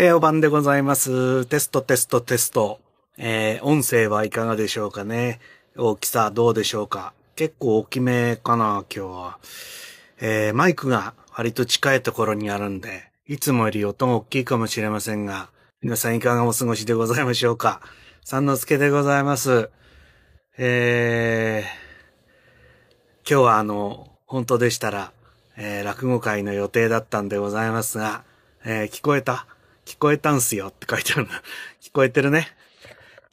えー、お晩でございます。テストテストテスト。えー、音声はいかがでしょうかね大きさどうでしょうか結構大きめかな、今日は。えー、マイクが割と近いところにあるんで、いつもより音が大きいかもしれませんが、皆さんいかがお過ごしでございましょうか三之助でございます。えー、今日はあの、本当でしたら、えー、落語会の予定だったんでございますが、えー、聞こえた？聞こえたんすよって書いてあるな。聞こえてるね。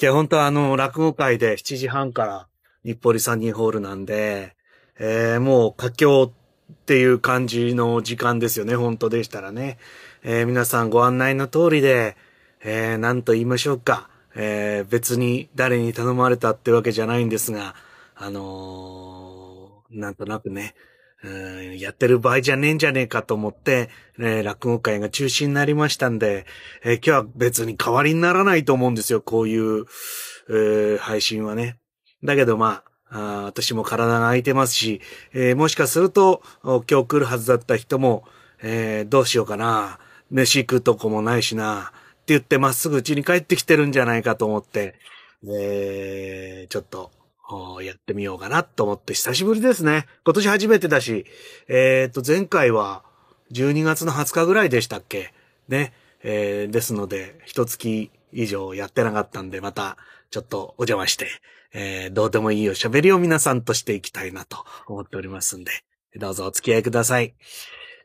今日本当はあの、落語会で7時半から日暮里サニーホールなんで、えー、もう佳境っていう感じの時間ですよね、本当でしたらね。えー、皆さんご案内の通りで、えー、何と言いましょうか。えー、別に誰に頼まれたってわけじゃないんですが、あのー、なんとなくね、うんやってる場合じゃねえんじゃねえかと思って、えー落語会が中止になりましたんで、えー今日は別に代わりにならないと思うんですよ、こういう、えー配信はね。だけどまあ、あ私も体が空いてますし、えーもしかすると、今日来るはずだった人も、えーどうしようかな、飯行くとこもないしな、って言ってまっすぐ家に帰ってきてるんじゃないかと思って、えーちょっと、やってみようかなと思って久しぶりですね。今年初めてだし、えっ、と、前回は12月の20日ぐらいでしたっけ？ね。えーですので、一月以上やってなかったんで、またちょっとお邪魔して、えーどうでもいいおしゃべりを皆さんとしていきたいなと思っておりますんで、どうぞお付き合いください。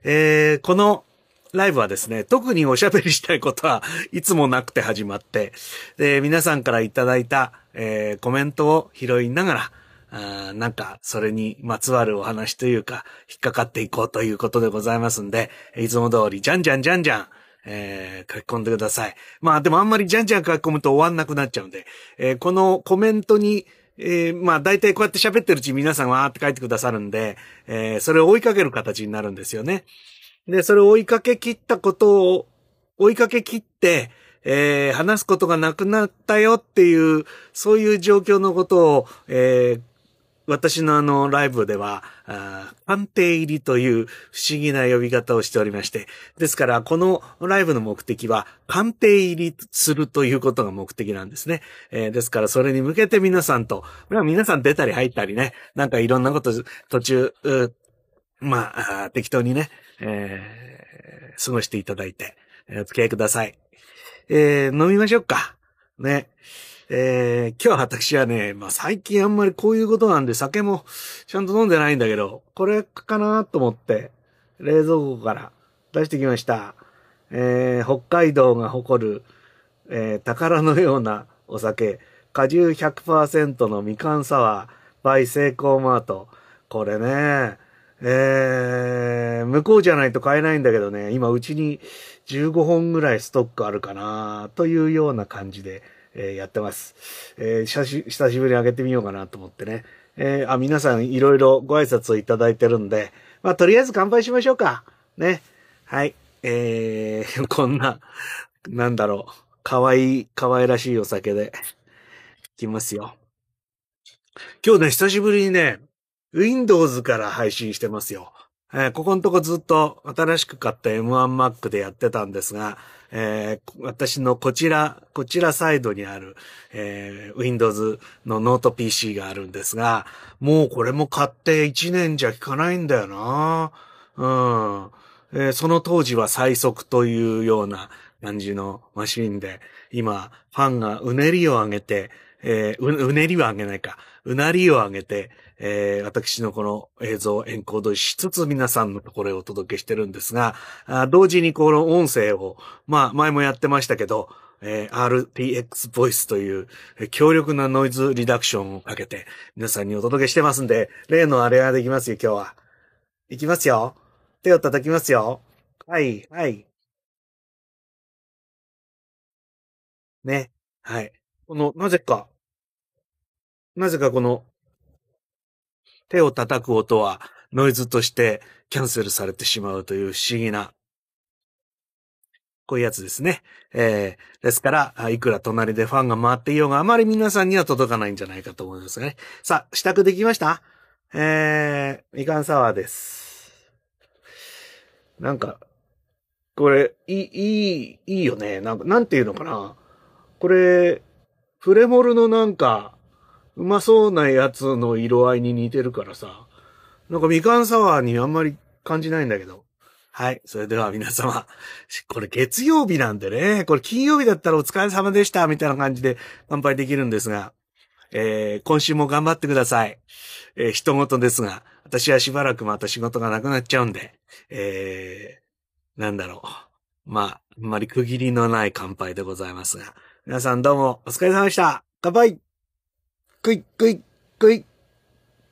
えーこのライブはですね、特におしゃべりしたいことはいつもなくて始まって、で、皆さんからいただいた、えーコメントを拾いながら、あなんか、それにまつわるお話というか、引っかかっていこうということでございますんで、いつも通り、じゃんじゃんじゃんじゃん、えー書き込んでください。まあ、でもあんまりじゃんじゃん書き込むと終わんなくなっちゃうんで、えーこのコメントに、えーまあ、大体こうやって喋ってるうちに皆さんわーって書いてくださるんで、えーそれを追いかける形になるんですよね。で、それを追いかけ切ったことを、追いかけ切って、えー話すことがなくなったよっていう、そういう状況のことを、えー私のあの、ライブでは、鑑定入りという不思議な呼び方をしておりまして、ですから、このライブの目的は、鑑定入りするということが目的なんですね。えーですから、それに向けて皆さんと、皆さん出たり入ったりね、なんかいろんなこと、途中、まあ、適当にね、えー過ごしていただいて、お付き合いください。えー飲みましょうか。ね。えー今日私はね、まあ最近あんまりこういうことなんで酒もちゃんと飲んでないんだけど、これかなと思って、冷蔵庫から出してきました。えー北海道が誇る、えー宝のようなお酒、果汁100%のみかんサワー、バイセイコーマート。これね、えー、向こうじゃないと買えないんだけどね、今うちに15本ぐらいストックあるかな、というような感じで、えーやってます。えー久し、久しぶりにあげてみようかなと思ってね。えーあ、皆さんいろいろご挨拶をいただいてるんで、まあ、とりあえず乾杯しましょうか。ね。はい。えー、こんな、なんだろう。可愛い、可愛らしいお酒で、いきますよ。今日ね、久しぶりにね、Windows から配信してますよ。えーここのとこずっと新しく買った M1Mac でやってたんですが、えー私のこちら、こちらサイドにある、えー Windows のノート PC があるんですが、もうこれも買って1年じゃ効かないんだよなうん。えその当時は最速というような感じのマシンで、今、ファンがうねりを上げて、えーう、うねりは上げないか、うなりを上げて、えー私のこの映像をエンコードしつつ皆さんのところへお届けしてるんですが、あ同時にこの音声を、まあ前もやってましたけど、えー RTX ボイスというえ強力なノイズリダクションをかけて皆さんにお届けしてますんで、例のあれができますよ、今日は。いきますよ。手を叩きますよ。はい、はい。ね。はい。この、なぜか、なぜかこの、手を叩く音はノイズとしてキャンセルされてしまうという不思議な、こういうやつですね。えー、ですから、いくら隣でファンが回っていようがあまり皆さんには届かないんじゃないかと思いますね。さあ、支度できました？えー、みかんサワーです。なんか、これ、いい、いい、いいよね。なんか、なんていうのかな。これ、フレモルのなんか、うまそうなやつの色合いに似てるからさ。なんかみかんサワーにあんまり感じないんだけど。はい。それでは皆様。これ月曜日なんでね。これ金曜日だったらお疲れ様でした。みたいな感じで乾杯できるんですが。えー、今週も頑張ってください。えー、人事ですが。私はしばらくまた仕事がなくなっちゃうんで。えー、なんだろう。まあ、あんまり区切りのない乾杯でございますが。皆さんどうもお疲れ様でした。乾杯くい、くい、くい。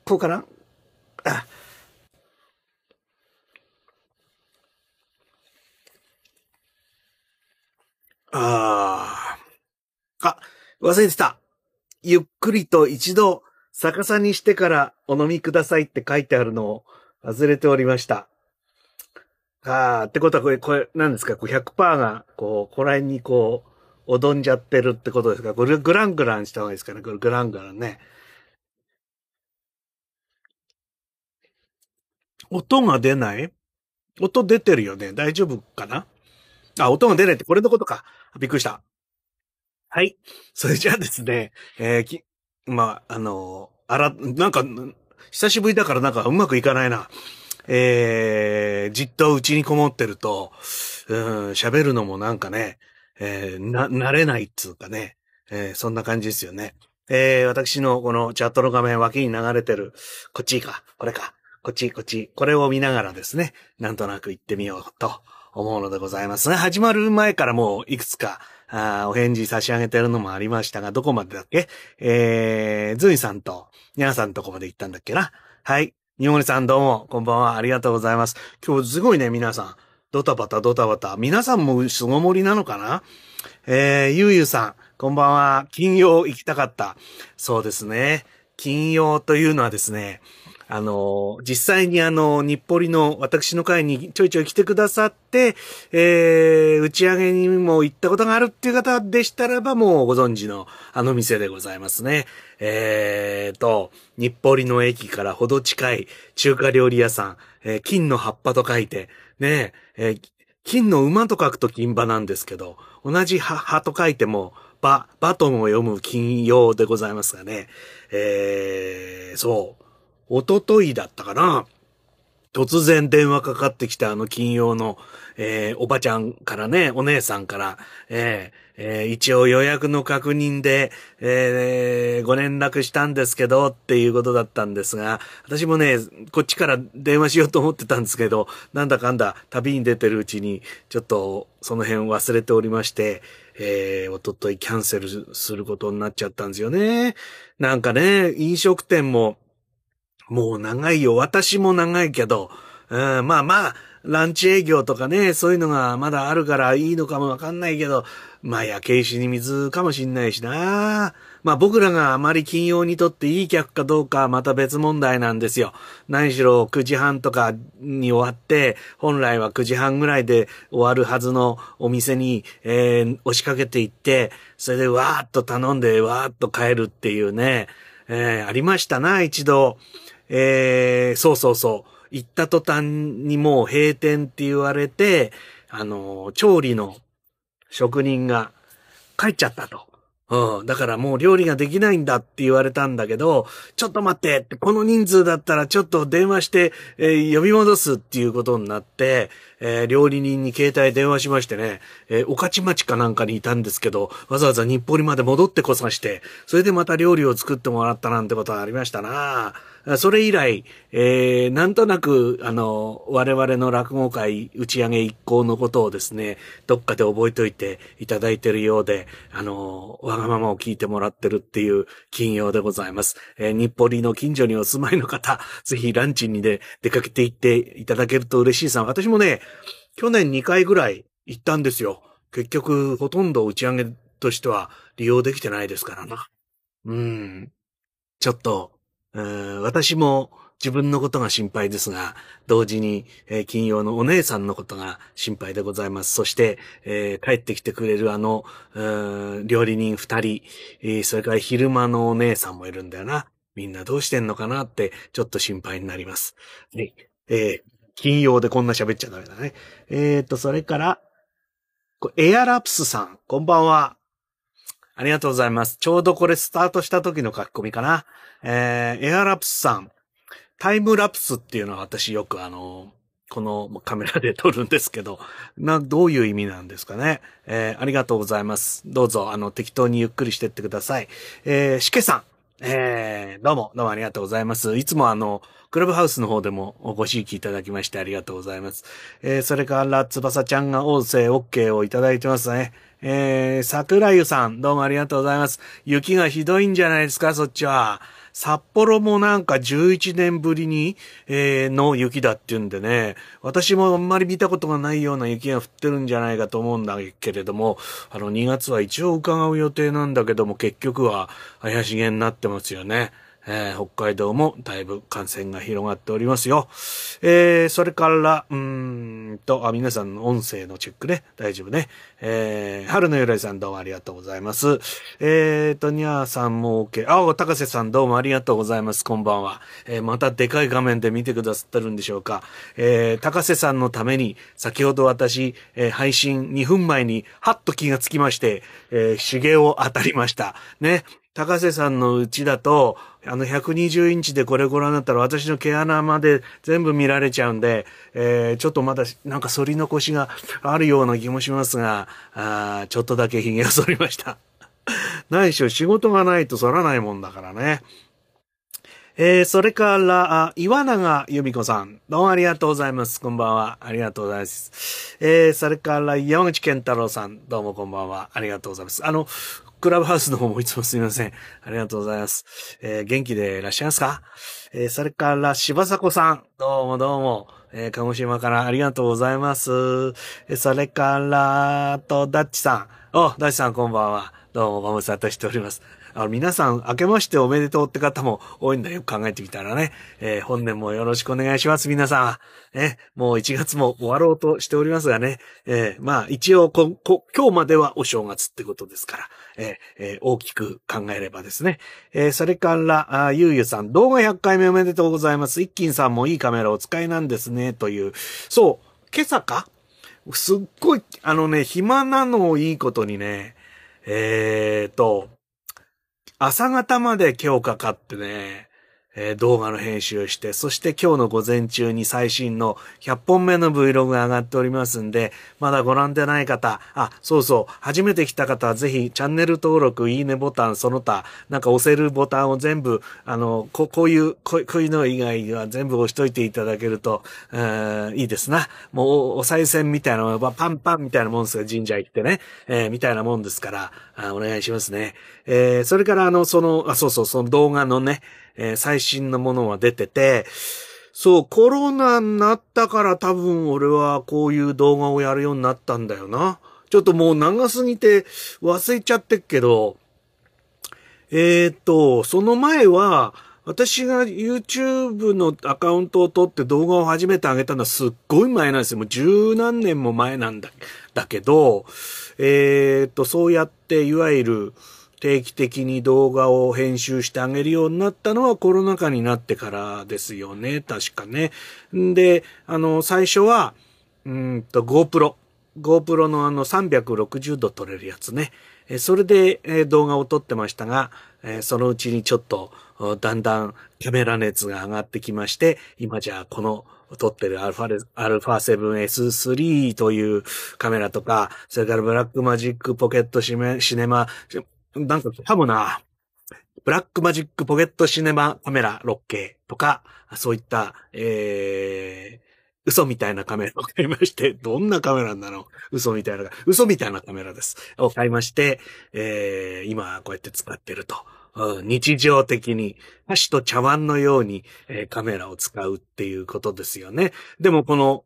こうかな？あ。ああ。あ、忘れてた。ゆっくりと一度逆さにしてからお飲みくださいって書いてあるのを忘れておりました。ああ、ってことはこれ、これ、何ですか？こう100%が、こう、こら辺にこう、おどんじゃってるってことですか？これグラングランした方がいいですかね？これグラングランね。音が出ない？音出てるよね大丈夫かな？あ、音が出ないってこれのことか。びっくりした。はい。それじゃあですね、えー、き、まあ、あの、あら、なんか、久しぶりだからなんかうまくいかないな。えー、じっとうちにこもってると、うん、喋るのもなんかね、えー、な、慣れないっつうかね、えー、そんな感じですよね。えー、私のこのチャットの画面脇に流れてる、こっちか、これか、こっち、こっち、これを見ながらですね、なんとなく行ってみようと思うのでございますが、始まる前からもういくつか、あお返事差し上げてるのもありましたが、どこまでだっけ？えー、ズイさんと、ニャーさんのとこまで行ったんだっけな？はい。ニモリさんどうも、こんばんは。ありがとうございます。今日すごいね、皆さん。ドタバタドタバタ。皆さんも巣ごもりなのかな？えー、ゆうゆうさん、こんばんは。金曜行きたかった。そうですね。金曜というのはですね、あの、実際にあの、日暮里の私の会にちょいちょい来てくださって、えー、打ち上げにも行ったことがあるっていう方でしたらば、もうご存知のあの店でございますね。えーと、日暮里の駅からほど近い中華料理屋さん、えー、金の葉っぱと書いて、ね、えー、金の馬と書くと金馬なんですけど、同じ葉、葉と書いても、バ、バトンを読む金曜でございますがね。えー、そう。おとといだったかな。突然電話かかってきたあの金曜の、えー、おばちゃんからね、お姉さんから、えーえー、一応予約の確認で、えー、ご連絡したんですけどっていうことだったんですが、私もね、こっちから電話しようと思ってたんですけど、なんだかんだ旅に出てるうちに、ちょっとその辺忘れておりまして、えー、おとといキャンセルすることになっちゃったんですよね。なんかね、飲食店も、もう長いよ。私も長いけど、うん、まあまあ、ランチ営業とかね、そういうのがまだあるからいいのかもわかんないけど、まあ焼け石に水かもしんないしな。まあ僕らがあまり金曜にとっていい客かどうかまた別問題なんですよ。何しろ9時半とかに終わって、本来は9時半ぐらいで終わるはずのお店に、えー、押しかけていって、それでわーっと頼んでわーっと帰るっていうね、えー、ありましたな、一度。えー、そうそうそう。行った途端にもう閉店って言われて、あの、調理の職人が帰っちゃったと。うん。だからもう料理ができないんだって言われたんだけど、ちょっと待って、この人数だったらちょっと電話して、えー、呼び戻すっていうことになって、えー、料理人に携帯電話しましてね、えー、おかち町かなんかにいたんですけど、わざわざ日暮里まで戻ってこさして、それでまた料理を作ってもらったなんてことはありましたなそれ以来、えー、なんとなく、あの、我々の落語会打ち上げ一行のことをですね、どっかで覚えておいていただいてるようで、あの、わがままを聞いてもらってるっていう金曜でございます。えー、日暮里の近所にお住まいの方、ぜひランチにね、出かけて行っていただけると嬉しいさ。私もね、去年2回ぐらい行ったんですよ。結局、ほとんど打ち上げとしては利用できてないですからな。うん。ちょっと、私も自分のことが心配ですが、同時に、えー、金曜のお姉さんのことが心配でございます。そして、えー、帰ってきてくれるあの、料理人二人、えー、それから昼間のお姉さんもいるんだよな。みんなどうしてんのかなって、ちょっと心配になります。はい。え金曜でこんな喋っちゃダメだね。えーと、それから、エアラプスさん、こんばんは。ありがとうございます。ちょうどこれスタートした時の書き込みかな。えー、エアラプスさん、タイムラプスっていうのは私よくあの、このカメラで撮るんですけど、な、どういう意味なんですかね。えー、ありがとうございます。どうぞ、あの、適当にゆっくりしてってください。えー、しけさん。えー、どうも、どうもありがとうございます。いつもあの、クラブハウスの方でもお越しいただきましてありがとうございます。えー、それから、翼ちゃんが音声 OK をいただいてますね。えー、桜湯さん、どうもありがとうございます。雪がひどいんじゃないですか、そっちは。札幌もなんか11年ぶりに、えー、の雪だっていうんでね、私もあんまり見たことがないような雪が降ってるんじゃないかと思うんだけれども、あの2月は一応伺う予定なんだけども、結局は怪しげになってますよね。えー、北海道もだいぶ感染が広がっておりますよ。えー、それから、うーんと、あ、皆さんの音声のチェックね、大丈夫ね。えー、春の由来さんどうもありがとうございます。えーと、にゃーさんも OK。あ、高瀬さんどうもありがとうございます。こんばんは。えー、またでかい画面で見てくださってるんでしょうか。えー、高瀬さんのために、先ほど私、えー、配信2分前に、はっと気がつきまして、えー、手芸を当たりました。ね。高瀬さんのうちだと、あの120インチでこれご覧になったら私の毛穴まで全部見られちゃうんで、えー、ちょっとまだなんか反り残しがあるような気もしますが、あちょっとだけ髭を剃りました。ないしょ仕事がないと剃らないもんだからね。えー、それから、あ岩永由美子さん。どうもありがとうございます。こんばんは。ありがとうございます。えー、それから、山口健太郎さん。どうもこんばんは。ありがとうございます。あの、クラブハウスの方もいつもすみません。ありがとうございます。えー、元気でいらっしゃいますか？えー、それから、柴迫さん。どうもどうも。えー、鹿児島からありがとうございます。えー、それから、と、ダッチさん。お、ダッチさんこんばんは。どうもご無沙汰しております。あの、皆さん、明けましておめでとうって方も多いんだよ。考えてみたらね。えー、本年もよろしくお願いします。皆さん。ね、もう1月も終わろうとしておりますがね。えー、まあ、一応こ、こ、今日まではお正月ってことですから。えー、えー、大きく考えればですね。えー、それから、あゆうゆうさん、動画100回目おめでとうございます。一金さんもいいカメラを使いなんですね。という。そう、今朝か？すっごい、あのね、暇なのをいいことにね、えーと、朝方まで今日かかってね、えー、動画の編集をして、そして今日の午前中に最新の100本目の Vlog が上がっておりますんで、まだご覧でない方、あ、そうそう、初めて来た方はぜひチャンネル登録、いいねボタン、その他、なんか押せるボタンを全部、あの、ここういう、こういうの以外は全部押しといていただけると、えー、いいですな。もう、お賽銭みたいなのはパンパンみたいなもんですが、神社行ってね、えー、みたいなもんですから、あお願いしますね。えー、それからあの、その、あ、そうそう、その動画のね、えー、最新のものは出てて、そう、コロナになったから多分俺はこういう動画をやるようになったんだよな。ちょっともう長すぎて忘れちゃってっけど、えー、っと、その前は、私が YouTube のアカウントを取って動画を初めて上げたのはすっごい前なんですよ。もう十何年も前なんだ、だけど、えー、っと、そうやっていわゆる、定期的に動画を編集してあげるようになったのはコロナ禍になってからですよね。確かね。んで、あの、最初は、うんと、GoPro。GoPro のあの360度撮れるやつね。それで動画を撮ってましたが、そのうちにちょっとだんだんカメラ熱が上がってきまして、今じゃあこの撮ってる α7S3 というカメラとか、それからブラックマジックポケットシネマなんか多分な、ブラックマジックポケットシネマカメラ 6K とか、そういった、えー、嘘みたいなカメラを買いまして、どんなカメラなの？嘘みたいな、嘘みたいなカメラです。を買いまして、えー、今こうやって使ってると。日常的に、箸と茶碗のように、え、カメラを使うっていうことですよね。でもこの、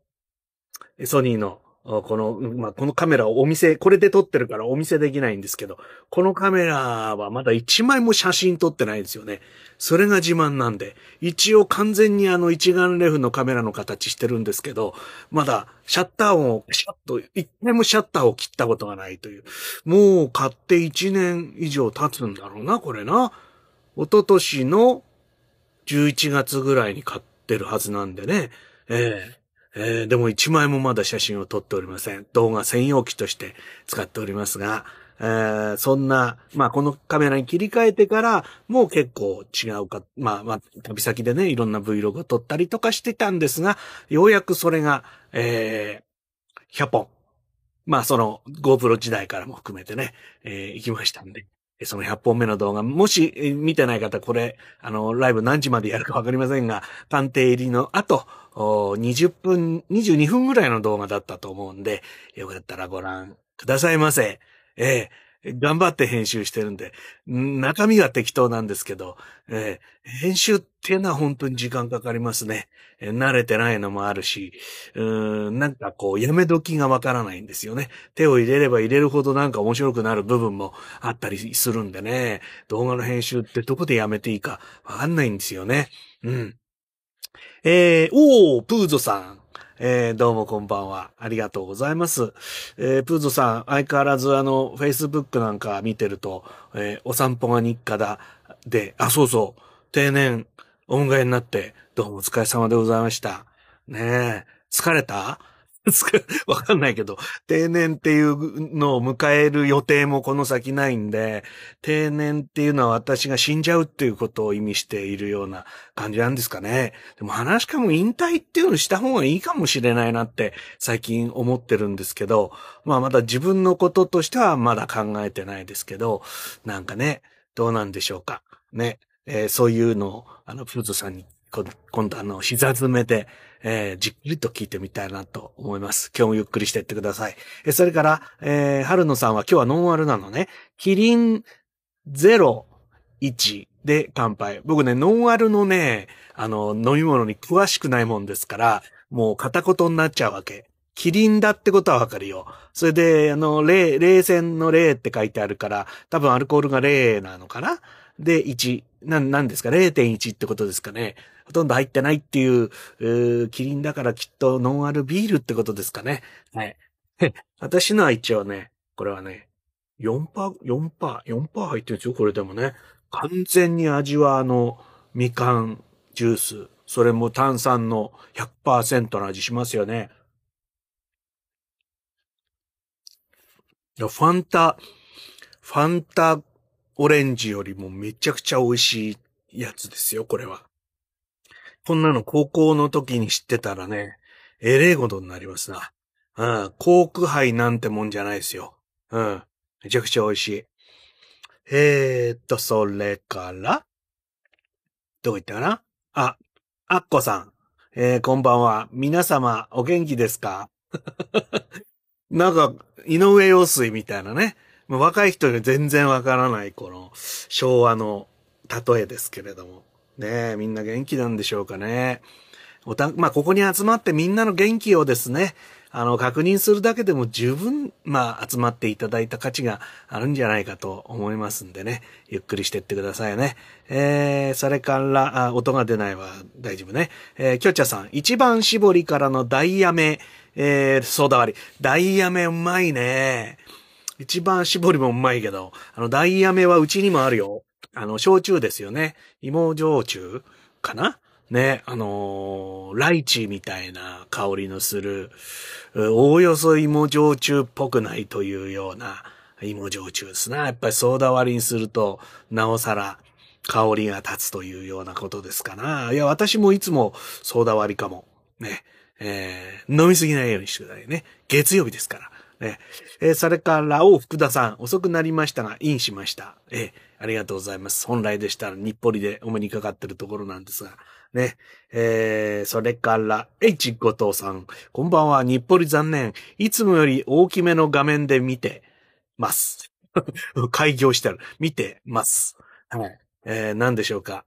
ソニーのこの、まあ、このカメラをお店、これで撮ってるからお見せできないんですけど、このカメラはまだ一枚も写真撮ってないんですよね。それが自慢なんで、一応完全にあの一眼レフのカメラの形してるんですけど、まだシャッター音をシャッと、一回もシャッターを切ったことがないという。もう買って一年以上経つんだろうな、これな。一昨年の11月ぐらいに買ってるはずなんでね。えええー、でも一枚もまだ写真を撮っておりません。動画専用機として使っておりますが、えー、そんな、まあこのカメラに切り替えてから、もう結構違うか、まあまあ、旅先でね、いろんな Vlog を撮ったりとかしてたんですが、ようやくそれが、えー、100本。まあその GoPro 時代からも含めてね、えー、行きましたんで。その100本目の動画、もし見てない方、これ、あの、ライブ何時までやるかわかりませんが、鑑定入りの後、20分、22分ぐらいの動画だったと思うんで、よかったらご覧くださいませ。ええ、頑張って編集してるんで、中身は適当なんですけど、ええ、編集っていうのは本当に時間かかりますね。え慣れてないのもあるし、うん、なんかこう、やめ時がわからないんですよね。手を入れれば入れるほどなんか面白くなる部分もあったりするんでね、動画の編集ってどこでやめていいかわかんないんですよね。うん。えー、おー、プーゾさん。えー、どうもこんばんは。ありがとうございます。えー、プーゾさん、相変わらずあの、Facebook なんか見てると、えー、お散歩が日課だ。で、あ、そうそう。定年、お迎えになって、どうもお疲れ様でございました。ねえ、疲れた？わかんないけど、定年っていうのを迎える予定もこの先ないんで、定年っていうのは私が死んじゃうっていうことを意味しているような感じなんですかね。でも話かも引退っていうのをした方がいいかもしれないなって最近思ってるんですけど、まあまだ自分のこととしてはまだ考えてないですけど、なんかね、どうなんでしょうか。ね。えー、そういうのを、あの、プーズさんに今度あの、膝詰めで、えー、じっくりと聞いてみたいなと思います。今日もゆっくりしていってください。えそれから、えー、春野さんは今日はノンアルなのね。キリン01で乾杯。僕ね、ノンアルのね、あの、飲み物に詳しくないもんですから、もう片言になっちゃうわけ。キリンだってことはわかるよ。それで、あの、冷、冷戦の冷って書いてあるから、多分アルコールが冷なのかな？で、1。な、なんですか ?0.1 ってことですかね。ほとんど入ってないっていう、うキリンだからきっとノンアルビールってことですかね。はい。私のは一応ね、これはね、4%、4%、4%入ってるんですよ、これでもね。完全に味はあの、みかんジュース。それも炭酸の100%の味しますよね。ファンタ、ファンタオレンジよりもめちゃくちゃ美味しいやつですよ、これは。こんなの高校の時に知ってたらね、えれえことになりますな。うん、コーク杯なんてもんじゃないですよ。うん、めちゃくちゃ美味しい。えー、っと、それから、どこ行ったかな？あ、アッコさん。えー、こんばんは。皆様、お元気ですか？なんか、井上陽水みたいなね。若い人に全然わからない、この、昭和の例えですけれども。ねえ、みんな元気なんでしょうかね。おた、まあ、ここに集まってみんなの元気をですね、あの、確認するだけでも十分、まあ、集まっていただいた価値があるんじゃないかと思いますんでね。ゆっくりしてってくださいね。えー、それから、あ、音が出ないは大丈夫ね。えー、きょちゃさん、一番絞りからのダイヤメ、えー、ソーダ割り。ダイヤメうまいね。一番絞りもうまいけど、あの、ダイヤメはうちにもあるよ。あの、焼酎ですよね。芋焼酎かな？ね、あのー、ライチみたいな香りのする、おおよそ芋焼酎っぽくないというような芋焼酎ですな。やっぱりソーダ割りにすると、なおさら香りが立つというようなことですかな。いや、私もいつもソーダ割りかも。ね。えー、飲みすぎないようにしてくださいね。月曜日ですから。ね。えー、それから、お福田さん、遅くなりましたが、インしました。えー、ありがとうございます。本来でしたら日暮里でお目にかかってるところなんですが、ね。えー、それから、H 後藤さん、こんばんは、日暮里残念。いつもより大きめの画面で見てます。開業したら、見てます。はい。えー、何でしょうか。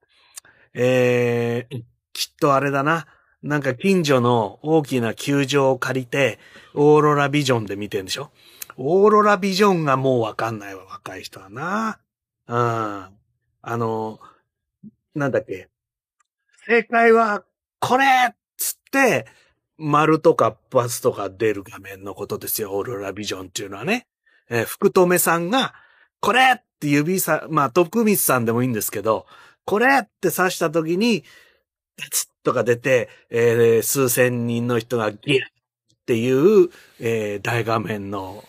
えー、きっとあれだな。なんか近所の大きな球場を借りて、オーロラビジョンで見てんでしょオーロラビジョンがもうわかんないわ、若い人はな。うん。あの、なんだっけ。正解は、これっつって、丸とかバスとか出る画面のことですよ、オーロラビジョンっていうのはね。えー、福留さんが、これって指さ、まあ、徳光さんでもいいんですけど、これって刺した時に、とか出て、えー、数千人の人がギラっていう、えー、大画面の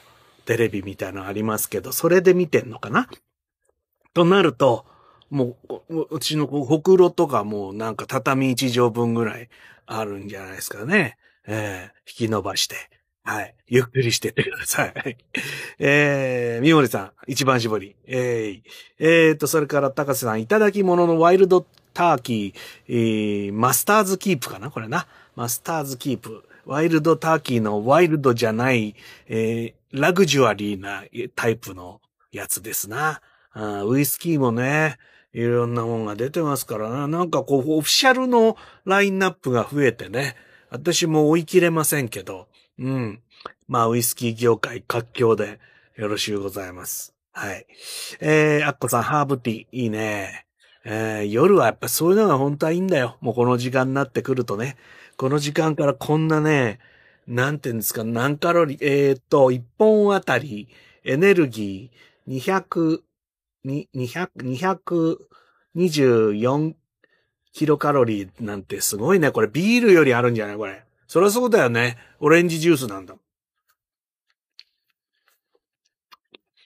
テレビみたいなのありますけど、それで見てんのかな？となると、もう、うちのほくろとかもうなんか畳一畳分ぐらいあるんじゃないですかね。えー、引き伸ばして。はい。ゆっくりしてってください。えー、みもりさん、一番絞り。えー、えーと、それから高瀬さん、いただき物のワイルドターキー、えー、マスターズキープかな？これな。マスターズキープ。ワイルドターキーのワイルドじゃない、えー、ラグジュアリーなタイプのやつですな。あウイスキーもね、いろんなもんが出てますからな。なんかこう、オフィシャルのラインナップが増えてね。私も追い切れませんけど。うん。まあ、ウイスキー業界活況でよろしゅうございます。はい。えー、アッコさん、ハーブティー、いいね。えー、夜はやっぱそういうのが本当はいいんだよ。もうこの時間になってくるとね。この時間からこんなね、なんていうんですか、何カロリー、えー、っと、1本あたりエネルギー200 200、200、224キロカロリーなんてすごいね。これビールよりあるんじゃない？これ。そりゃそうだよね。オレンジジュースなんだ。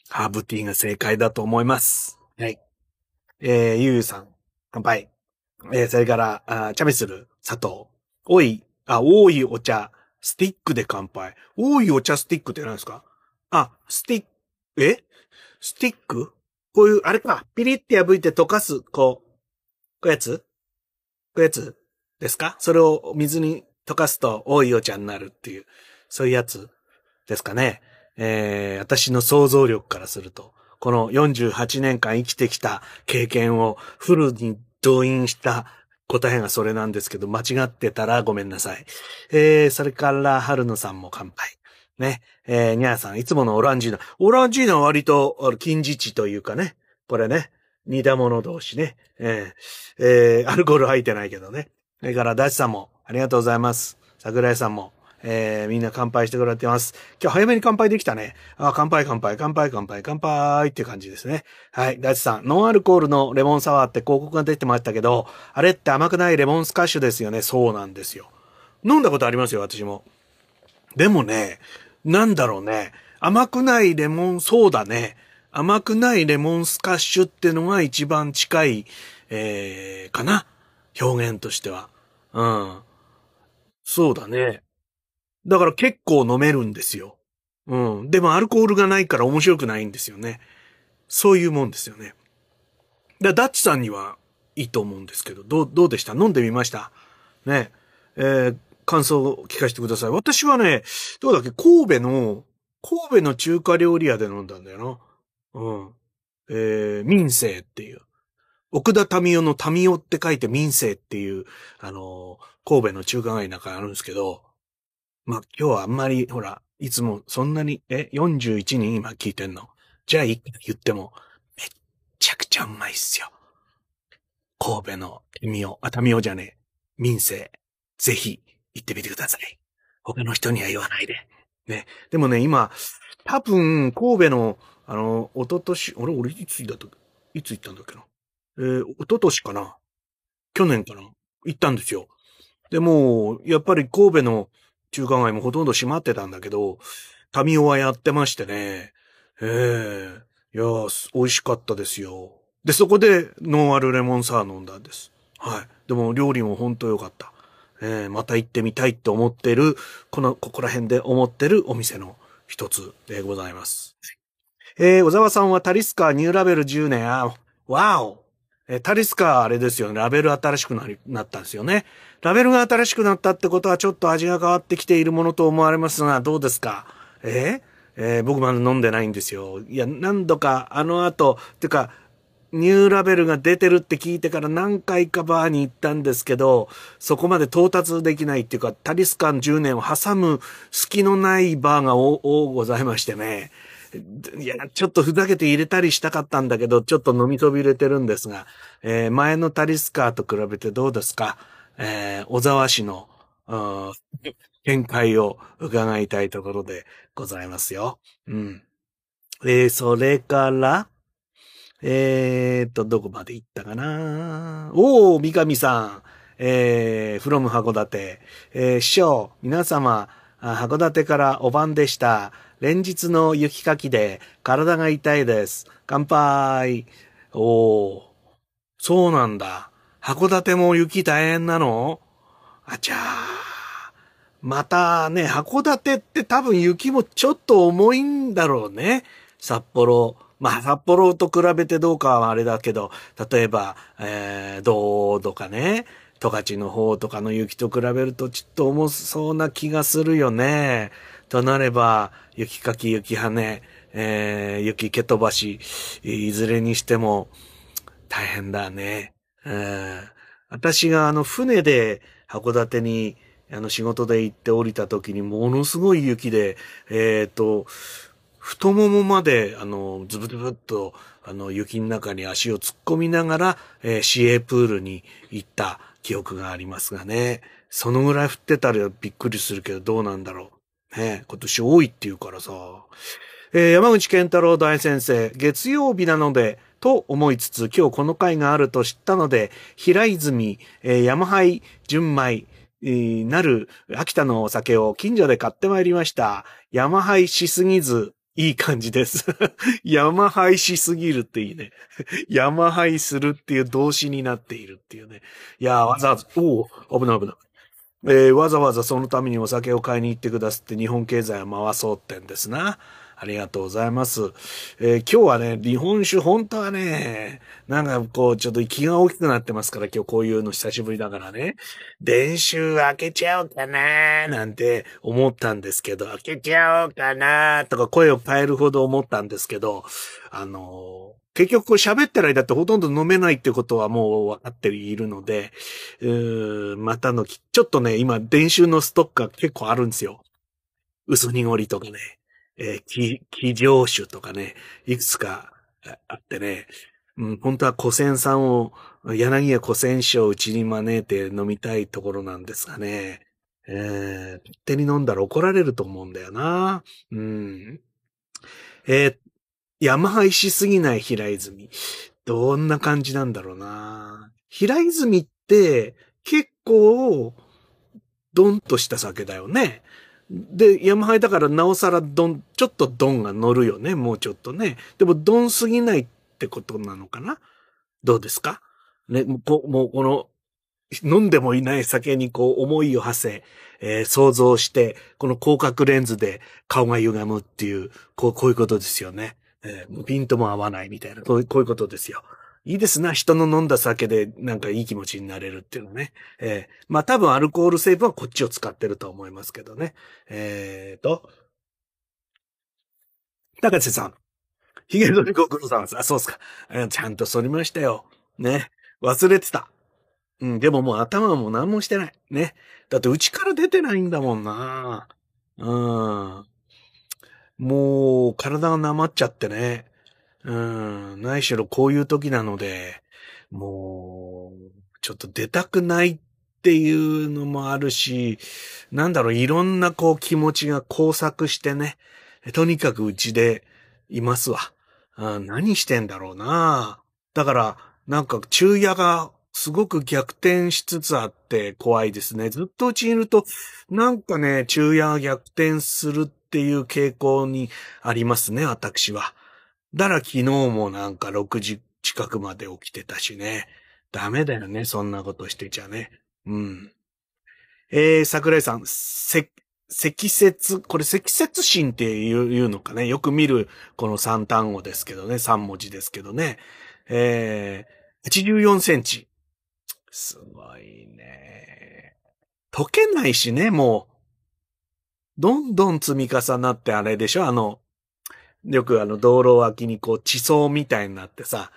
ハーブティーが正解だと思います。はい。えー、ゆうゆうさん、乾杯。えー、それから、あチャミスル、砂糖。おい、あ、多いお茶、スティックで乾杯。多いお茶スティックって何ですか？あ、スティック、え？スティック？こういう、あれか、ピリって破いて溶かす、こう、こうやつ？こうやつ？ですか？それを水に溶かすと多いお茶になるっていう、そういうやつですかね。えー、私の想像力からすると、この48年間生きてきた経験をフルに動員した答えがそれなんですけど、間違ってたらごめんなさい。えー、それから、春野さんも乾杯。ね。えー、ニャーさん、いつものオランジーナ。オランジーナは割と、金字値というかね。これね。似た者同士ね。えー、えー、アルコール入ってないけどね。それから、ダチさんも、ありがとうございます。桜井さんも、えー、みんな乾杯してくれてます。今日早めに乾杯できたね。あ、乾杯乾杯、乾杯乾杯、乾杯って感じですね。はい。ダチさん、ノンアルコールのレモンサワーって広告が出てましたけど、あれって甘くないレモンスカッシュですよね。そうなんですよ。飲んだことありますよ、私も。でもね、なんだろうね。甘くないレモン、そうだね。甘くないレモンスカッシュってのが一番近い、えー、かな。表現としては。うん。そうだね。だから結構飲めるんですよ。うん。でもアルコールがないから面白くないんですよね。そういうもんですよね。だダッチさんにはいいと思うんですけど、どう、どうでした？飲んでみました？ね。えー、感想を聞かせてください。私はね、どうだっけ、神戸の、神戸の中華料理屋で飲んだんだよな。うん。えー、民生っていう。奥田民生の民生って書いて民生っていう、あのー、神戸の中華街の中にあるんですけど、まあ、今日はあんまり、ほら、いつもそんなに、え、41人今聞いてんの？じゃあ、言っても、めっちゃくちゃうまいっすよ。神戸の民生、あ、民生じゃねえ、民生、ぜひ、行ってみてください。他の人には言わないで。ね。でもね、今、多分、神戸の、あの、おととし、俺、俺、いつ行った？いつ行ったんだっけな？えー、おととしかな？去年かな？行ったんですよ。でも、やっぱり神戸の中華街もほとんど閉まってたんだけど、タミオはやってましてね。ええー、いや美味しかったですよ。で、そこでノンアルレモンサー飲んだんです。はい。でも料理もほんと良かった。えー、また行ってみたいって思ってる、この、ここら辺で思ってるお店の一つでございます。えー、小沢さんはタリスカーニューラベル10年、あ、わおえ、タリスカーあれですよね、ラベル新しくなり、なったんですよね。ラベルが新しくなったってことはちょっと味が変わってきているものと思われますが、どうですか？えー、えー、僕まだ飲んでないんですよ。いや、何度かあの後、てか、ニューラベルが出てるって聞いてから何回かバーに行ったんですけど、そこまで到達できないっていうか、タリスカン10年を挟む隙のないバーが多ございましてね。いや、ちょっとふざけて入れたりしたかったんだけど、ちょっと飲み飛び入れてるんですが、えー、前のタリスカーと比べてどうですか？えー、小沢氏の、見解を伺いたいところでございますよ。うん。えー、それから、えーと、どこまで行ったかな？おー、三上さん。えー、from 函館。えー、師匠、皆様、函館からお晩でした。連日の雪かきで体が痛いです。乾杯。おー。そうなんだ。函館も雪大変なの？あちゃー。またね、函館って多分雪もちょっと重いんだろうね。札幌。まあ、札幌と比べてどうかはあれだけど、例えば、えー、道とかね、十勝の方とかの雪と比べるとちょっと重そうな気がするよね。となれば、雪かき、雪跳ね、えー、雪蹴飛ばし、いずれにしても大変だね。うん、私があの船で函館にあの仕事で行って降りた時にものすごい雪で、えっ、ー、と、太ももまで、あの、ズブズブっと、あの、雪の中に足を突っ込みながら、えー、市営プールに行った記憶がありますがね。そのぐらい降ってたらびっくりするけど、どうなんだろう。ね今年多いって言うからさ。えー、山口健太郎大先生、月曜日なので、と思いつつ、今日この会があると知ったので、平泉、えー、山灰、純米、なる秋田のお酒を近所で買ってまいりました。山灰しすぎず、いい感じです。山廃しすぎるっていいね。山廃するっていう動詞になっているっていうね。いやーわざわざ、おお危ない危ない。えー、わざわざそのためにお酒を買いに行ってくださって日本経済を回そうってんですな。ありがとうございます。えー、今日はね、日本酒本当はね、なんかこう、ちょっと気が大きくなってますから、今日こういうの久しぶりだからね。電酒開けちゃおうかなーなんて思ったんですけど、開けちゃおうかなーとか声を変えるほど思ったんですけど、あのー結局喋ってる間ってほとんど飲めないってことはもう分かっているので、うーまたの、ちょっとね、今、電酒のストックが結構あるんですよ。薄濁りとかね。えー、気、気上酒とかね、いくつかあってね、うん、本当は古仙さんを、柳家古仙師をうちに招いて飲みたいところなんですがね、えー、手に飲んだら怒られると思うんだよな。うん。えー、山配しすぎない平泉。どんな感じなんだろうな。平泉って結構、ドンとした酒だよね。で、ヤマハイだからなおさらドン、ちょっとドンが乗るよね、もうちょっとね。でもドンすぎないってことなのかな？どうですか？ね、もうもうこの、飲んでもいない酒にこう思いを馳せ、えー、想像して、この広角レンズで顔が歪むっていう、こう、こういうことですよね。えー、ピントも合わないみたいな、こうこういうことですよ。いいですな。人の飲んだ酒でなんかいい気持ちになれるっていうのね。えー、まあ多分アルコール成分はこっちを使ってると思いますけどね。えーと。高瀬さん。ヒゲドリご苦労さんです。あ、そうっすか。ちゃんと反りましたよ。ね。忘れてた。うん、でももう頭も何もしてない。ね。だって内から出てないんだもんな。うん。もう、体がなまっちゃってね。うん、ないしろこういう時なので、もう、ちょっと出たくないっていうのもあるし、なんだろう、いろんなこう気持ちが交錯してね、とにかくうちでいますわ。あ何してんだろうな。だから、なんか昼夜がすごく逆転しつつあって怖いですね。ずっとうちにいると、なんかね、昼夜が逆転するっていう傾向にありますね、私は。だら昨日もなんか6時近くまで起きてたしね。ダメだよね、そんなことしてちゃね。うん。えー、桜井さん、せ、積雪、これ積雪心っていうのかね。よく見るこの3単語ですけどね。3文字ですけどね。えー、84センチ。すごいね。溶けないしね、もう。どんどん積み重なってあれでしょ？あの、よくあの道路脇にこう地層みたいになってさ、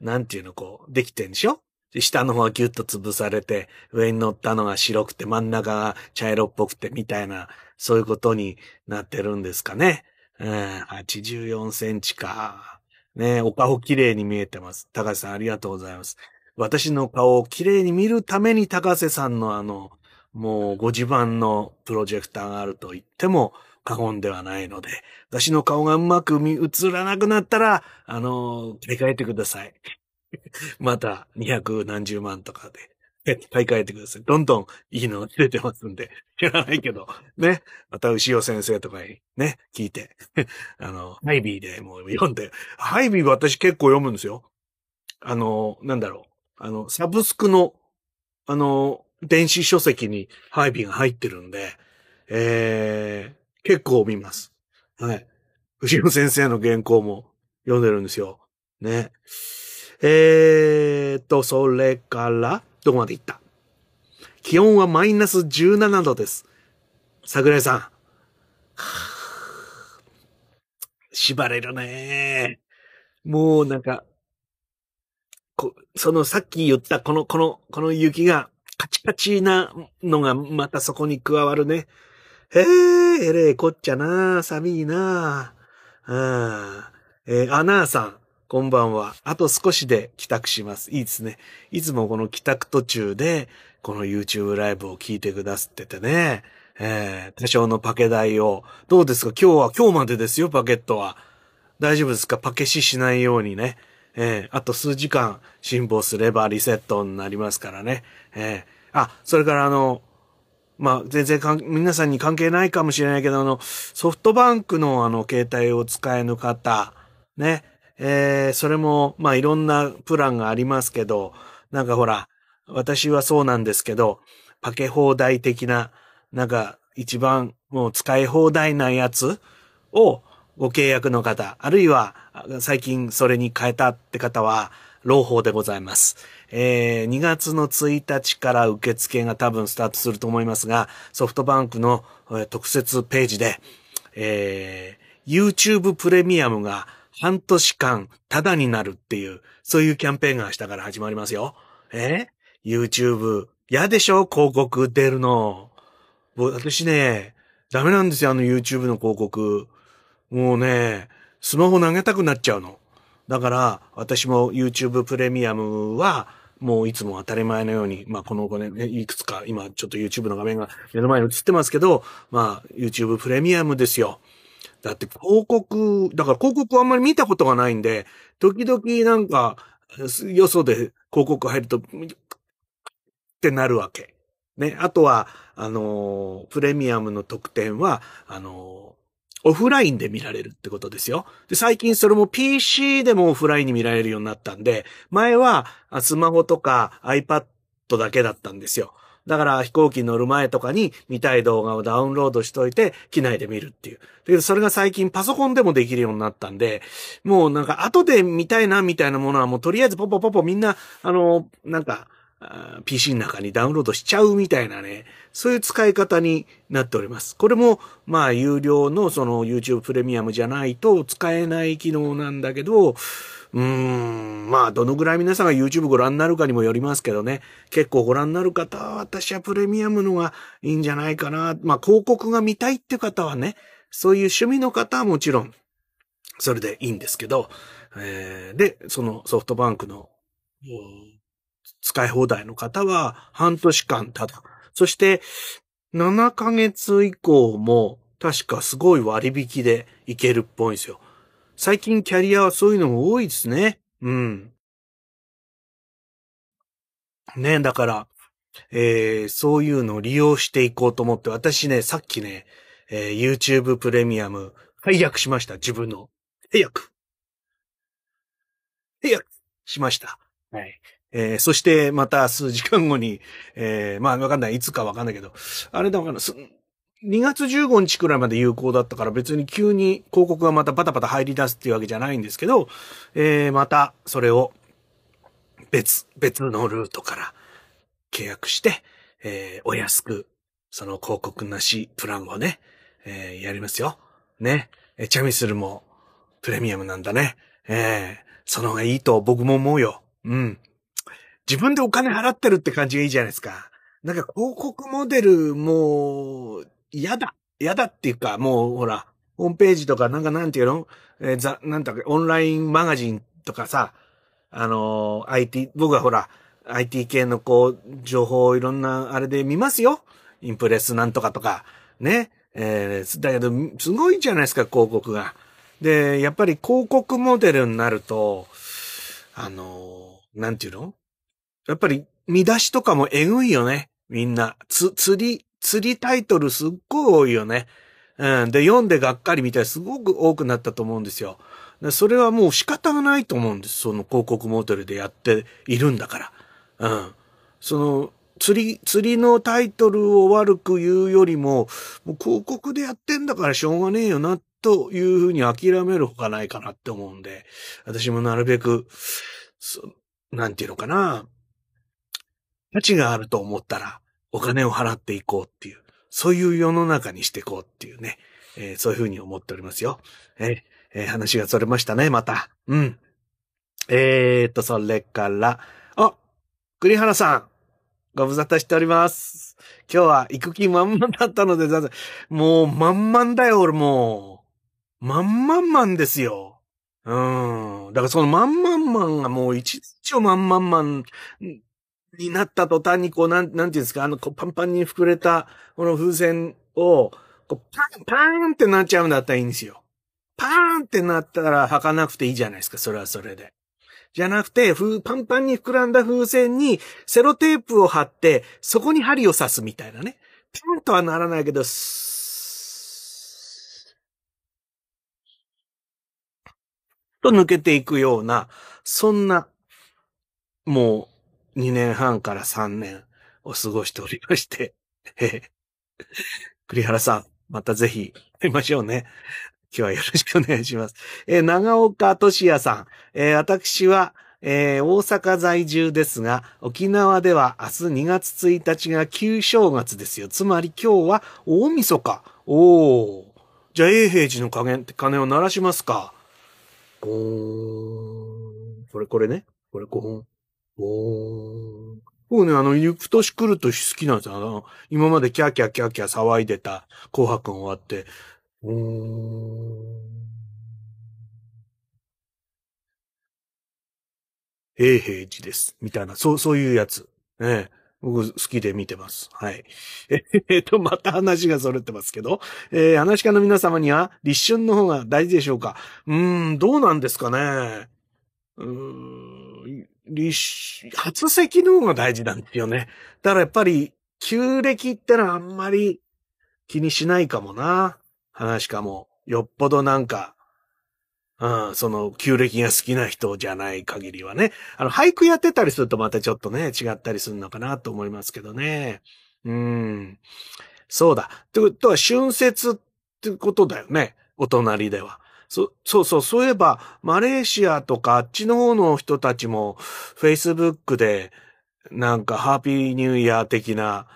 なんていうのこう、できてんでしょ？下の方はギュッと潰されて、上に乗ったのが白くて真ん中が茶色っぽくてみたいな、そういうことになってるんですかね。うん、84センチか。ねお顔綺麗に見えてます。高瀬さんありがとうございます。私の顔を綺麗に見るために高瀬さんのあの、もうご自慢のプロジェクターがあると言っても過言ではないので、私の顔がうまく見映らなくなったら、あの、切り替えてください。また、二百何十万とかで。買い替えてください。どんどんいいのが出てますんで。知らないけど。ね。また牛尾先生とかにね、聞いて。あの、ハイビーでもう読んで。ハイビー私結構読むんですよ。あの、なんだろう。あの、サブスクの、あの、電子書籍にハイビーが入ってるんで、えー、結構見ます。はい。牛尾先生の原稿も読んでるんですよ。ね。えーと、それから、どこまで行った？気温はマイナス17度です。桜井さん。縛れるねもうなんか、こそのさっき言ったこの、この、この雪がカチカチなのがまたそこに加わるね。へえ、えれえこっちゃな寒いなあえー、アナーさん。こんばんは。あと少しで帰宅します。いいですね。いつもこの帰宅途中で、この YouTube ライブを聞いてくださっててね。えー、多少のパケ代を。どうですか？今日は、今日までですよ、パケットは。大丈夫ですか？パケシしないようにね。えー、あと数時間辛抱すればリセットになりますからね。えー、あ、それからあの、まあ、全然かん、皆さんに関係ないかもしれないけど、あの、ソフトバンクのあの、携帯を使えぬ方、ね、えー、それも、まあいろんなプランがありますけど、なんかほら、私はそうなんですけど、パケ放題的な、なんか一番もう使い放題なやつをご契約の方、あるいは最近それに変えたって方は、朗報でございます。えー、2月の1日から受付が多分スタートすると思いますが、ソフトバンクの特設ページで、えー、YouTube プレミアムが半年間タダになるっていう、そういうキャンペーンが明日から始まりますよ。え ?YouTube。嫌でしょ？広告出るの。私ね、ダメなんですよ、あの YouTube の広告。もうね、スマホ投げたくなっちゃうの。だから、私も YouTube プレミアムは、もういつも当たり前のように、まあこの子ね、いくつか、今ちょっと YouTube の画面が目の前に映ってますけど、まあ YouTube プレミアムですよ。だって広告、だから広告あんまり見たことがないんで、時々なんか、よそで広告入ると、ってなるわけ。ね。あとは、あのプレミアムの特典は、あのオフラインで見られるってことですよ。で、最近それも PC でもオフラインに見られるようになったんで、前はスマホとか iPad だけだったんですよ。だから飛行機乗る前とかに見たい動画をダウンロードしといて、機内で見るっていう。だけどそれが最近パソコンでもできるようになったんで、もうなんか後で見たいなみたいなものはもうとりあえずポポポポみんな、あの、なんか、PC の中にダウンロードしちゃうみたいなね、そういう使い方になっております。これも、まあ、有料のその YouTube プレミアムじゃないと使えない機能なんだけど、うーん、まあ、どのぐらい皆さんが YouTube ご覧になるかにもよりますけどね。結構ご覧になる方は、私はプレミアムのがいいんじゃないかな。まあ、広告が見たいって方はね、そういう趣味の方はもちろん、それでいいんですけど、えー、で、そのソフトバンクの、使い放題の方は半年間ただ。そして、7ヶ月以降も確かすごい割引でいけるっぽいんですよ。最近キャリアはそういうのも多いですね。うん。ね、だから、えー、そういうのを利用していこうと思って、私ね、さっきね、えー、YouTube プレミアム、解約しました、自分の。契約。契約しました。はい。えー、そしてまた数時間後に、えー、まあわかんない、いつかわかんないけど、あれだわかんない、2月15日くらいまで有効だったから別に急に広告がまたバタバタ入り出すっていうわけじゃないんですけど、えー、またそれを別、別のルートから契約して、えー、お安く、その広告なしプランをね、えー、やりますよ。ね。えチャミスルもプレミアムなんだね。えー、その方がいいと僕も思うよ。うん。自分でお金払ってるって感じがいいじゃないですか。なんか広告モデルも嫌だ。嫌だっていうか、もうほら、ホームページとかなんかなんていうの？えー、ざ、なんだか、オンラインマガジンとかさ、あのー、IT、僕はほら、IT 系のこう、情報をいろんなあれで見ますよ。インプレスなんとかとか、ね。えー、だけど、すごいじゃないですか、広告が。で、やっぱり広告モデルになると、あのー、なんていうの？やっぱり見出しとかもえぐいよね。みんな。つ、釣り、釣りタイトルすっごい多いよね。うん。で、読んでがっかりみたいすごく多くなったと思うんですよ。それはもう仕方がないと思うんです。その広告モデルでやっているんだから。うん。その、釣り、釣りのタイトルを悪く言うよりも、もう広告でやってんだからしょうがねえよな、というふうに諦めるほかないかなって思うんで、私もなるべく、なんていうのかな。価値があると思ったら、お金を払っていこうっていう、そういう世の中にしていこうっていうね、えー、そういうふうに思っておりますよ。えー、えー、話がそれましたね、また。うん。えーと、それから、あ、栗原さん、ご無沙汰しております。今日は行く気満々だったので、もう満々だよ、俺もう。満々満ですよ。うん。だからその満々満がもう一日満々満になった途端にこう、なん、なんていうんですか、あの、こうパンパンに膨れた、この風船を、こう、パン、パーンってなっちゃうんだったらいいんですよ。パーンってなったら履かなくていいじゃないですか、それはそれで。じゃなくて、ふパンパンに膨らんだ風船にセロテープを貼って、そこに針を刺すみたいなね。ピンとはならないけど、と抜けていくような、そんな、もう2年半から3年を過ごしておりまして、栗原さん、またぜひ会いましょうね。今日はよろしくお願いします。えー、長岡俊也さん。えー、私は、えー、大阪在住ですが、沖縄では明日2月1日が旧正月ですよ。つまり今日は大晦日。おー。じゃあ、永平寺の鐘鐘を鳴らしますか。ゴーン。これこれね。これゴーン。ゴー。僕ね、あの、行く年来る年好きなんですよ。あの、今までキャーキャーキャーキャー騒いでた紅白終わって、うーん。永平寺です。みたいな、そう、そういうやつ。ね僕好きで見てます。はい。えっと、また話が逸れてますけど、えー、話家の皆様には立春の方が大事でしょうかうーん、どうなんですかねうーん、立、初席の方が大事なんですよね。だからやっぱり、旧暦ってのはあんまり気にしないかもな。話かも、よっぽどなんか、うん、その、旧暦が好きな人じゃない限りはね。あの、俳句やってたりするとまたちょっとね、違ったりするのかなと思いますけどね。うん。そうだ。ってことは、春節ってことだよね。お隣では。そ、そうそう、そういえば、マレーシアとかあっちの方の人たちも、Facebook で、なんか、ハッピーニューイヤー的な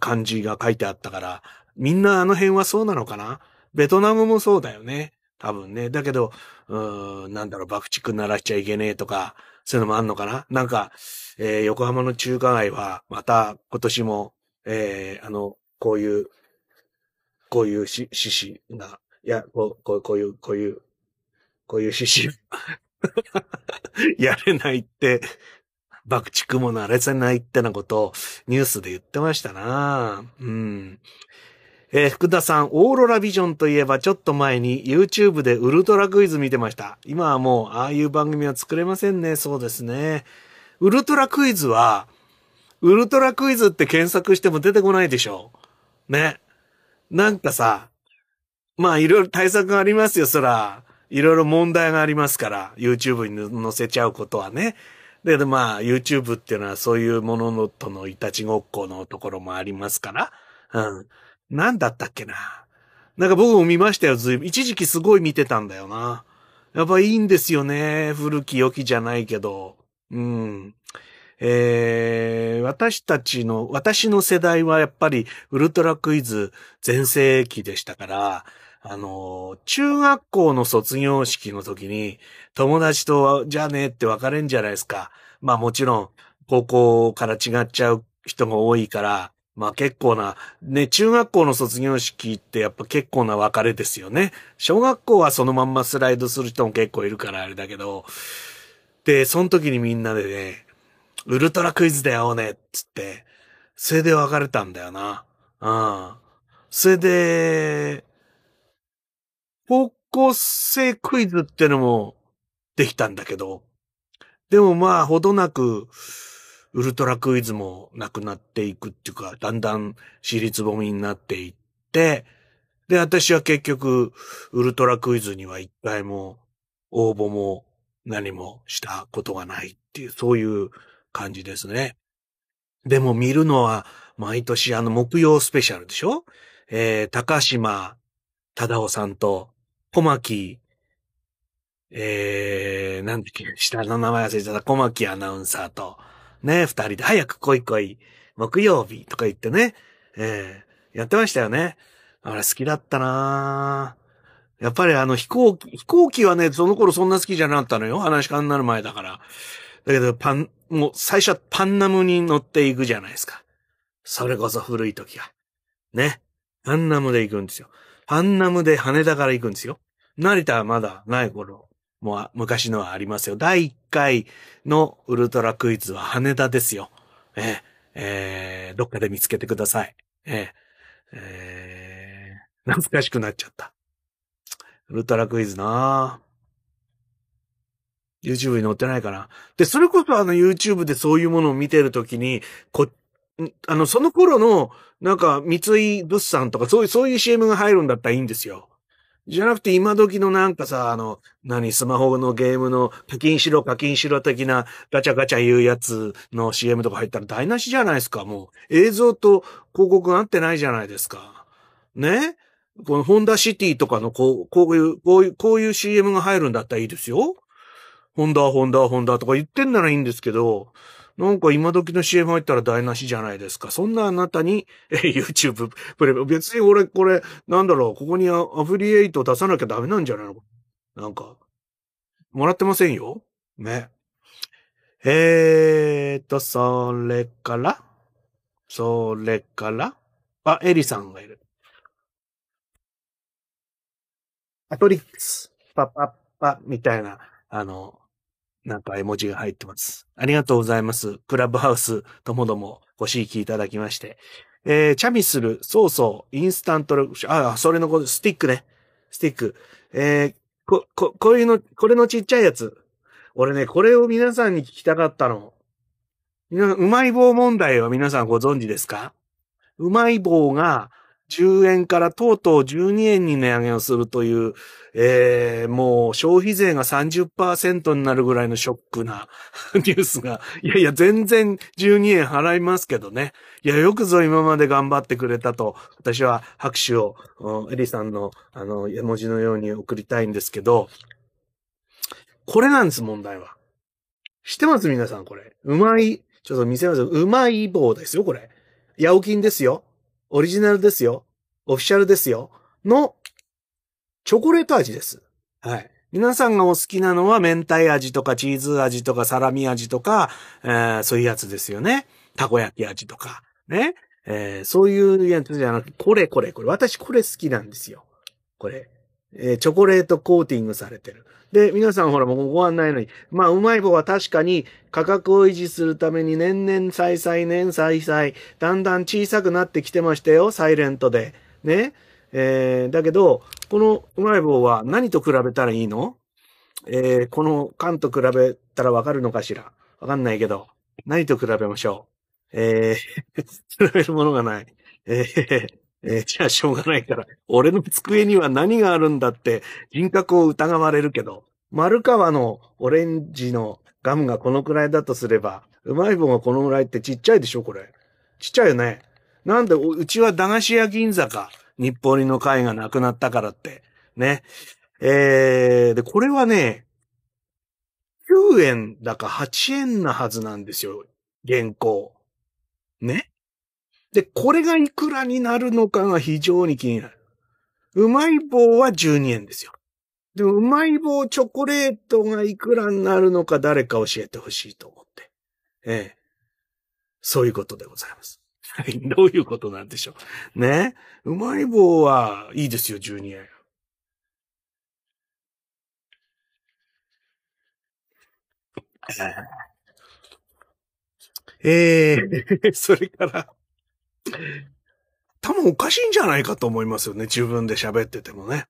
感じが書いてあったから、みんなあの辺はそうなのかな？ベトナムもそうだよね。多分ね。だけど、うーん、なんだろう、爆竹鳴らしちゃいけねえとか、そういうのもあんのかな？なんか、えー、横浜の中華街は、また今年も、えー、あの、こういう、こういうし、獅子が、いや、こう、こうこういう、こういう、こういう獅子、やれないって、爆竹も鳴れせないってなことをニュースで言ってましたなうん。えー、福田さん、オーロラビジョンといえばちょっと前に YouTube でウルトラクイズ見てました。今はもうああいう番組は作れませんね。そうですね。ウルトラクイズは、ウルトラクイズって検索しても出てこないでしょ。ね。なんかさ、まあいろいろ対策がありますよ、そら。いろいろ問題がありますから、YouTube に載せちゃうことはね。で、まあ YouTube っていうのはそういうもののとのいたちごっこのところもありますから。うん。なんだったっけな。なんか僕も見ましたよ、ずいぶん。一時期すごい見てたんだよな。やっぱいいんですよね。古き良きじゃないけど。うん。えー、私たちの、私の世代はやっぱりウルトラクイズ全盛期でしたから、あの、中学校の卒業式の時に友達とじゃあねって別れんじゃないですか。まあもちろん高校から違っちゃう人が多いから、まあ結構な、ね、中学校の卒業式ってやっぱ結構な別れですよね。小学校はそのまんまスライドする人も結構いるからあれだけど、で、その時にみんなでね、ウルトラクイズだよね、つって、それで別れたんだよな。うん。それで、高校生クイズってのもできたんだけど、でもまあ、ほどなく、ウルトラクイズもなくなっていくっていうか、だんだん私立ぼみになっていって、で、私は結局、ウルトラクイズには一回も応募も何もしたことがないっていう、そういう感じですね。でも見るのは毎年あの木曜スペシャルでしょ？えー、高島忠夫さんと小牧、えー、なんだっけ、下の名前忘れちゃった小牧アナウンサーと、ね、二人で早く来い来い、木曜日とか言ってね、えー、やってましたよね。あれ好きだったなやっぱりあの飛行機、飛行機はね、その頃そんな好きじゃなかったのよ。話し家になる前だから。だけど、パン、もう最初はパンナムに乗っていくじゃないですか。それこそ古い時は。ね。パンナムで行くんですよ。パンナムで羽田から行くんですよ。成田はまだない頃。もう昔のはありますよ。第1回のウルトラクイズは羽田ですよ。えー、えー、どっかで見つけてください。えー、えー、懐かしくなっちゃった。ウルトラクイズなぁ YouTube に載ってないかな。で、それこそあの YouTube でそういうものを見てるときに、こ、あの、その頃の、なんか、三井物産とか、そういう、そういう CM が入るんだったらいいんですよ。じゃなくて今時のなんかさ、あの、何、スマホのゲームの課金しろ課金しろ的なガチャガチャ言うやつの CM とか入ったら台無しじゃないですか。もう映像と広告が合ってないじゃないですか。ね？このホンダシティとかのこう、こういう、こういう、こういう CM が入るんだったらいいですよ。ホンダ、ホンダ、ホンダとか言ってんならいいんですけど、なんか今時の CM 入ったら台無しじゃないですか。そんなあなたに、え、YouTube プレビュー別に俺、これ、なんだろう、ここにアフリエイト出さなきゃダメなんじゃないの？なんか、もらってませんよ？ね。えーと、それから、それから、あ、エリさんがいる。アトリックス、パパッパ、みたいな、あの、なんか絵文字が入ってます。ありがとうございます。クラブハウスともどもご指揮いただきまして。えー、チャミスル、そうそう、インスタントル、あ、それのこと、スティックね。スティック。えー、こ、こ、こういうの、これのちっちゃいやつ。俺ね、これを皆さんに聞きたかったの。うまい棒問題は皆さんご存知ですか？うまい棒が10円からとうとう12円に値上げをするという、えー、もう消費税が30%になるぐらいのショックな ニュースが、いやいや、全然12円払いますけどね。いや、よくぞ今まで頑張ってくれたと、私は拍手を、エリさんの、あの、絵文字のように送りたいんですけど、これなんです、問題は。知ってます？皆さん、これ。うまい、ちょっと見せますうまい棒ですよ、これ。ヤオキンですよ。オリジナルですよ。オフィシャルですよ。の、チョコレート味です。はい。皆さんがお好きなのは明太味とかチーズ味とかサラミ味とか、えー、そういうやつですよね。たこ焼き味とか。ね。えー、そういうやつじゃなくて、これこれこれ。私これ好きなんですよ。これ。えー、チョコレートコーティングされてる。で、皆さんほらもうご案内のに、まあ、うまい棒は確かに価格を維持するために年々再々年再々、だんだん小さくなってきてましたよ、サイレントで。ね。えー、だけど、このうまい棒は何と比べたらいいの？えー、この缶と比べたらわかるのかしら？わかんないけど、何と比べましょう？えー、比べるものがない。えー、えー、じゃあしょうがないから、俺の机には何があるんだって人格を疑われるけど、丸川のオレンジのガムがこのくらいだとすれば、うまい棒がこのくらいってちっちゃいでしょこれ。ちっちゃいよね。なんで、うちは駄菓子屋銀座か。日暮里の会がなくなったからって。ね。えー、で、これはね、9円だか8円なはずなんですよ。原稿。ね。で、これがいくらになるのかが非常に気になる。うまい棒は12円ですよ。でも、うまい棒チョコレートがいくらになるのか誰か教えてほしいと思って。ええ。そういうことでございます。はい。どういうことなんでしょう。ね。うまい棒はいいですよ、12円。ええー、それから、多分おかしいんじゃないかと思いますよね。自分で喋っててもね。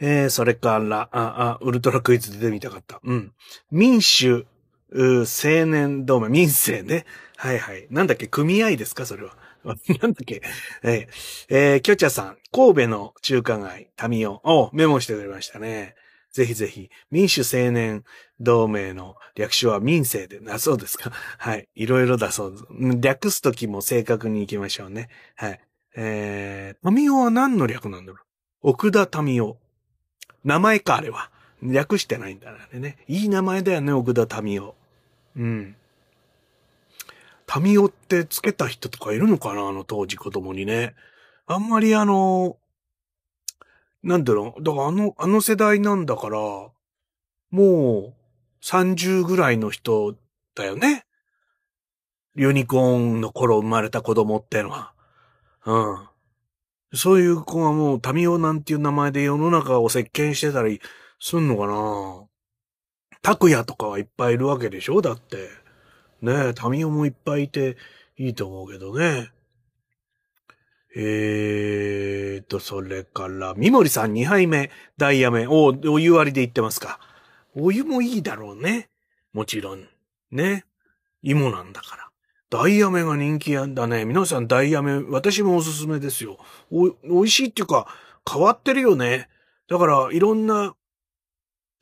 えー、それから、あ、あ、ウルトラクイズ出てみたかった。うん。民主、う青年同盟、民政ね。はいはい。なんだっけ、組合ですか？それは。なんだっけ？えー、えー、キョチャさん、神戸の中華街、タミオ。おメモしてくれましたね。ぜひぜひ、民主青年同盟の略称は民政で、な、そうですか。はい。いろいろだそうです。略すときも正確に行きましょうね。はい。えー、タミオは何の略なんだろう奥田タミオ。名前か、あれは。略してないんだね、あれね。いい名前だよね、奥田タミオ。うん。タミオってつけた人とかいるのかなあの当時子供にね。あんまりあの、なんだろう？だからあの、あの世代なんだから、もう30ぐらいの人だよね？ユニコーンの頃生まれた子供ってのは。うん。そういう子がもうタミオなんていう名前で世の中を席巻してたりすんのかな拓也とかはいっぱいいるわけでしょ？だって。ねえ、タミオもいっぱいいていいと思うけどね。えーと、それから、三森さん2杯目、ダイヤメ。お、お湯割りで言ってますか。お湯もいいだろうね。もちろん。ね。芋なんだから。ダイヤメが人気やんだね。皆さんダイヤメ、私もおすすめですよ。お、美味しいっていうか、変わってるよね。だから、いろんな、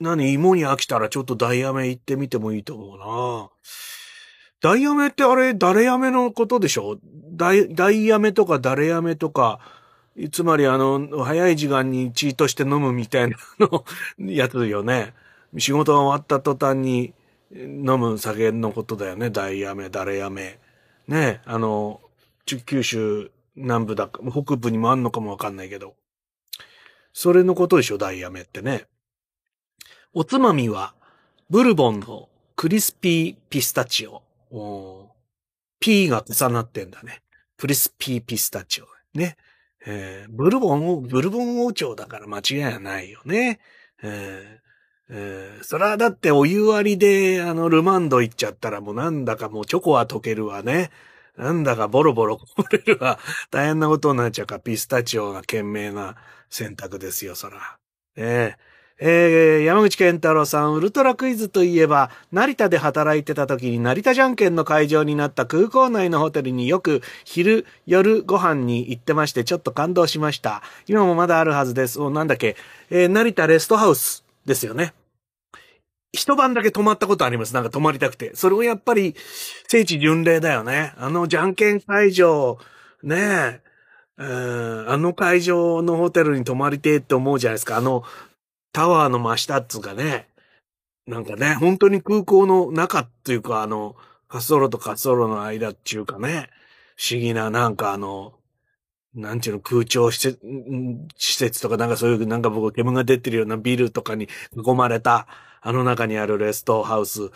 何、芋に飽きたらちょっとダイヤメ行ってみてもいいと思うな。ダイヤメってあれ、誰やめのことでしょ？ダイ、ダイヤメとか誰やめとか、つまりあの、早い時間にチートして飲むみたいなの、やつよね。仕事が終わった途端に飲む酒のことだよね。ダイヤメ、誰やめ。ねあの、九州南部だか、北部にもあんのかもわかんないけど。それのことでしょ、ダイヤメってね。おつまみは、ブルボンのクリスピーピスタチオ。P が重なってんだね。クリスピーピスタチオ。ね。えー、ブルボンを、ブルボン王朝だから間違いはないよね。えーえー、それはだってお湯割りで、あの、ルマンド行っちゃったらもうなんだかもうチョコは溶けるわね。なんだかボロボロこぼれるわ。大変なことになっちゃうか、ピスタチオが賢明な選択ですよ、そら。ねええー、山口健太郎さん、ウルトラクイズといえば、成田で働いてた時に成田じゃんけんの会場になった空港内のホテルによく昼、夜ご飯に行ってまして、ちょっと感動しました。今もまだあるはずです。お、なんだっけ、えー、成田レストハウスですよね。一晩だけ泊まったことあります。なんか泊まりたくて。それもやっぱり、聖地巡礼だよね。あのじゃんけん会場、ねえ、あの会場のホテルに泊まりてえって思うじゃないですか。あの、タワーの真下っつうかね。なんかね、本当に空港の中っていうか、あの、滑走路と滑走路の間っていうかね、不思議な、なんかあの、なんちゅうの空調施設、施設とかなんかそういう、なんか僕煙が出てるようなビルとかに囲まれた、あの中にあるレストハウス、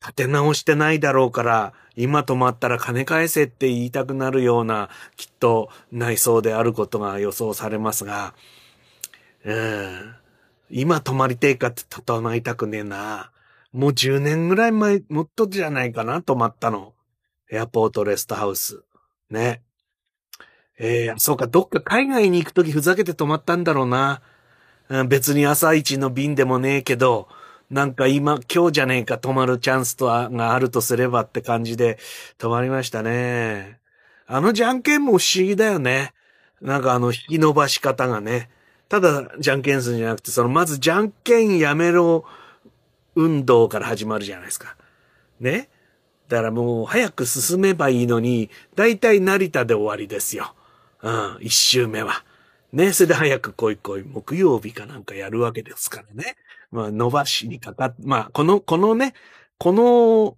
建て直してないだろうから、今泊まったら金返せって言いたくなるような、きっと内装であることが予想されますが、うん、今泊まりてえかって泊まりたくねえな。もう10年ぐらい前、もっとじゃないかな、泊まったの。エアポートレストハウス。ね。えー、そうか、どっか海外に行くときふざけて泊まったんだろうな。別に朝一の便でもねえけど、なんか今、今日じゃねえか泊まるチャンスとがあるとすればって感じで泊まりましたね。あのじゃんけんも不思議だよね。なんかあの引き伸ばし方がね。ただじゃんけんするんじゃなくて、そのまずじゃんけんやめろ運動から始まるじゃないですか。ね？だからもう早く進めばいいのに、だいたい成田で終わりですよ。うん、一周目は。ね、それで早く来い来い、木曜日かなんかやるわけですからね。まあ、伸ばしにかかっ、まあ、この、このね、この、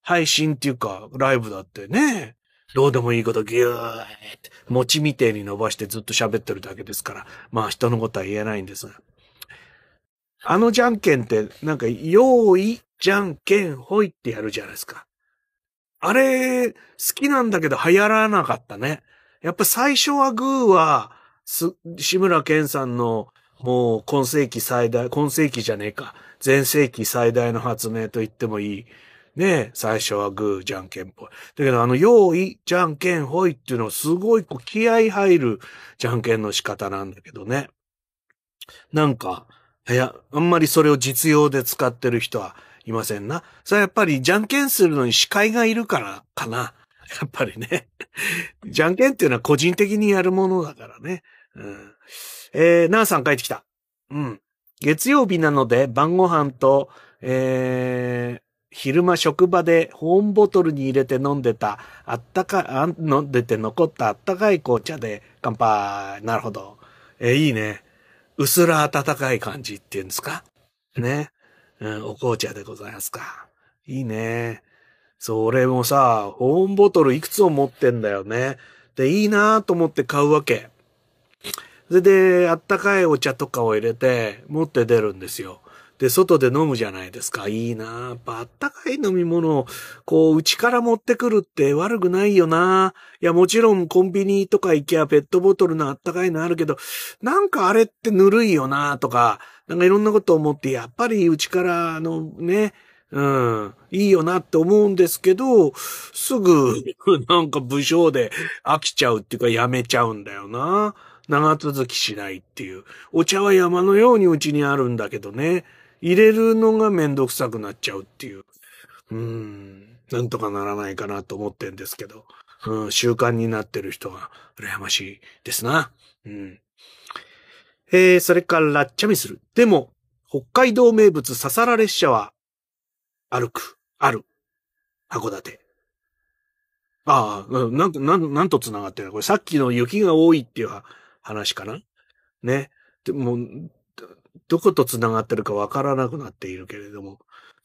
配信っていうか、ライブだってね、どうでもいいことギューって、餅みてえに伸ばしてずっと喋ってるだけですから、まあ人のことは言えないんですが。あのじゃんけんって、なんか、用意、じゃんけん、ほいってやるじゃないですか。あれ、好きなんだけど流行らなかったね。やっぱ最初はグーは、す、志村けんさんのもう今世紀最大、今世紀じゃねえか。前世紀最大の発明と言ってもいい。ね最初はグー、じゃんけんぽい。だけどあの、用意、じゃんけんほいっていうのはすごいこう気合入るじゃんけんの仕方なんだけどね。なんか、いや、あんまりそれを実用で使ってる人はいませんな。それはやっぱりじゃんけんするのに司会がいるからかな。やっぱりね。じゃんけんっていうのは個人的にやるものだからね。うん。えー、なあさん帰ってきた。うん。月曜日なので晩ご飯と、えー、昼間職場で保温ボトルに入れて飲んでた、あったか、飲んでて残ったあったかい紅茶で乾杯。なるほど。え、いいね。うすら暖かい感じっていうんですか？ね。うん、お紅茶でございますか。いいね。それもさ、保温ボトルいくつを持ってんだよね。で、いいなと思って買うわけ。それで、あったかいお茶とかを入れて、持って出るんですよ。で、外で飲むじゃないですか。いいなやっぱあったかい飲み物を、こう、内から持ってくるって悪くないよないや、もちろんコンビニとか行きゃペットボトルのあったかいのあるけど、なんかあれってぬるいよなとか、なんかいろんなこと思って、やっぱり内からのね、うん、いいよなって思うんですけど、すぐ、なんか武将で飽きちゃうっていうかやめちゃうんだよな。長続きしないっていう。お茶は山のようにうちにあるんだけどね。入れるのがめんどくさくなっちゃうっていう。うん。なんとかならないかなと思ってんですけど。うん、習慣になってる人が羨ましいですな。うん。えー、それからラッチャミする。でも、北海道名物ササラ列車は、歩く、ある。函館。ああ、なん、なん、なんと繋がってるこれさっきの雪が多いっていう話かな？ね。でも、どこと繋がってるかわからなくなっているけれども。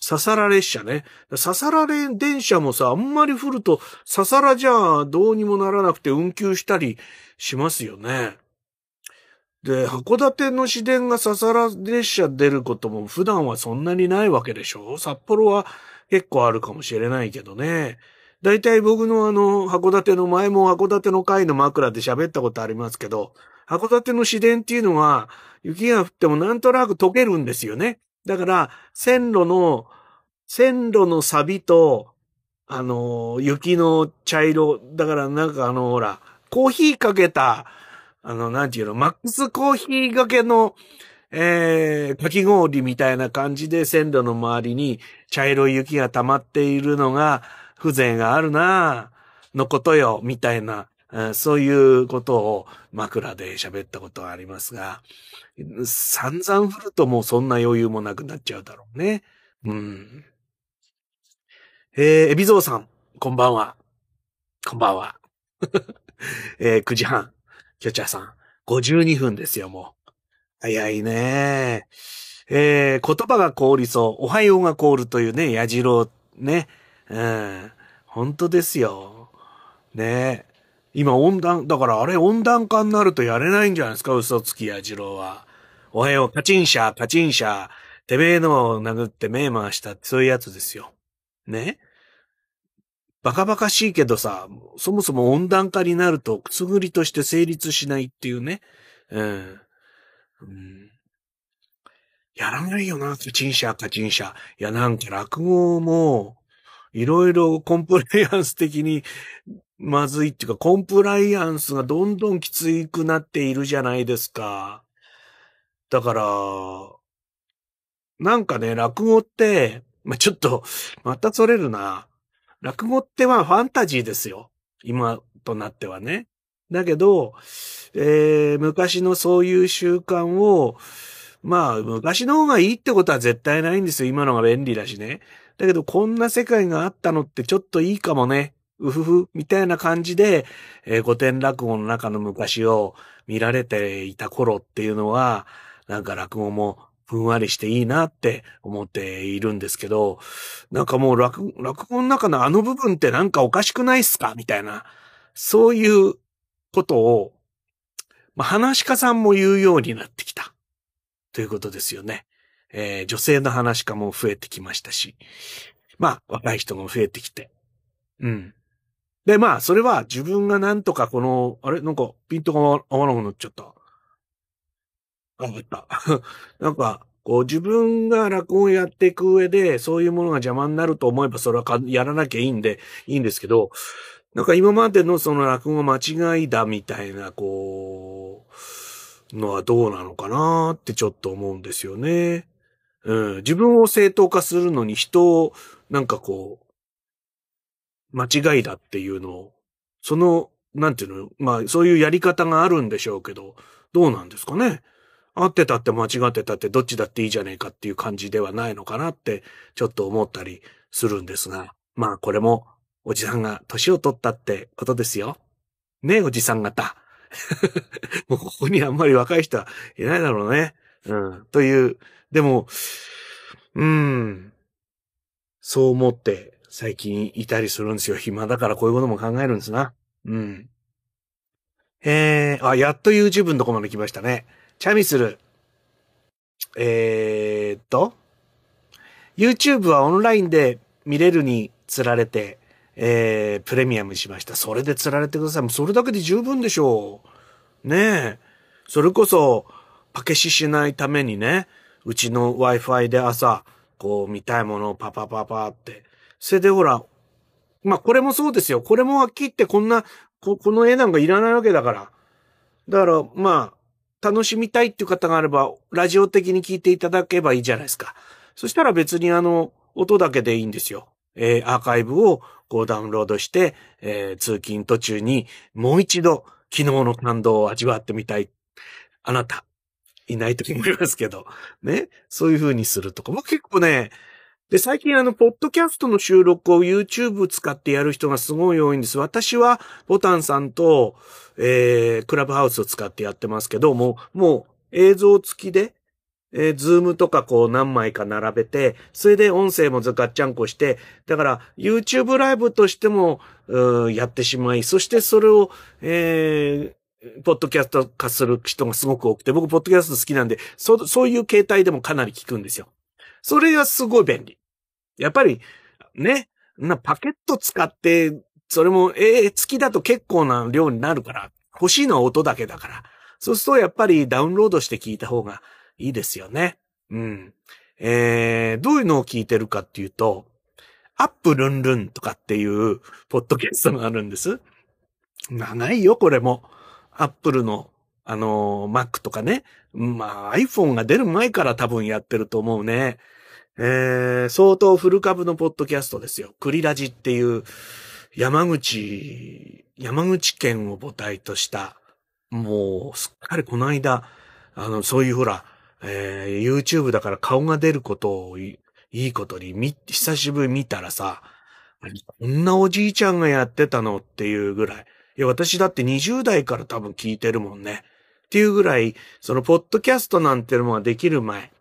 ササラ列車ね。ササラ電車もさ、あんまり降ると、ササラじゃどうにもならなくて運休したりしますよね。で、函館の市電がササラ列車出ることも普段はそんなにないわけでしょ札幌は結構あるかもしれないけどね。だいたい僕のあの、函館の前も函館の会の枕で喋ったことありますけど、函館の市電っていうのは、雪が降ってもなんとなく溶けるんですよね。だから、線路の、線路の錆と、あの、雪の茶色、だからなんかあの、ほら、コーヒーかけた、あの、なんていうの、マックスコーヒーがけの、えー、かき氷みたいな感じで線路の周りに茶色い雪が溜まっているのが、風情があるなのことよ、みたいな、そういうことを枕で喋ったことはありますが、散々降るともうそんな余裕もなくなっちゃうだろうね。うん。えー、エビゾウさん、こんばんは。こんばんは。えー、9時半。キョチャさん、52分ですよ、もう。早いね。えー、言葉が凍りそう、おはようが凍るというね、矢印ね。うん。本当ですよ。ね今温暖、だからあれ温暖化になるとやれないんじゃないですか、嘘つきや次郎は。おはよう、カチンシャー、カチンシャー、てめえのを殴って目回したってそういうやつですよ。ね？バカバカしいけどさ、そもそも温暖化になるとくすぐりとして成立しないっていうね。うん。うん、やらないよな、カチンシャー、カチンシャー。いや、なんか落語も、いろいろコンプライアンス的にまずいっていうか、コンプライアンスがどんどんきついくなっているじゃないですか。だから、なんかね、落語って、まあ、ちょっと、またそれるな。落語ってはファンタジーですよ。今となってはね。だけど、えー、昔のそういう習慣を、まあ、昔の方がいいってことは絶対ないんですよ。今のが便利だしね。だけど、こんな世界があったのってちょっといいかもね。うふふ、みたいな感じで、えー、古典落語の中の昔を見られていた頃っていうのは、なんか落語もふんわりしていいなって思っているんですけど、なんかもう落落語の中のあの部分ってなんかおかしくないっすかみたいな、そういうことを、まあ、話し家さんも言うようになってきた。ということですよね。えー、女性の話家も増えてきましたし、まあ、若い人も増えてきて。うん。で、まあ、それは自分がなんとかこの、あれ？なんか、ピントが合わなくなっちゃった。あ、わった。なんか、こう自分が落語をやっていく上で、そういうものが邪魔になると思えば、それはやらなきゃいいんで、いいんですけど、なんか今までのその落語間違いだみたいな、こう、のはどうなのかなってちょっと思うんですよね。うん、自分を正当化するのに人を、なんかこう、間違いだっていうのを、その、なんていうの、まあ、そういうやり方があるんでしょうけど、どうなんですかね。合ってたって間違ってたってどっちだっていいじゃねえかっていう感じではないのかなってちょっと思ったりするんですが、まあこれもおじさんが年を取ったってことですよ。ねえ、おじさん方。もうここにあんまり若い人はいないだろうね。うん。という、でも、うん。そう思って最近いたりするんですよ。暇だからこういうことも考えるんですな。うん。えー、あ、やっと YouTube のとこまで来ましたね。チャミスル。えー、っと、YouTube はオンラインで見れるに釣られて、えー、プレミアムしました。それで釣られてください。もうそれだけで十分でしょう。ねえ。それこそ、パケシしないためにね、うちの Wi-Fi で朝、こう見たいものをパパパパって。それでほら、まあこれもそうですよ。これもはっきり言ってこんな、ここの絵なんかいらないわけだから。だから、まあ、楽しみたいっていう方があれば、ラジオ的に聞いていただけばいいじゃないですか。そしたら別にあの、音だけでいいんですよ。えー、アーカイブをこうダウンロードして、えー、通勤途中にもう一度昨日の感動を味わってみたい。あなた、いないと思いますけど、ね。そういう風にするとか。僕結構ね、で、最近あの、ポッドキャストの収録を YouTube 使ってやる人がすごい多いんです。私は、ボタンさんと、えー、クラブハウスを使ってやってますけど、もう、もう、映像付きで、えー、ズームとかこう何枚か並べて、それで音声もずかっちゃんこして、だから YouTube ライブとしても、やってしまい、そしてそれを、えー、ポッドキャスト化する人がすごく多くて、僕、ポッドキャスト好きなんで、そ、そういう形態でもかなり効くんですよ。それがすごい便利。やっぱり、ね、な、パケット使って、それも、えー、月だと結構な量になるから、欲しいのは音だけだから。そうするとやっぱりダウンロードして聞いた方がいいですよね。うん。えー、どういうのを聞いてるかっていうと、アップルンルンとかっていう、ポッドキャストがあるんです。長いよ、これも。アップルの、あのー、Mac とかね。まあ、iPhone が出る前から多分やってると思うね。えー、相当フル株のポッドキャストですよ。クリラジっていう山口、山口県を母体とした、もうすっかりこの間、あの、そういうほら、えー、YouTube だから顔が出ることをいいことにみ、久しぶり見たらさ、こんなおじいちゃんがやってたのっていうぐらい。いや、私だって20代から多分聞いてるもんね。っていうぐらい、そのポッドキャストなんてのができる前、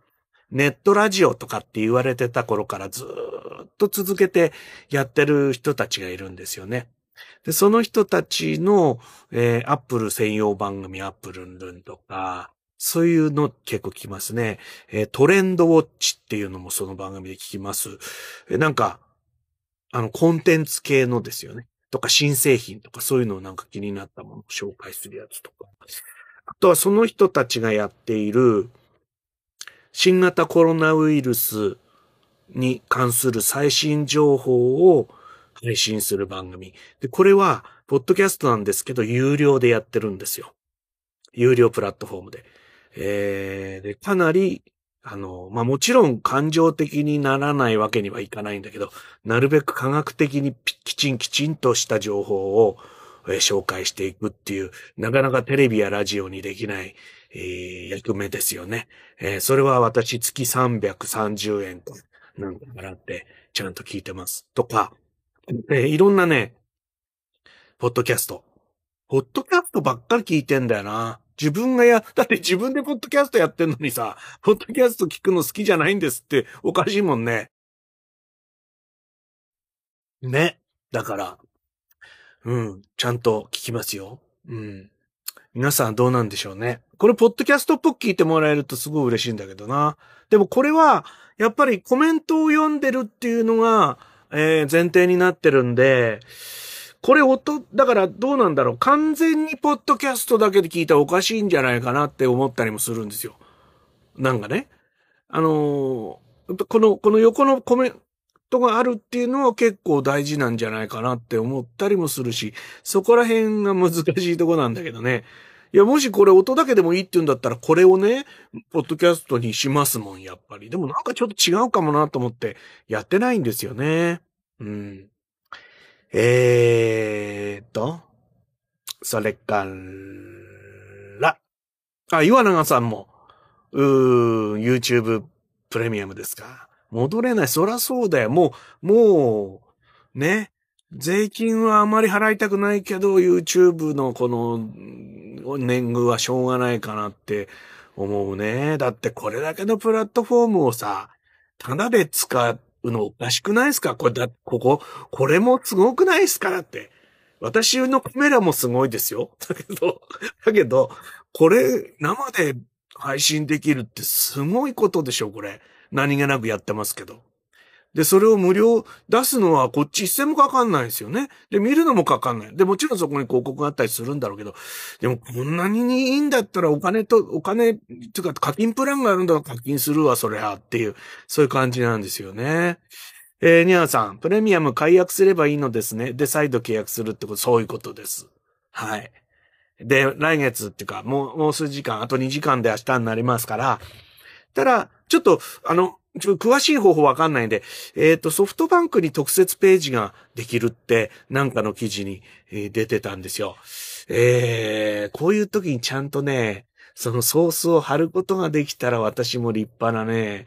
ネットラジオとかって言われてた頃からずっと続けてやってる人たちがいるんですよね。で、その人たちの、えー、アップル専用番組、アップルンルンとか、そういうの結構聞きますね。えー、トレンドウォッチっていうのもその番組で聞きます。えー、なんか、あの、コンテンツ系のですよね。とか、新製品とか、そういうのをなんか気になったものを紹介するやつとか。あとはその人たちがやっている、新型コロナウイルスに関する最新情報を配信する番組。で、これは、ポッドキャストなんですけど、有料でやってるんですよ。有料プラットフォームで。えー、で、かなり、あの、まあ、もちろん感情的にならないわけにはいかないんだけど、なるべく科学的にきちんきちんとした情報を、えー、紹介していくっていう、なかなかテレビやラジオにできない、えー、役目ですよね。えー、それは私月330円となんか払ってちゃんと聞いてます。とか、えー、いろんなね、ポッドキャスト。ポッドキャストばっかり聞いてんだよな。自分がや、だって自分でポッドキャストやってんのにさ、ポッドキャスト聞くの好きじゃないんですっておかしいもんね。ね。だから、うん、ちゃんと聞きますよ。うん。皆さんどうなんでしょうね。これ、ポッドキャストっぽく聞いてもらえるとすごい嬉しいんだけどな。でもこれは、やっぱりコメントを読んでるっていうのが、えー、前提になってるんで、これ音、だからどうなんだろう。完全にポッドキャストだけで聞いたらおかしいんじゃないかなって思ったりもするんですよ。なんかね。あのー、この、この横のコメントトがあるっていうのは結構大事なんじゃないかなって思ったりもするし、そこら辺が難しいとこなんだけどね。いや、もしこれ音だけでもいいって言うんだったら、これをね、ポッドキャストにしますもん、やっぱり。でもなんかちょっと違うかもなと思って、やってないんですよね。うん。えーと、それから、あ、岩永さんも、うー、YouTube プレミアムですか？戻れない。そらそうだよ。もう、もう、ね。税金はあまり払いたくないけど、YouTube のこの年貢はしょうがないかなって思うね。だってこれだけのプラットフォームをさ、ただで使うのおかしくないですか？これだ、ここ、これもすごくないですからって。私のカメラもすごいですよ。だけど、だけど、これ生で配信できるってすごいことでしょ、これ。何気なくやってますけど。で、それを無料出すのはこっち一銭もかかんないですよね。で、見るのもかかんない。で、もちろんそこに広告があったりするんだろうけど、でもこんなにいいんだったらお金と、お金、っていうか課金プランがあるんだら課金するわ、それはっていう、そういう感じなんですよね。えー、ニャーさん、プレミアム解約すればいいのですね。で、再度契約するってこと、そういうことです。はい。で、来月っていうか、もう、もう数時間、あと2時間で明日になりますから、ただ、ちょっと、あの、ちょっと詳しい方法わかんないんで、えっ、ー、と、ソフトバンクに特設ページができるって、なんかの記事に、え、出てたんですよ。えー、こういう時にちゃんとね、そのソースを貼ることができたら私も立派なね、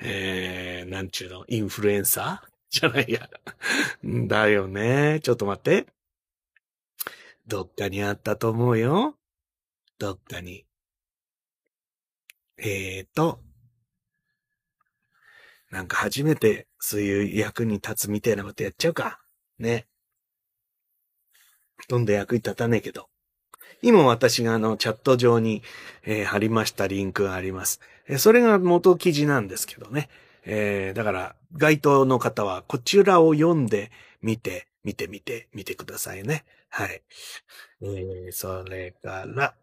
えー、なんちゅうの、インフルエンサー じゃないや。だよね。ちょっと待って。どっかにあったと思うよ。どっかに。えーと、なんか初めてそういう役に立つみたいなことやっちゃうか。ね。ほとんど役に立たねえけど。今私があのチャット上に、えー、貼りましたリンクがあります。えー、それが元記事なんですけどね。えー、だから該当の方はこちらを読んでみて、見てみて、見てくださいね。はい。えー、それから、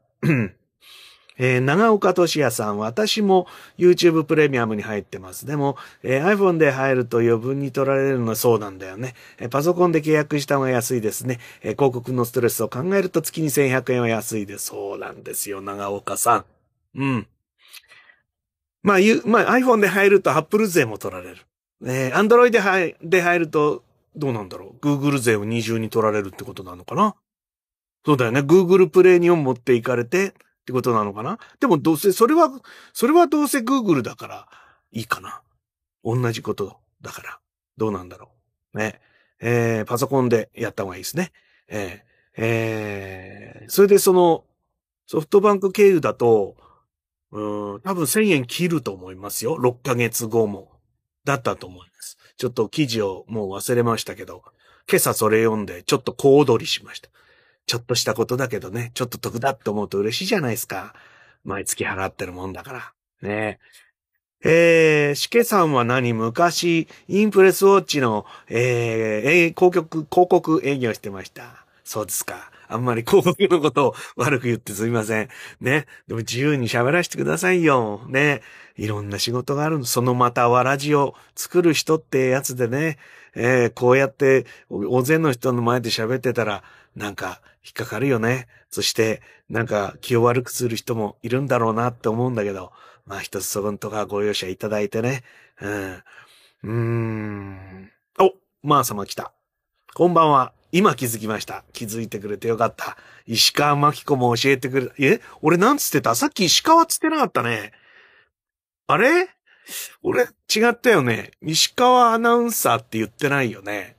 えー、長岡俊也さん、私も YouTube プレミアムに入ってます。でも、えー、iPhone で入ると余分に取られるのはそうなんだよね。えー、パソコンで契約した方が安いですね。え広告のストレスを考えると月に1100円は安いです。そうなんですよ、長岡さん。うん。まあ、ゆ、まあ、iPhone で入ると Apple 税も取られる。えー、Android で入で入ると、どうなんだろう。Google 税を二重に取られるってことなのかなそうだよね。Google プレイにを持っていかれて、ってことなのかな？でもどうせ、それは、それはどうせ Google だからいいかな。同じことだから。どうなんだろう。ね。えー、パソコンでやった方がいいですね。えー、えー、それでその、ソフトバンク経由だと、うん、多分1000円切ると思いますよ。6ヶ月後も。だったと思います。ちょっと記事をもう忘れましたけど、今朝それ読んでちょっと小躍りしました。ちょっとしたことだけどね、ちょっと得だって思うと嬉しいじゃないですか。毎月払ってるもんだから。ねえー、しけさんは何？昔、インプレスウォッチの、えー、広告、広告営業してました。そうですか。あんまり広告のことを悪く言ってすみません。ね。でも自由に喋らせてくださいよ。ね。いろんな仕事があるそのまたわらじを作る人ってやつでね。えー、こうやって大勢の人の前で喋ってたら、なんか引っかかるよね。そして、なんか気を悪くする人もいるんだろうなって思うんだけど、まあ一つそこんとかご容赦いただいてね。うん。うーん。お、まー様来た。こんばんは。今気づきました。気づいてくれてよかった。石川真紀子も教えてくれ、え？俺なんつってた？さっき石川つってなかったね。あれ？俺、違ったよね。石川アナウンサーって言ってないよね。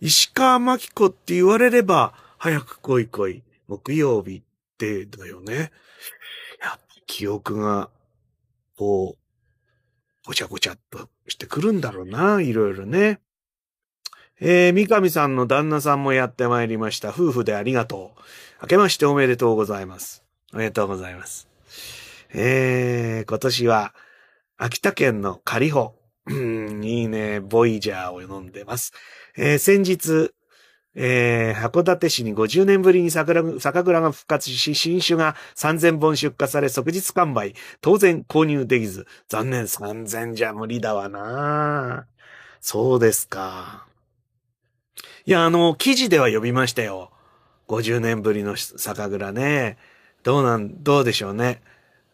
石川真紀子って言われれば、早く来い来い。木曜日ってだよね。やっぱ記憶が、こう、ごちゃごちゃっとしてくるんだろうな、いろいろね。えー、三上さんの旦那さんもやってまいりました。夫婦でありがとう。明けましておめでとうございます。おめでとうございます。えー、今年は、秋田県のカホ。うん、いいね、ボイジャーを飲んでます。えー、先日、えー、函館市に50年ぶりに桜酒蔵が復活し、新酒が3000本出荷され即日完売。当然購入できず。残念、3000じゃ無理だわなそうですか。いや、あの、記事では呼びましたよ。50年ぶりの酒蔵ね。どうなん、どうでしょうね。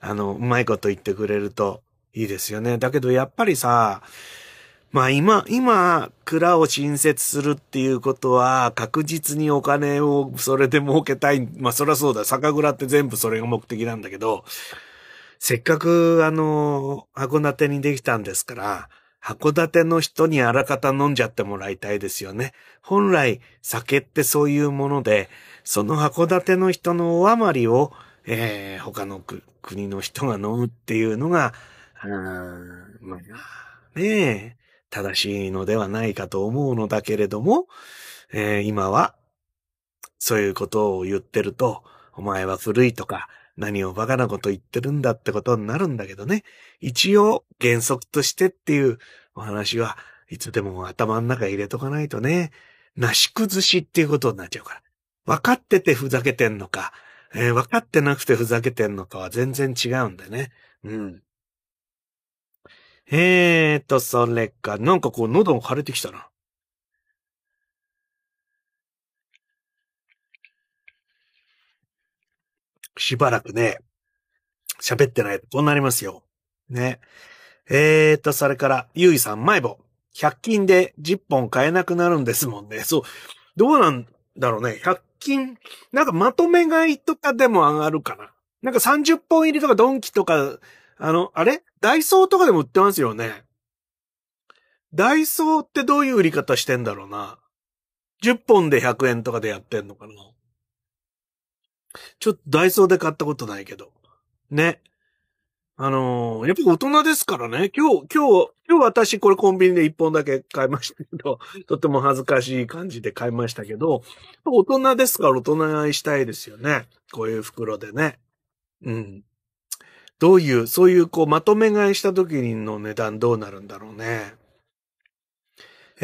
あの、うまいこと言ってくれるといいですよね。だけどやっぱりさ、まあ今、今、蔵を新設するっていうことは、確実にお金をそれで儲けたい。まあそりゃそうだ。酒蔵って全部それが目的なんだけど、せっかくあの、函館にできたんですから、函館の人にあらかた飲んじゃってもらいたいですよね。本来、酒ってそういうもので、その函館の人のお余りを、えー、他の国の人が飲むっていうのが、まあ、ねえ、正しいのではないかと思うのだけれども、えー、今は、そういうことを言ってると、お前は古いとか、何をバカなこと言ってるんだってことになるんだけどね。一応、原則としてっていうお話はいつでも頭の中入れとかないとね、なし崩しっていうことになっちゃうから。分かっててふざけてんのか、えー、分かってなくてふざけてんのかは全然違うんでね。うん。えーと、それか、なんかこう喉が腫れてきたな。しばらくね、喋ってないとこうなりますよ。ね。えーと、それから、ゆいさん、マイボ。100均で10本買えなくなるんですもんね。そう。どうなんだろうね。100均、なんかまとめ買いとかでも上がるかな。なんか30本入りとかドンキとかあの、あれ？ダイソーとかでも売ってますよね。ダイソーってどういう売り方してんだろうな。10本で100円とかでやってんのかな。ちょっとダイソーで買ったことないけど。ね。あのー、やっぱ大人ですからね。今日、今日、今日私これコンビニで1本だけ買いましたけど、とっても恥ずかしい感じで買いましたけど、大人ですから大人買いしたいですよね。こういう袋でね。うん。どういう、そういうこうまとめ買いした時の値段どうなるんだろうね。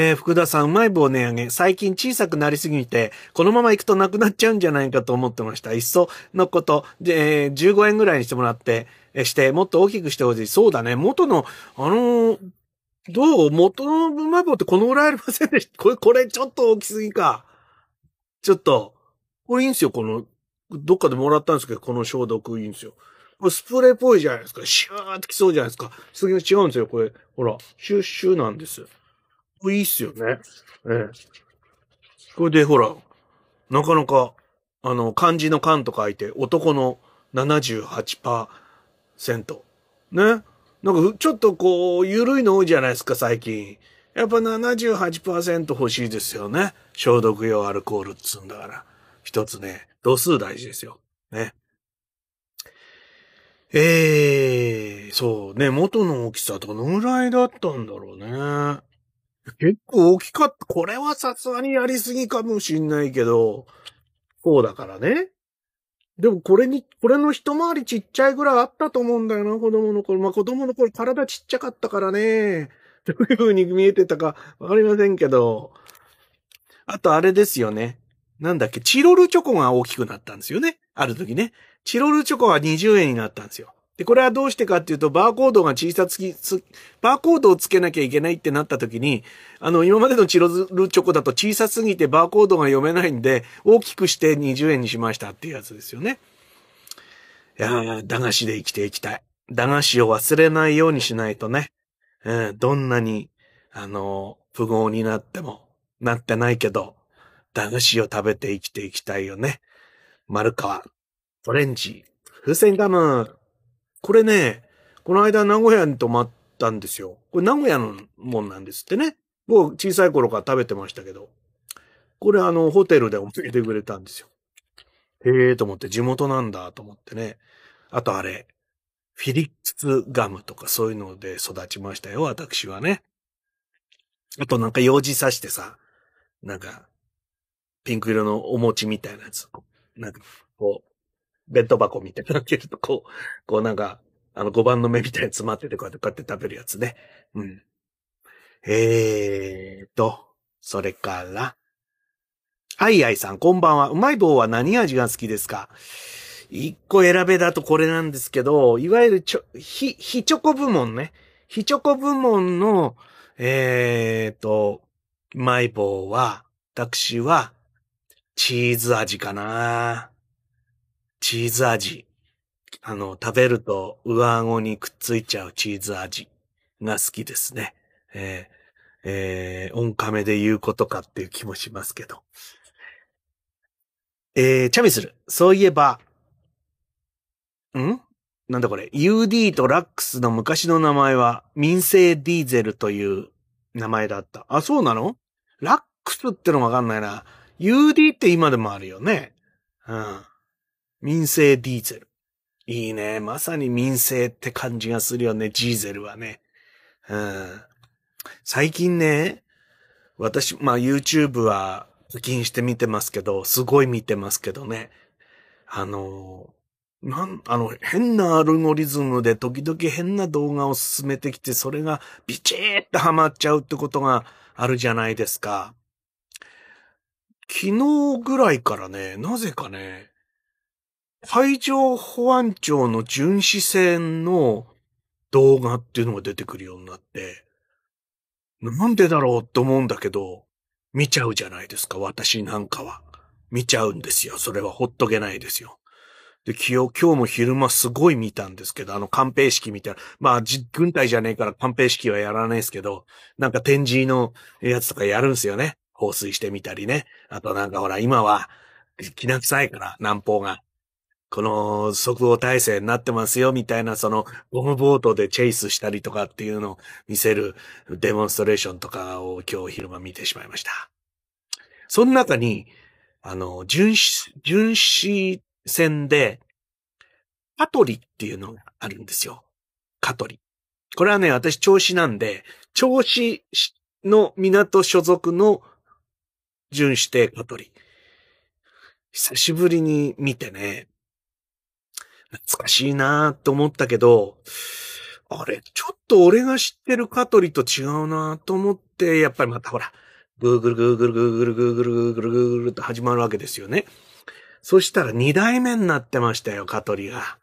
えー、福田さん、うまい棒値上げ。最近小さくなりすぎて、このまま行くとなくなっちゃうんじゃないかと思ってました。いっそのこと、で、えー、15円ぐらいにしてもらって、えして、もっと大きくしてほしい。そうだね。元の、あのー、どう？元のうまい棒ってこのぐらいありませんでした？これ、これちょっと大きすぎか。ちょっと、これいいんすよ。この、どっかでもらったんですけど、この消毒いいんですよ。これスプレーっぽいじゃないですか。シューってきそうじゃないですか。すげえ違うんですよ、これ。ほら、シュッシュなんです。いいっすよね。ええ。これでほら、なかなか、あの、漢字の漢と書いて、男の78%。ね。なんか、ちょっとこう、緩いの多いじゃないですか、最近。やっぱ78%欲しいですよね。消毒用アルコールっつうんだから。一つね、度数大事ですよ。ね。ええー、そうね、元の大きさどのぐらいだったんだろうね。結構大きかった。これはさすがにやりすぎかもしんないけど、そうだからね。でもこれに、これの一回りちっちゃいぐらいあったと思うんだよな、子供の頃。まあ子供の頃体ちっちゃかったからね。どういう風に見えてたかわかりませんけど。あとあれですよね。なんだっけ、チロルチョコが大きくなったんですよね。ある時ね。チロルチョコは20円になったんですよ。で、これはどうしてかっていうと、バーコードが小さつき、バーコードをつけなきゃいけないってなった時に、あの、今までのチロルチョコだと小さすぎてバーコードが読めないんで、大きくして20円にしましたっていうやつですよね。いやー、駄菓子で生きていきたい。駄菓子を忘れないようにしないとね。うん、どんなに、あの、富豪になっても、なってないけど、駄菓子を食べて生きていきたいよね。丸川、オレンジ、風船ガム。これね、この間名古屋に泊まったんですよ。これ名古屋のもんなんですってね。僕小さい頃から食べてましたけど。これあの、ホテルで教えてくれたんですよ。へえと思って地元なんだと思ってね。あとあれ、フィリッツガムとかそういうので育ちましたよ、私はね。あとなんか用事さしてさ、なんか、ピンク色のお餅みたいなやつ。なんか、こう、弁当箱みたいなの開けると、こう、こうなんか、あの5番の目みたいに詰まってて、こうやってこうやって食べるやつね。うん。えーと、それから、アイアイさん、こんばんは。うまい棒は何味が好きですか？一個選べだとこれなんですけど、いわゆるちょ、ひ、ひチョコ部門ね。ひチョコ部門の、えーと、うまい棒は、私は、チーズ味かな。チーズ味。あの、食べると上顎にくっついちゃうチーズ味が好きですね。えー、えー、音亀で言うことかっていう気もしますけど。えー、チャミスル。そういえば、ん？なんだこれ。UD とラックスの昔の名前は民生ディーゼルという名前だった。あ、そうなの？ラックスってのわかんないな。UD って今でもあるよね。うん。民生ディーゼル。いいね。まさに民生って感じがするよね。ジーゼルはね。うん。最近ね、私、まあ YouTube は課金して見てますけど、すごい見てますけどね。あの、なん、あの、変なアルゴリズムで時々変な動画を進めてきて、それがビチーってハマっちゃうってことがあるじゃないですか。昨日ぐらいからね、なぜかね、海上保安庁の巡視船の動画っていうのが出てくるようになって、なんでだろうって思うんだけど、見ちゃうじゃないですか、私なんかは。見ちゃうんですよ。それはほっとけないですよ。で、今日、今日も昼間すごい見たんですけど、あの、官兵式みたいな。まあ、軍隊じゃねえから官兵式はやらないですけど、なんか展示のやつとかやるんですよね。放水してみたりね。あとなんかほら、今は、きな臭いから、南方が。この即応体制になってますよ、みたいな、その、ゴムボートでチェイスしたりとかっていうのを見せるデモンストレーションとかを今日昼間見てしまいました。その中に、あの、巡視、巡視船で、カトリっていうのがあるんですよ。カトリ。これはね、私、調子なんで、調子の港所属の巡視艇カトリ。久しぶりに見てね、懐かしいなと思ったけど、あれ、ちょっと俺が知ってるカトリと違うなと思って、やっぱりまたほら、グーグルグーグルグーグルグーグルグーグルグーグルと始まるわけですよね。そしたら二代目になってましたよ、カトリが。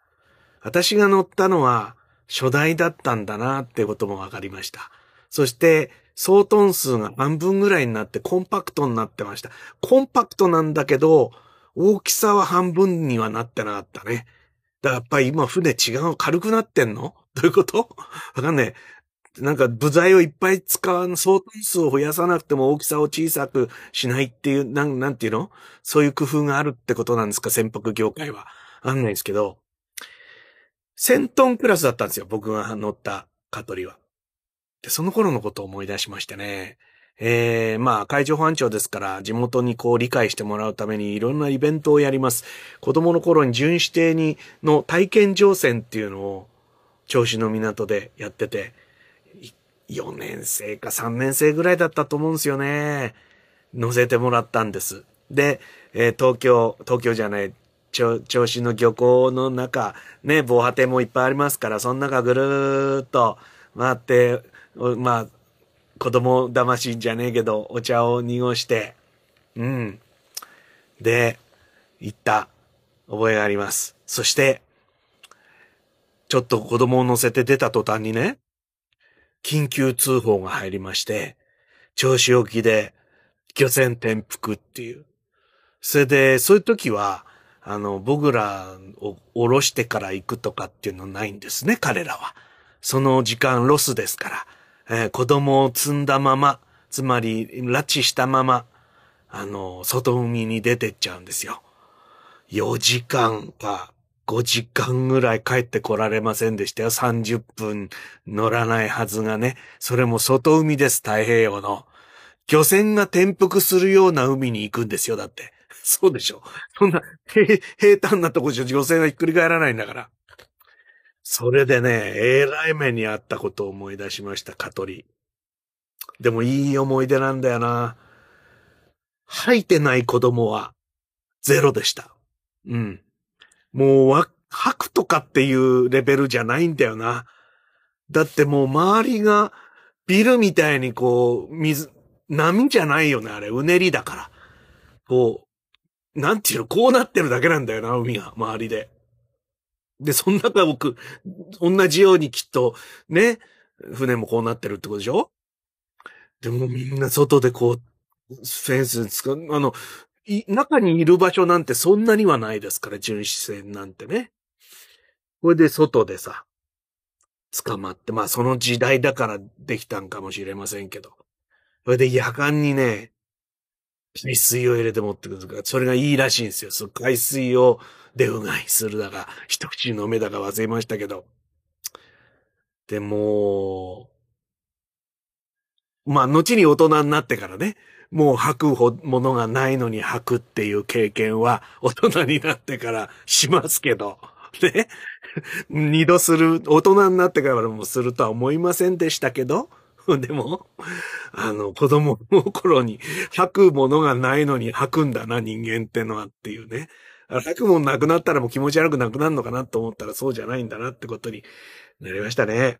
私が乗ったのは初代だったんだなってことも分かりました。そして、総トン数が半分ぐらいになってコンパクトになってました。コンパクトなんだけど、大きさは半分にはなってなかったね。だからやっぱり今船違う、軽くなってんの？どういうこと？わかんねえ。なんか部材をいっぱい使わん、相当数を増やさなくても大きさを小さくしないっていう、なん、なんていうの？そういう工夫があるってことなんですか？船舶業界は。あんないですけど。1000トンクラスだったんですよ。僕が乗ったカトリは。で、その頃のことを思い出しましてね。えー、まあ、海上保安庁ですから、地元にこう理解してもらうためにいろんなイベントをやります。子供の頃に巡視艇に、の体験乗船っていうのを、銚子の港でやってて、4年生か3年生ぐらいだったと思うんですよね。乗せてもらったんです。で、えー、東京、東京じゃない、銚子の漁港の中、ね、防波堤もいっぱいありますから、その中ぐるーっと回って、まあ、子供騙しじゃねえけど、お茶を濁して、うん。で、行った覚えがあります。そして、ちょっと子供を乗せて出た途端にね、緊急通報が入りまして、調子置きで漁船転覆っていう。それで、そういう時は、あの、僕らを降ろしてから行くとかっていうのないんですね、彼らは。その時間ロスですから。えー、子供を積んだまま、つまり、拉致したまま、あの、外海に出てっちゃうんですよ。4時間か5時間ぐらい帰ってこられませんでしたよ。30分乗らないはずがね。それも外海です、太平洋の。漁船が転覆するような海に行くんですよ、だって。そうでしょ。そんな平、平坦なとこじゃ漁船がひっくり返らないんだから。それでね、えらい目にあったことを思い出しました、カトリ。でもいい思い出なんだよな。吐いてない子供はゼロでした。うん。もうわ、吐くとかっていうレベルじゃないんだよな。だってもう周りがビルみたいにこう、水、波じゃないよね、あれ。うねりだから。こう、なんていうの、こうなってるだけなんだよな、海が、周りで。で、そん中僕、同じようにきっと、ね、船もこうなってるってことでしょ？でもみんな外でこう、フェンス使う、あの、い、中にいる場所なんてそんなにはないですから、巡視船なんてね。これで外でさ、捕まって、まあその時代だからできたんかもしれませんけど。それで夜間にね、海水を入れて持ってくるとか、それがいいらしいんですよ。その海水をでうがいするだか、一口飲めだか忘れましたけど。でも、まあ、後に大人になってからね、もう吐くものがないのに吐くっていう経験は 大人になってからしますけど、ね。二度する、大人になってからもするとは思いませんでしたけど、でも、あの、子供の頃に吐くものがないのに吐くんだな、人間ってのはっていうね。吐くもんなくなったらもう気持ち悪くなくなるのかなと思ったらそうじゃないんだなってことになりましたね。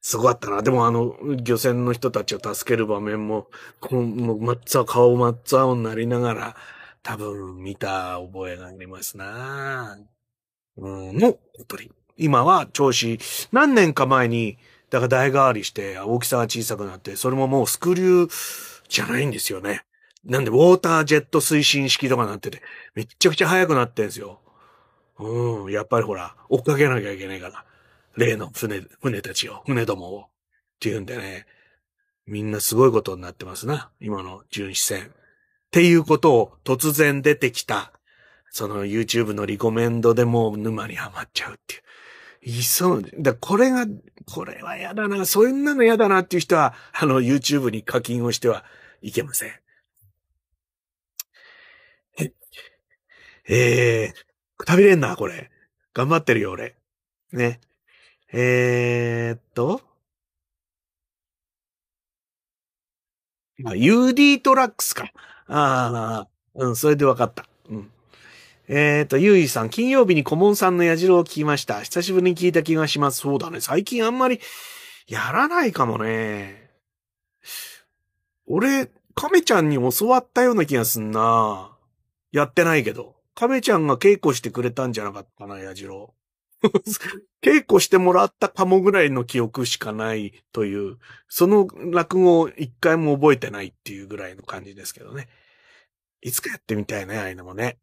すごかったな。でもあの、漁船の人たちを助ける場面も、この、もう、真っ青、顔真っ青になりながら、多分見た覚えがありますなうん、の、ことり。今は調子、何年か前に、だから代替わりして大きさが小さくなって、それももうスクリューじゃないんですよね。なんで、ウォータージェット推進式とかなってて、めっちゃくちゃ速くなってんすよ。うん、やっぱりほら、追っかけなきゃいけないから。例の船、船たちを、船どもを。っていうんでね、みんなすごいことになってますな。今の巡視船。っていうことを突然出てきた、その YouTube のリコメンドでもう沼にはまっちゃうっていう。いそう。だこれが、これは嫌だな、そういうなの嫌だなっていう人は、あの YouTube に課金をしてはいけません。えー、くたびれんな、これ。頑張ってるよ、俺。ね。えー、っと。あ、UD トラックスか。ああ、うん、それでわかった。うん。えっ、と、ゆういさん、金曜日に顧問さんの矢印を聞きました。久しぶりに聞いた気がします。そうだね。最近あんまりやらないかもね。俺、亀ちゃんに教わったような気がすんな。やってないけど。亀ちゃんが稽古してくれたんじゃなかったかな、矢印。稽古してもらったかもぐらいの記憶しかないという、その落語を一回も覚えてないっていうぐらいの感じですけどね。いつかやってみたいね、ああいうのもね。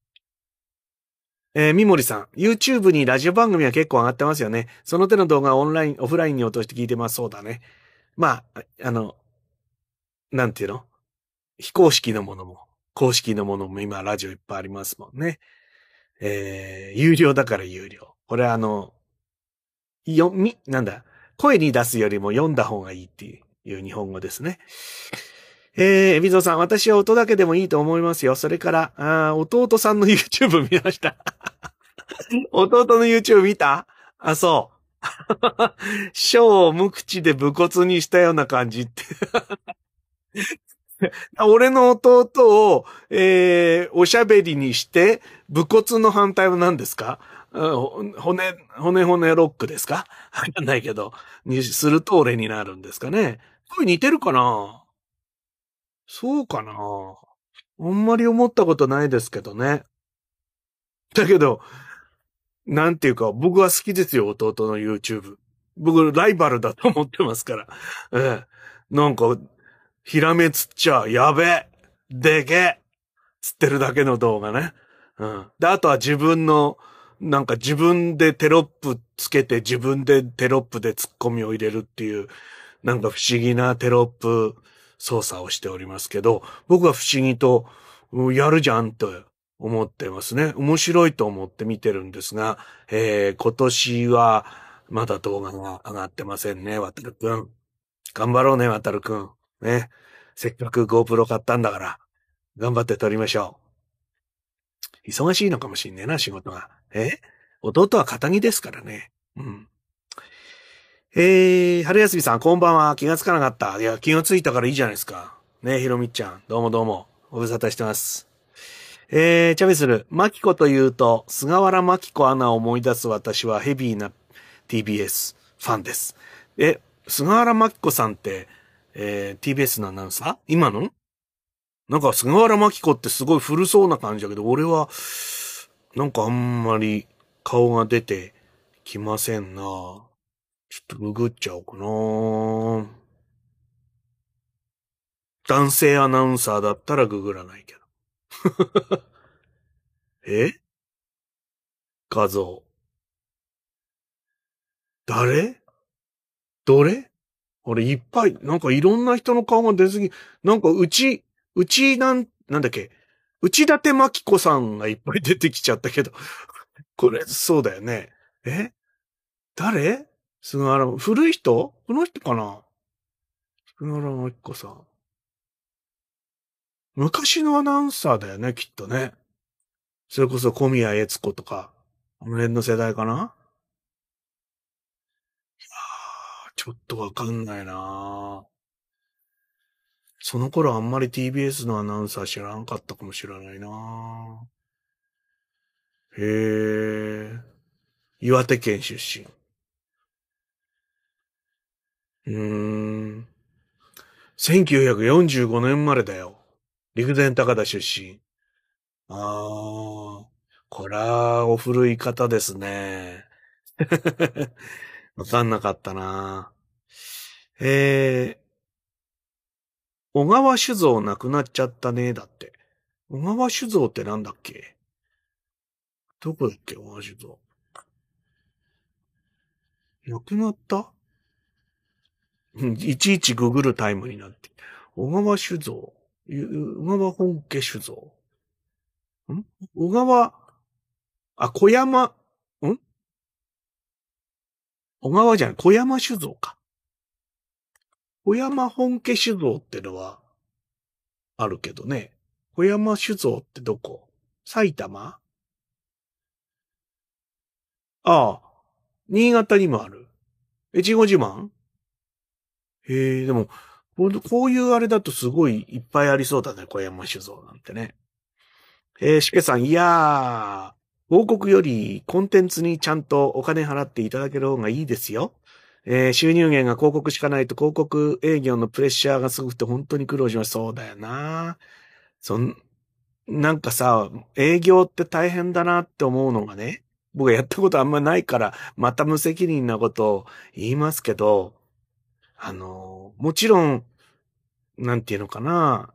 えー、みもりさん、YouTube にラジオ番組は結構上がってますよね。その手の動画オンライン、オフラインに落として聞いてます。そうだね。まあ、あの、なんていうの？非公式のものも、公式のものも今ラジオいっぱいありますもんね。えー、有料だから有料。これあの、よ、み、なんだ、声に出すよりも読んだ方がいいっていう日本語ですね。えー、エビゾさん、私は音だけでもいいと思いますよ。それから、あ弟さんの YouTube 見ました。弟の YouTube 見た？あ、そう。小を無口で武骨にしたような感じって 俺の弟を、えー、おしゃべりにして、武骨の反対は何ですか？骨、骨骨ロックですか？わかんないけど、にすると俺になるんですかね。声似てるかな？そうかな？あんまり思ったことないですけどね。だけど、なんていうか、僕は好きですよ、弟の YouTube。僕、ライバルだと思ってますから。ええ。なんか、ひらめつっちゃ、やべえ、でけえ、つってるだけの動画ね。うん。で、あとは自分の、なんか自分でテロップつけて自分でテロップで突っ込みを入れるっていう、なんか不思議なテロップ操作をしておりますけど、僕は不思議と、やるじゃんと思ってますね。面白いと思って見てるんですが、えー、今年はまだ動画が上がってませんね、渡るくん。頑張ろうね、渡るくん。ね。せっかく GoPro 買ったんだから、頑張って撮りましょう。忙しいのかもしんねえな、仕事が。え？弟は仇ですからね。うん。えー、春休みさん、こんばんは。気がつかなかった。いや、気がついたからいいじゃないですか。ねひろみちゃん。どうもどうも。ご無沙汰してます。えー、チャベスル、マキコというと、菅原マキコアナを思い出す私はヘビーな TBS ファンです。え、菅原マキコさんって、えー、TBS のアナウンサー？今の？なんか菅原マキコってすごい古そうな感じだけど、俺は、なんかあんまり顔が出てきませんな。ちょっとググっちゃおうかな。男性アナウンサーだったらググらないけど。え？画像。誰？どれ？俺いっぱい、なんかいろんな人の顔が出すぎ、なんかうち、うちなん、なんだっけ、内立真紀子さんがいっぱい出てきちゃったけど、これ、そうだよね。え？誰？菅原、古い人？この人かな？菅原真紀子さん。昔のアナウンサーだよね、きっとね。それこそ小宮悦子とか、あの辺の世代かないやー、ちょっとわかんないなその頃あんまり TBS のアナウンサー知らんかったかもしれないなへえ。岩手県出身。うーん。1945年生まれだよ。陸前高田出身。ああ、こら、お古い方ですね。わかんなかったな。えー、小川酒造亡くなっちゃったね、だって。小川酒造ってなんだっけ？どこだっけ小川酒造。亡くなった？いちいちググるタイムになって。小川酒造。小川本家酒造。ん？小川、あ、小山、小川じゃない、小山酒造か。小山本家酒造ってのは、あるけどね。小山酒造ってどこ？埼玉？ああ、新潟にもある。越後自慢？へえ、でも、こういうあれだとすごいいっぱいありそうだね、小山酒造なんてね。えー、しけさん、いやー、広告よりコンテンツにちゃんとお金払っていただける方がいいですよ。えー、収入源が広告しかないと広告営業のプレッシャーがすごくて本当に苦労します。そうだよな。そん、なんかさ、営業って大変だなって思うのがね、僕はやったことあんまないから、また無責任なことを言いますけど、あの、もちろん、なんていうのかな、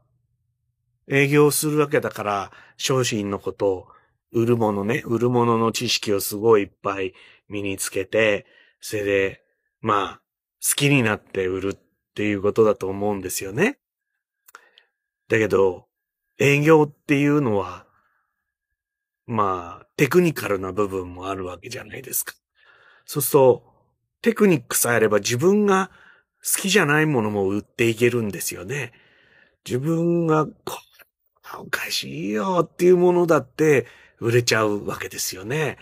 営業するわけだから、商品のことを、売るものね、売るものの知識をすごいいっぱい身につけて、それで、まあ、好きになって売るっていうことだと思うんですよね。だけど、営業っていうのは、まあ、テクニカルな部分もあるわけじゃないですか。そうすると、テクニックさえあれば自分が好きじゃないものも売っていけるんですよね。自分が、こおかしいよっていうものだって売れちゃうわけですよね。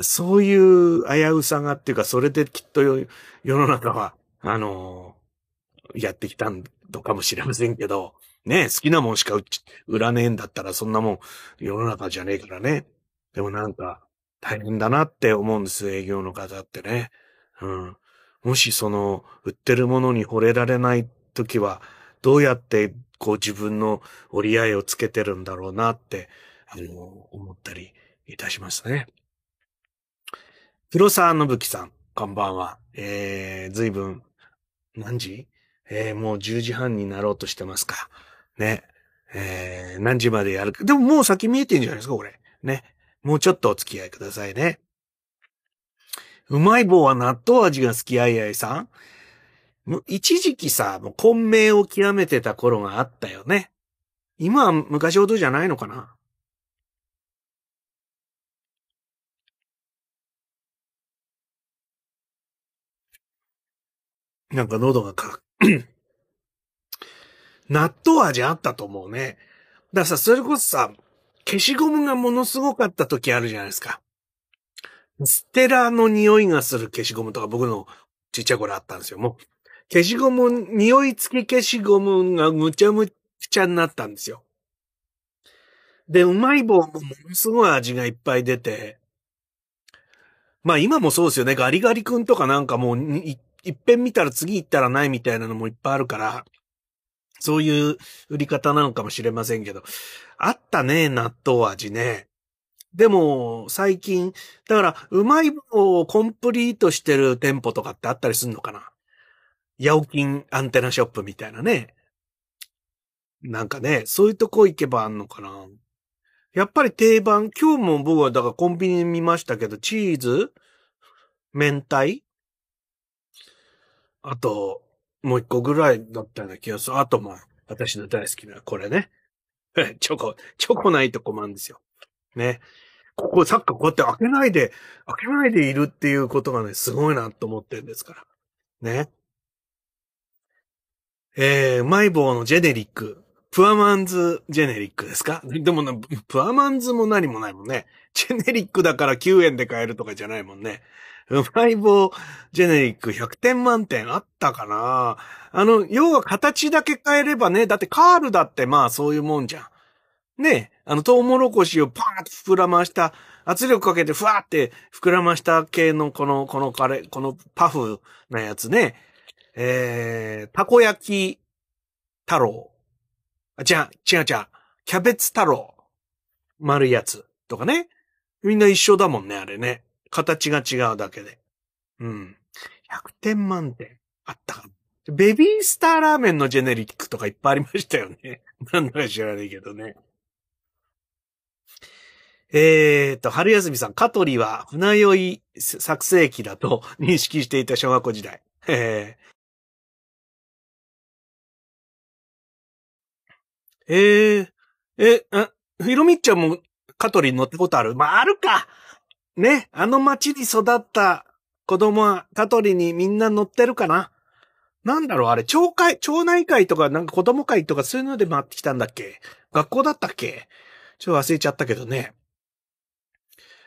そういう危うさがっていうか、それできっと世の中は、あのやってきたのかもしれませんけど、ね、好きなもんしか売らねえんだったらそんなもん世の中じゃねえからね。でもなんか大変だなって思うんです、営業の方ってね。うん。もしその、売ってるものに惚れられない時は、どうやってこう自分の折り合いをつけてるんだろうなって、あの、思ったりいたしますね。黒沢信樹さん、こんばんは。えー、随分、何時？えー、もう10時半になろうとしてますか。ね。えー、何時までやるか。でももう先見えてんじゃないですか、これ。ね。もうちょっとお付き合いくださいね。うまい棒は納豆味が好きあいあいさん一時期さ、もう混迷を極めてた頃があったよね。今は昔ほどじゃないのかななんか喉がか、納豆味あったと思うね。だからさ、それこそさ、消しゴムがものすごかった時あるじゃないですか。ステラの匂いがする消しゴムとか僕のちっちゃい頃あったんですよ。もう、消しゴム、匂い付き消しゴムがむちゃむちゃになったんですよ。で、うまい棒もものすごい味がいっぱい出て、まあ今もそうですよね。ガリガリ君とかなんかもうい、いっぺん見たら次行ったらないみたいなのもいっぱいあるから、そういう売り方なのかもしれませんけど、あったね、納豆味ね。でも、最近、だから、うまい棒をコンプリートしてる店舗とかってあったりするのかな。ヤオキンアンテナショップみたいなね。なんかね、そういうとこ行けばあんのかな。やっぱり定番、今日も僕はだからコンビニ見ましたけど、チーズ？明太？あと、もう一個ぐらいだったような気がする。あとまあ、私の大好きなこれね。チョコ、チョコないと困るんですよ。ね。ここサッカーこうやって開けないで、開けないでいるっていうことがね、すごいなと思ってるんですから。ね。えー、うまい棒のジェネリック。プアマンズジェネリックですか？でもな、プアマンズも何もないもんね。ジェネリックだから9円で買えるとかじゃないもんね。うまい棒ジェネリック100点満点あったかなあの、要は形だけ変えればね、だってカールだってまあそういうもんじゃん。ねあの、トウモロコシをパーッと膨らました、圧力かけてふわーって膨らました系のこの、このカレー、このパフなやつね。えー、たこ焼き太郎。あ、違う、違う違う。キャベツ太郎。丸いやつ。とかね。みんな一緒だもんね、あれね。形が違うだけで。うん。100点満点。あったかベビースターラーメンのジェネリックとかいっぱいありましたよね。なんだか知らないけどね。えーと、春休みさん、香取は船酔い作成機だと 認識していた小学校時代。えー、えー、え、あ、ひろみっちゃんも香取に乗ったことある？まあ、あるかね、あの町に育った子供は香取にみんな乗ってるかな？なんだろうあれ、町会、町内会とかなんか子供会とかそういうので回ってきたんだっけ？学校だったっけ？ちょっと忘れちゃったけどね。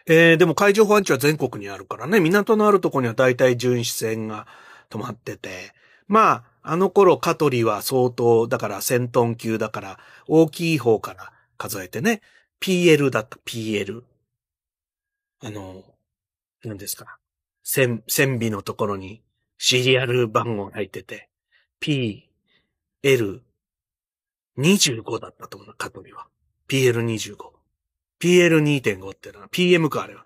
えー、でも海上保安庁は全国にあるからね、港のあるとこには大体巡視船が止まってて、まあ、あの頃カトリは相当、だから1000トン級だから大きい方から数えてね、PL だった、PL。あの、何ですか。線、線尾のところにシリアル番号入ってて、P、L、25だったと思うな、カトリは。PL25。PL2.5 ってのは PM か、あれは。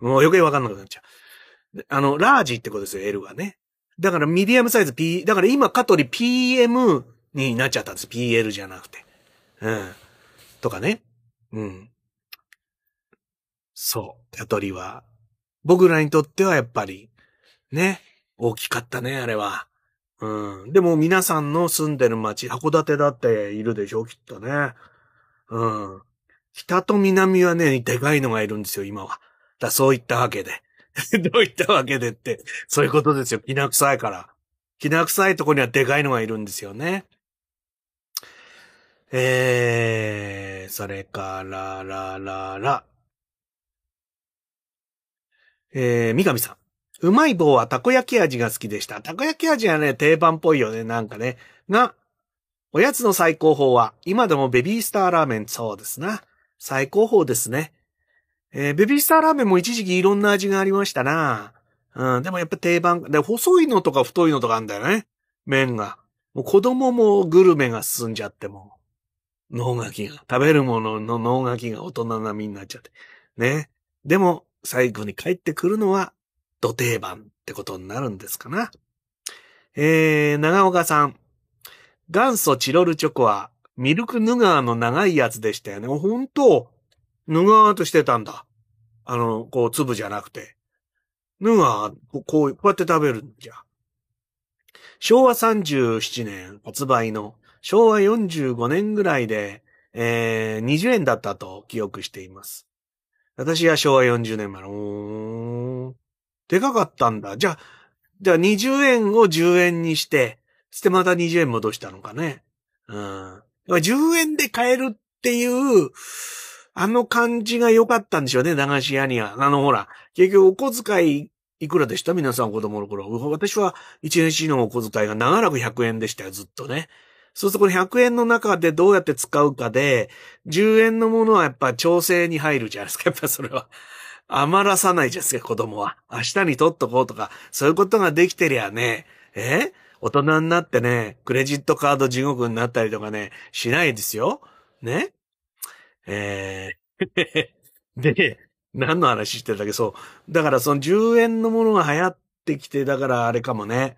うん。もう余計わかんなくなっちゃう。あの、ラージってことですよ、L がね。だからミディアムサイズ P、だから今カトリ PM になっちゃったんです。PL じゃなくて。うん。とかね。うん。そう。カトリは、僕らにとってはやっぱり、ね。大きかったね、あれは。うん。でも皆さんの住んでる町、函館だっているでしょ、きっとね。うん。北と南はね、でかいのがいるんですよ、今は。だそういったわけで。どういったわけでって、そういうことですよ。きな臭いから。きな臭いとこにはでかいのがいるんですよね。えー、それから、ら、ら、ら。えー、三上さん。うまい棒はたこ焼き味が好きでした。たこ焼き味はね、定番っぽいよね、なんかね。が、おやつの最高峰は、今でもベビースターラーメン、そうですな。最高峰ですね。えー、ベビースターラーメンも一時期いろんな味がありましたな。うん、でもやっぱ定番、で、細いのとか太いのとかあんだよね。麺が。もう子供もグルメが進んじゃっても、脳書きが、食べるものの脳書きが大人並みになっちゃって。ね。でも、最後に帰ってくるのは、土定番ってことになるんですかな。えー、長岡さん。元祖チロルチョコはミルクヌガーの長いやつでしたよね。ほんと、ヌガーとしてたんだ。あの、こう、粒じゃなくて。ヌガー、こう、こうやって食べるんじゃ。昭和37年発売の昭和45年ぐらいで、えー、20円だったと記憶しています。私は昭和40年前の、おーでかかったんだ。じゃあ、じゃあ20円を10円にして、してまた20円戻したのかね。うん。10円で買えるっていう、あの感じが良かったんでしょうね、駄菓子屋には。あのほら、結局お小遣いいくらでした？皆さん子供の頃。私は1日のお小遣いが長らく100円でしたよ、ずっとね。そうするとこの100円の中でどうやって使うかで、10円のものはやっぱ調整に入るじゃないですか。やっぱそれは。余らさないじゃないですか、子供は。明日に取っとこうとか、そういうことができてりゃね、え？大人になってね、クレジットカード地獄になったりとかね、しないですよ。ね？えー で、何の話してたっけ？そう。だからその10円のものが流行ってきて、だからあれかもね。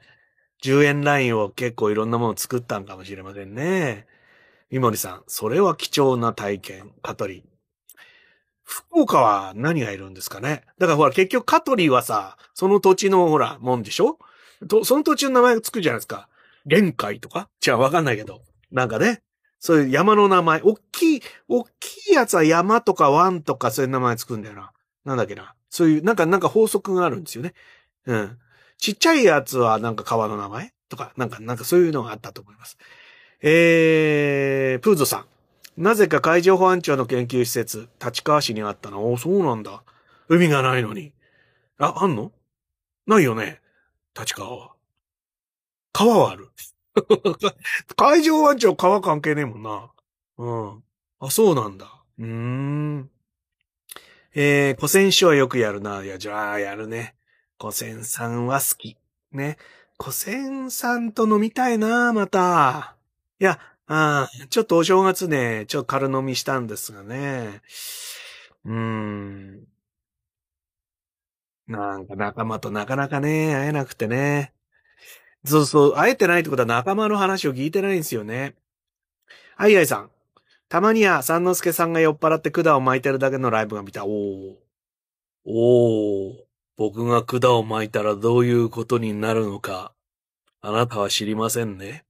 10円ラインを結構いろんなものを作ったんかもしれませんね。三森さん、それは貴重な体験、カトリ。福岡は何がいるんですかね？だからほら結局カトリーはさ、その土地のほら、もんでしょ？と、その土地の名前がつくじゃないですか。玄海とか？じゃあわかんないけど。なんかね。そういう山の名前。おっきい、おっきいやつは山とか湾とかそういう名前つくんだよな。なんだっけな。そういう、なんか、なんか法則があるんですよね。うん。ちっちゃいやつはなんか川の名前とか、なんか、なんかそういうのがあったと思います。えー、プーゾさん。なぜか海上保安庁の研究施設、立川市にあったの。おそうなんだ。海がないのに。あ、あんの？ないよね。立川は。川はある。海上保安庁川関係ねえもんな。うん。あ、そうなんだ。うーん。えー、古戦師はよくやるな。いや、じゃあ、やるね。古戦さんは好き。ね。古戦さんと飲みたいな、また。いや、あちょっとお正月ね、ちょっと軽飲みしたんですがね。うーん。なんか仲間となかなかね、会えなくてね。そうそう、会えてないってことは仲間の話を聞いてないんですよね。あいあいさん。たまには、三之助さんが酔っ払って管を巻いてるだけのライブが見た。おー。おー。僕が管を巻いたらどういうことになるのか、あなたは知りませんね。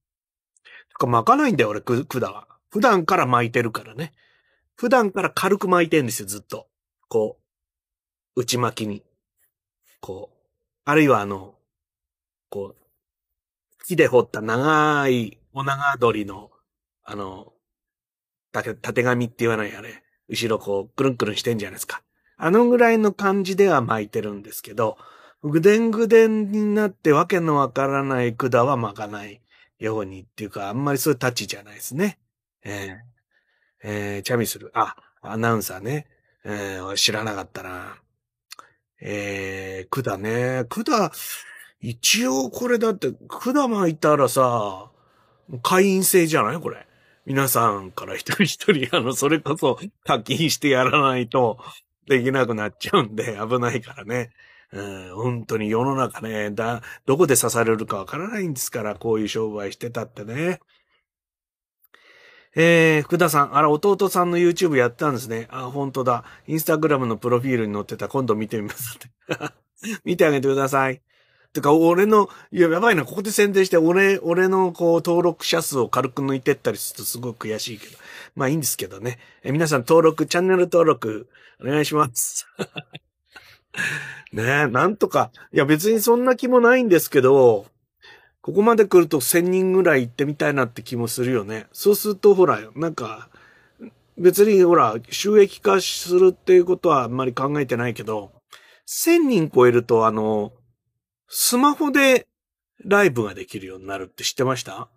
か巻かないんだよ、俺、管は。普段から巻いてるからね。普段から軽く巻いてんですよ、ずっと。こう、内巻きに。こう。あるいはあの、こう、木で掘った長いお長鳥の、あの、たて、たてがみって言わないあれ。後ろこう、くるんくるんしてんじゃないですか。あのぐらいの感じでは巻いてるんですけど、ぐでんぐでんになってわけのわからない管は巻かないようにっていうか、あんまりそういうタッチじゃないですね。えー、えー、チャミする。あ、アナウンサーね。えー、知らなかったな。えー、管ね。管、一応これだって、管巻いたらさ、会員制じゃないこれ。皆さんから一人一人、あの、それこそ課金してやらないとできなくなっちゃうんで 危ないからね。うん、本当に世の中ね、だ、どこで刺されるかわからないんですから、こういう商売してたってね。えー、福田さん、あら、弟さんの YouTube やったんですね。あ、本当だ。インスタグラムのプロフィールに載ってた。今度見てみますって。見てあげてください。てか、俺の、いや、やばいな、ここで宣伝して、俺、俺の、こう、登録者数を軽く抜いてったりするとすごく悔しいけど。まあいいんですけどね。え皆さん登録、チャンネル登録、お願いします。ねえ、なんとか。いや、別にそんな気もないんですけど、ここまで来ると1000人ぐらい行ってみたいなって気もするよね。そうすると、ほら、なんか、別にほら、収益化するっていうことはあんまり考えてないけど、1000人超えると、あの、スマホでライブができるようになるって知ってました？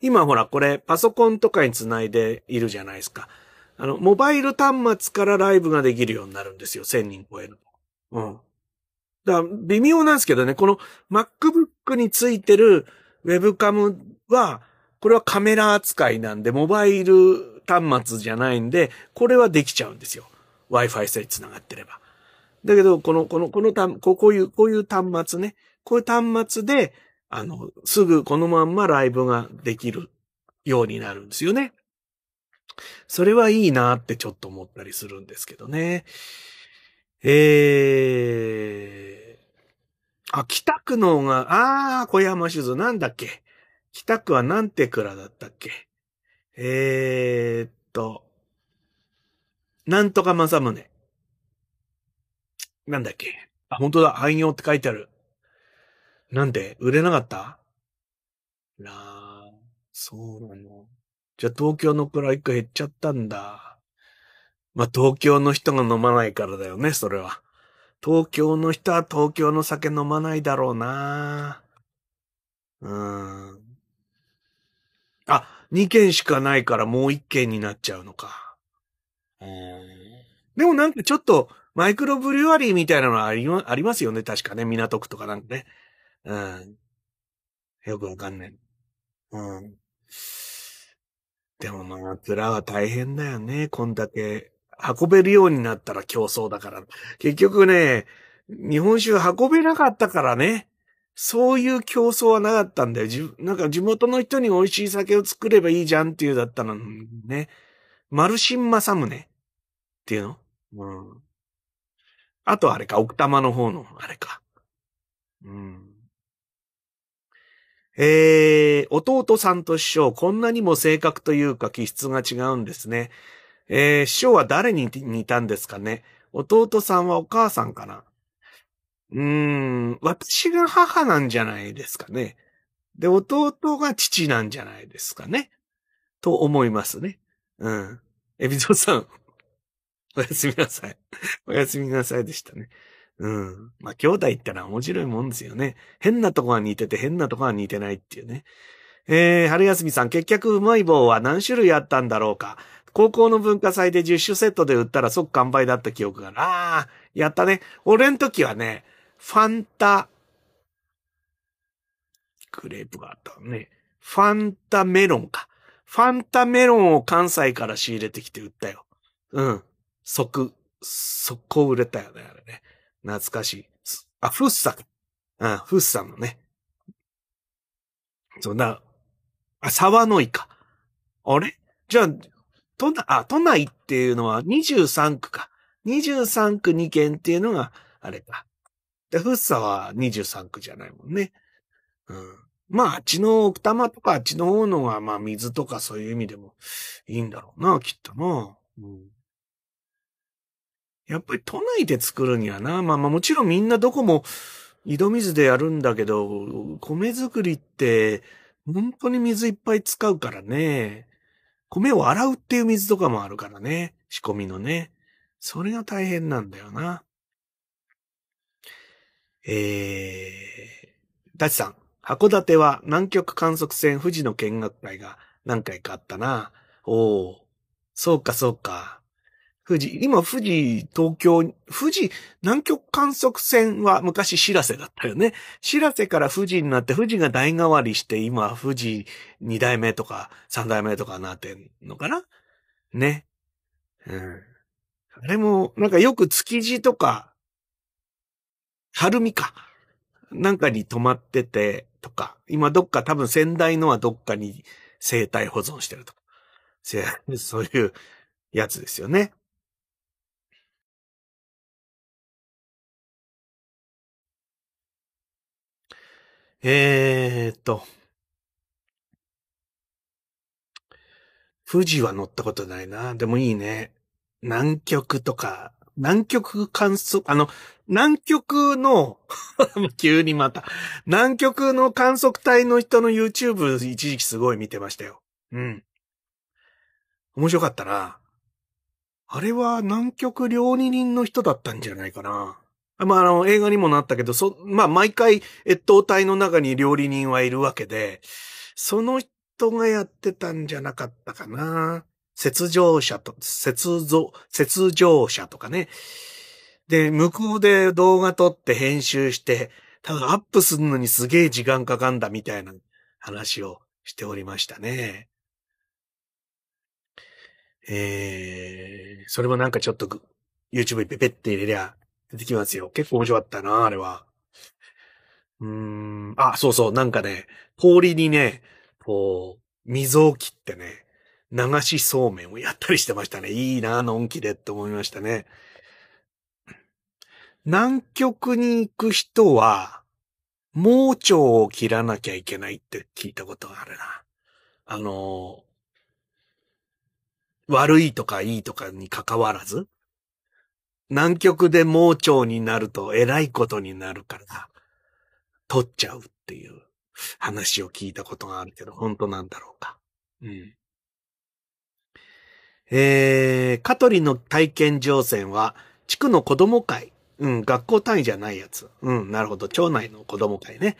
今ほら、これパソコンとかにつないでいるじゃないですか。あの、モバイル端末からライブができるようになるんですよ。1000人超えると。うん。だから、微妙なんですけどね、この MacBook についてるウェブカムは、これはカメラ扱いなんで、モバイル端末じゃないんで、これはできちゃうんですよ。Wi-Fi さえ繋がってれば。だけど、この、この、このこういう、こういう端末ね。こういう端末で、あの、すぐこのまんまライブができるようになるんですよね。それはいいなってちょっと思ったりするんですけどね。えー、あ、北区のが、あー、小山酒造なんだっけ？北区はなんて蔵だったっけ？えー、っと、なんとか正宗。なんだっけ？あ、本当だ。汎用って書いてある。なんで？売れなかった？らー、そうなの。じゃあ東京のくらい一個減っちゃったんだ。まあ、東京の人が飲まないからだよね、それは。東京の人は東京の酒飲まないだろうな。うーん。あ、2軒しかないからもう1軒になっちゃうのか。うん。でもなんかちょっと、マイクロブリュワリーみたいなのありありますよね、確かね。港区とかなんかね。うん。よくわかんない。うん。でもまあ、面は大変だよね。こんだけ運べるようになったら競争だから。結局ね、日本酒運べなかったからね。そういう競争はなかったんだよ。じなんか地元の人に美味しい酒を作ればいいじゃんっていうだったのね。マルシンマサムネっていうの？うん。あとあれか、奥多摩の方の、あれか。うん。えー、弟さんと師匠、こんなにも性格というか気質が違うんですね。えー、師匠は誰に似たんですかね？弟さんはお母さんかな？うーん、私が母なんじゃないですかね。で、弟が父なんじゃないですかね？と思いますね。うん。エビゾさん、おやすみなさい。おやすみなさいでしたね。うん。まあ、兄弟ってのは面白いもんですよね。変なとこが似てて変なとこが似てないっていうね。えー、春休みさん、結局うまい棒は何種類あったんだろうか。高校の文化祭で10種セットで売ったら即完売だった記憶がある。ああ、やったね。俺の時はね、ファンタ、クレープがあったね。ファンタメロンか。ファンタメロンを関西から仕入れてきて売ったよ。うん。即、速攻売れたよね、あれね。懐かしい。あ、フッサか。うん、フッサのね。そうだ。あ、沢の井か。あれ？じゃあ、都内、あ、都内っていうのは23区か。23区2県っていうのが、あれか。で、フッサは23区じゃないもんね。うん。まあ、あっちの奥多摩とかあっちの方のは、まあ、水とかそういう意味でもいいんだろうな、きっとな。うん。やっぱり都内で作るにはな、まあまあもちろんみんなどこも井戸水でやるんだけど、米作りって本当に水いっぱい使うからね。米を洗うっていう水とかもあるからね。仕込みのね。それが大変なんだよな。えー、ダチさん。函館は南極観測船富士の見学会が何回かあったな。おお、そうかそうか。富士、今富士、東京、富士、南極観測船は昔知らせだったよね。知らせから富士になって、富士が代替わりして、今富士2代目とか3代目とかなってんのかな？ね。うん。あれも、なんかよく築地とか、晴海か。なんかに泊まってて、とか、今どっか多分仙台のはどっかに生態保存してるとか。そういうやつですよね。えーっと。富士は乗ったことないな。でもいいね。南極とか、南極観測、あの、南極の、急にまた、南極の観測隊の人の YouTube 一時期すごい見てましたよ。うん。面白かったな。あれは南極料理人の人だったんじゃないかな。まあ、あの、映画にもなったけど、そ、まあ、毎回、越冬隊の中に料理人はいるわけで、その人がやってたんじゃなかったかな。雪上車と、雪像、雪上車とかね。で、向こうで動画撮って編集して、ただアップするのにすげえ時間かかんだみたいな話をしておりましたね。えー、それもなんかちょっと YouTube にペペって入れりゃ出てきますよ。結構面白かったな、あれは。うーん、あ、そうそう、なんかね、氷にね、こう、溝を切ってね、流しそうめんをやったりしてましたね。いいな、のんきでって思いましたね。南極に行く人は、盲腸を切らなきゃいけないって聞いたことがあるな。あの、悪いとかいいとかに関わらず、南極で盲腸になると偉いことになるから、取っちゃうっていう話を聞いたことがあるけど、本当なんだろうか。うん。えー、香取の体験乗船は、地区の子供会。うん、学校単位じゃないやつ。うん、なるほど。町内の子供会ね。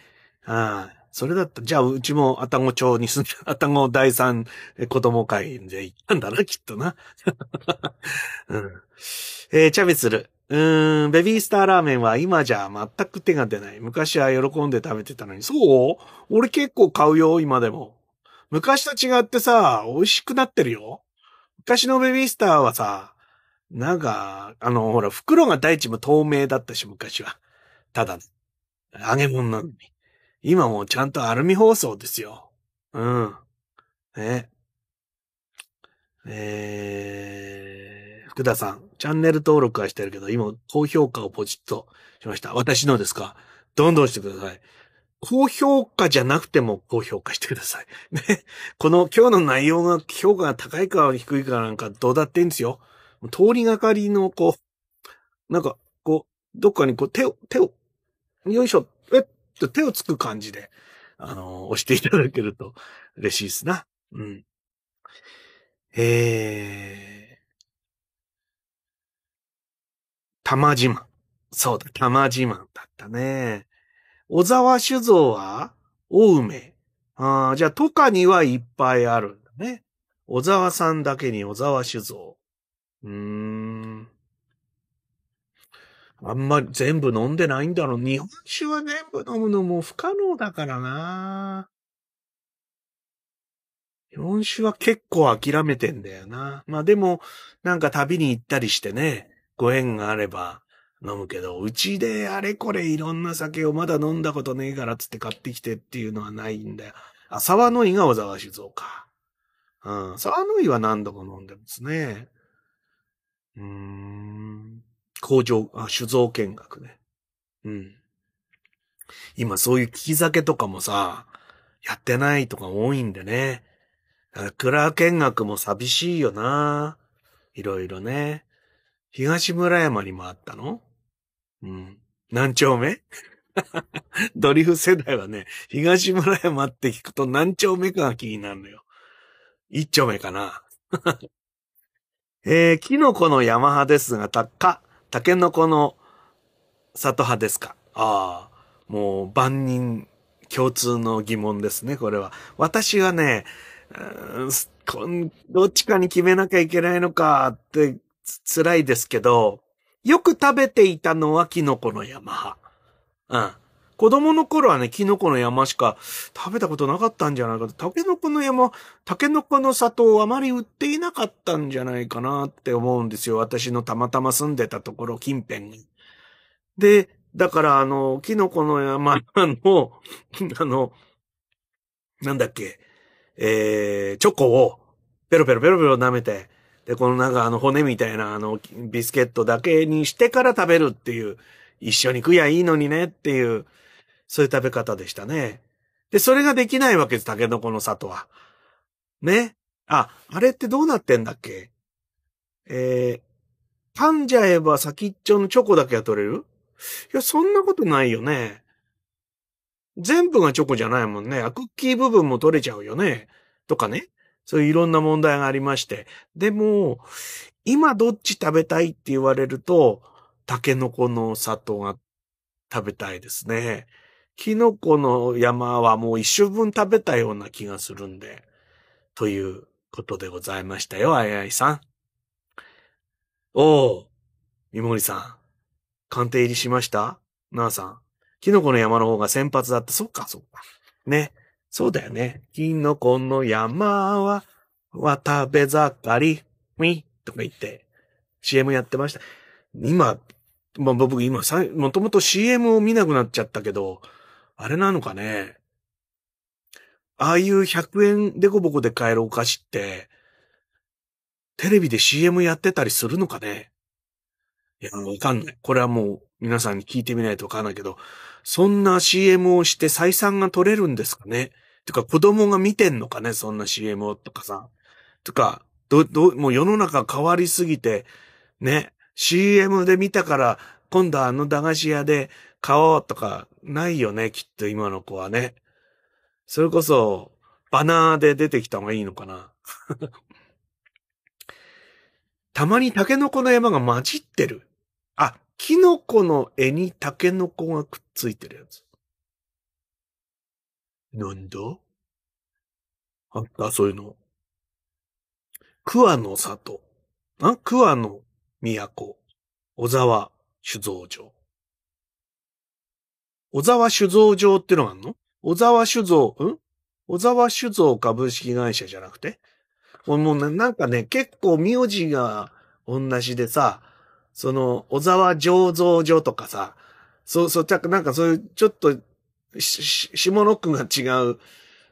ああ、それだった。じゃあ、うちも愛宕町に住んで、愛宕第三子供会で行ったんだな、きっとな。うん。えー、チャミスル。うーん、ベビースターラーメンは今じゃ全く手が出ない。昔は喜んで食べてたのに。そう？俺結構買うよ、今でも。昔と違ってさ、美味しくなってるよ。昔のベビースターはさ、なんか、あの、ほら、袋が第一も透明だったし、昔は。ただ、揚げ物なのに。今もちゃんとアルミ包装ですよ。うん。ね。えー、福くださん、チャンネル登録はしてるけど、今、高評価をポチッとしました。私のですか？どんどんしてください。高評価じゃなくても高評価してください。ね。この今日の内容が評価が高いか低いかなんかどうだっていいんですよ。通りがかりのこう、なんか、こう、どっかにこう手を、手を、よいしょ、と手をつく感じで、あの押していただけると嬉しいですな。うん。えー、玉島。そうだ、玉島だったね。小沢酒造は大梅。ああ、じゃあ、とかにはいっぱいあるんだね。小沢さんだけに小沢酒造。うーん。あんまり全部飲んでないんだろう。日本酒は全部飲むのも不可能だからな。日本酒は結構諦めてんだよな。まあでも、なんか旅に行ったりしてね、ご縁があれば、飲むけど、うちであれこれいろんな酒をまだ飲んだことねえからつって買ってきてっていうのはないんだよ。あ、沢の井が小沢酒造か。うん。沢の井は何度も飲んでますね。うーん。工場、あ、酒造見学ね。うん。今そういう利き酒とかもさ、やってないとか多いんでね。蔵見学も寂しいよな。いろいろね。東村山にもあったの？うん。何丁目？ドリフ世代はね、東村山って聞くと何丁目かが気になるのよ。一丁目かな。えー、キノコの山派ですが、たか、タケノコの里派ですか？ああ、もう万人共通の疑問ですね、これは。私はね、どっちかに決めなきゃいけないのかって辛いですけど、よく食べていたのはキノコの山。うん。子供の頃はね、キノコの山しか食べたことなかったんじゃないかと。タケノコの山、タケノコの里をあまり売っていなかったんじゃないかなって思うんですよ。私のたまたま住んでたところ近辺に。で、だからあの、キノコの山の、あの、なんだっけ、えー、チョコをペロペロペロペロ舐めて、で、このなんかあの骨みたいなあのビスケットだけにしてから食べるっていう、一緒に食やいいのにねっていう、そういう食べ方でしたね。で、それができないわけです、タケノコの里は。ね？あ、あれってどうなってんだっけ？えー、噛んじゃえば先っちょのチョコだけが取れる？いや、そんなことないよね。全部がチョコじゃないもんね。クッキー部分も取れちゃうよね。とかね。そういういろんな問題がありまして。でも、今どっち食べたいって言われると、タケノコの里が食べたいですね。キノコの山はもう一生分食べたような気がするんで。ということでございましたよ、あいあいさん。おー、みもりさん。鑑定入りしました？なあさん。キノコの山の方が先発だった。そっか、そっか。ね。そうだよね。キノコの山は、渡べ盛り、み、とか言って、CM やってました。今、まあ、僕今さ、もともと CM を見なくなっちゃったけど、あれなのかね？ああいう100円デコボコで買えるお菓子って、テレビで CM やってたりするのかね？いや、わかんない。これはもう皆さんに聞いてみないとわかんないけど、そんな CM をして採算が取れるんですかね？てか子供が見てんのかね？そんな CM をとかさ。とか、ど、ど、もう世の中変わりすぎて、ね、CM で見たから今度あの駄菓子屋で買おうとかないよね、きっと今の子はね。それこそ、バナーで出てきた方がいいのかな。たまにタケノコの山が混じってる。あ、キノコの絵にタケノコがくっついてるやつ。なんだ？あった、そういうの。桑の里。あ桑の都。小沢酒造場。小沢酒造場ってのがあんの？小沢酒造、ん？小沢酒造株式会社じゃなくて？もうなんかね、結構名字が同じでさ、その、小沢醸造所とかさ、そうそう、なんかそういう、ちょっと、下の句が違う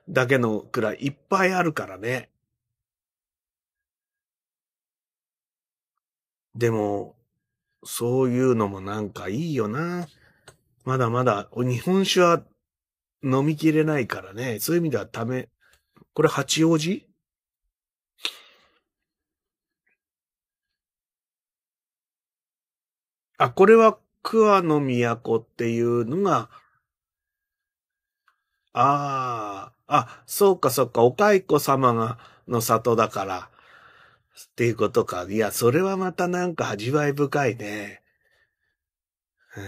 だけのくらいいっぱいあるからね。でも、そういうのもなんかいいよな。まだまだ、日本酒は飲みきれないからね。そういう意味ではため、これ八王子？あ、これは桑の都っていうのが、ああ、あ、そうかそうか、お蚕様が、の里だから、っていうことか。いや、それはまたなんか味わい深いね。へ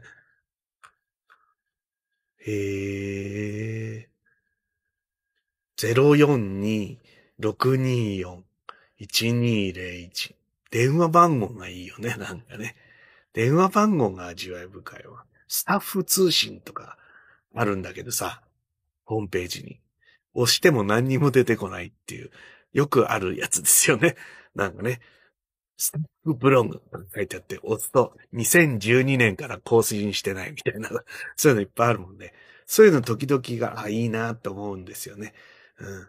え。へえ。042-624-1201。電話番号がいいよね、なんかね。電話番号が味わい深いわ。スタッフ通信とかあるんだけどさ、ホームページに。押しても何にも出てこないっていう、よくあるやつですよね。なんかね。スタッフブログとか書いてあって、押すと2012年から更新してないみたいな、そういうのいっぱいあるもんね。そういうの時々が、あ、いいなと思うんですよね。うん。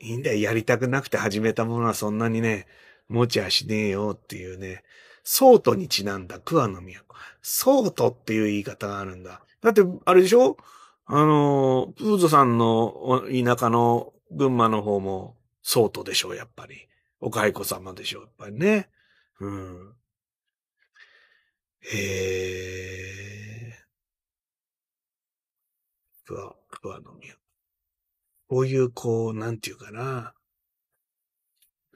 いいんだよ。やりたくなくて始めたものはそんなにね、持ちはしねえよっていうね。ソートにちなんだ桑の都。ソートっていう言い方があるんだ。だって、あれでしょ？あの、プーゾさんの田舎の群馬の方も、ソートでしょ、やっぱり。お蚕様でしょ、やっぱりね。うん。へえ。ふわ、ふわの宮。こういう、こう、なんていうかな。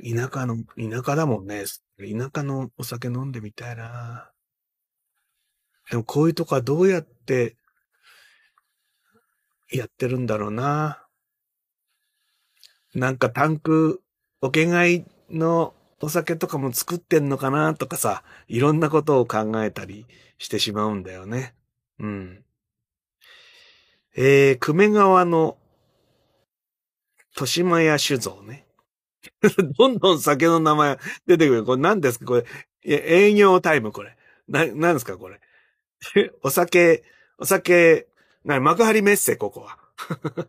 田舎の、田舎だもんね。田舎のお酒飲んでみたいな。でもこういうとこはどうやってやってるんだろうな。なんかタンク、おけがいのお酒とかも作ってんのかなとかさ、いろんなことを考えたりしてしまうんだよね。うん。えー、久米川の豊島屋酒造ね。どんどん酒の名前出てくる。これ何ですか？これ、営業タイムこれ。な、何ですか？これ。お酒、お酒、な、幕張メッセ、ここは。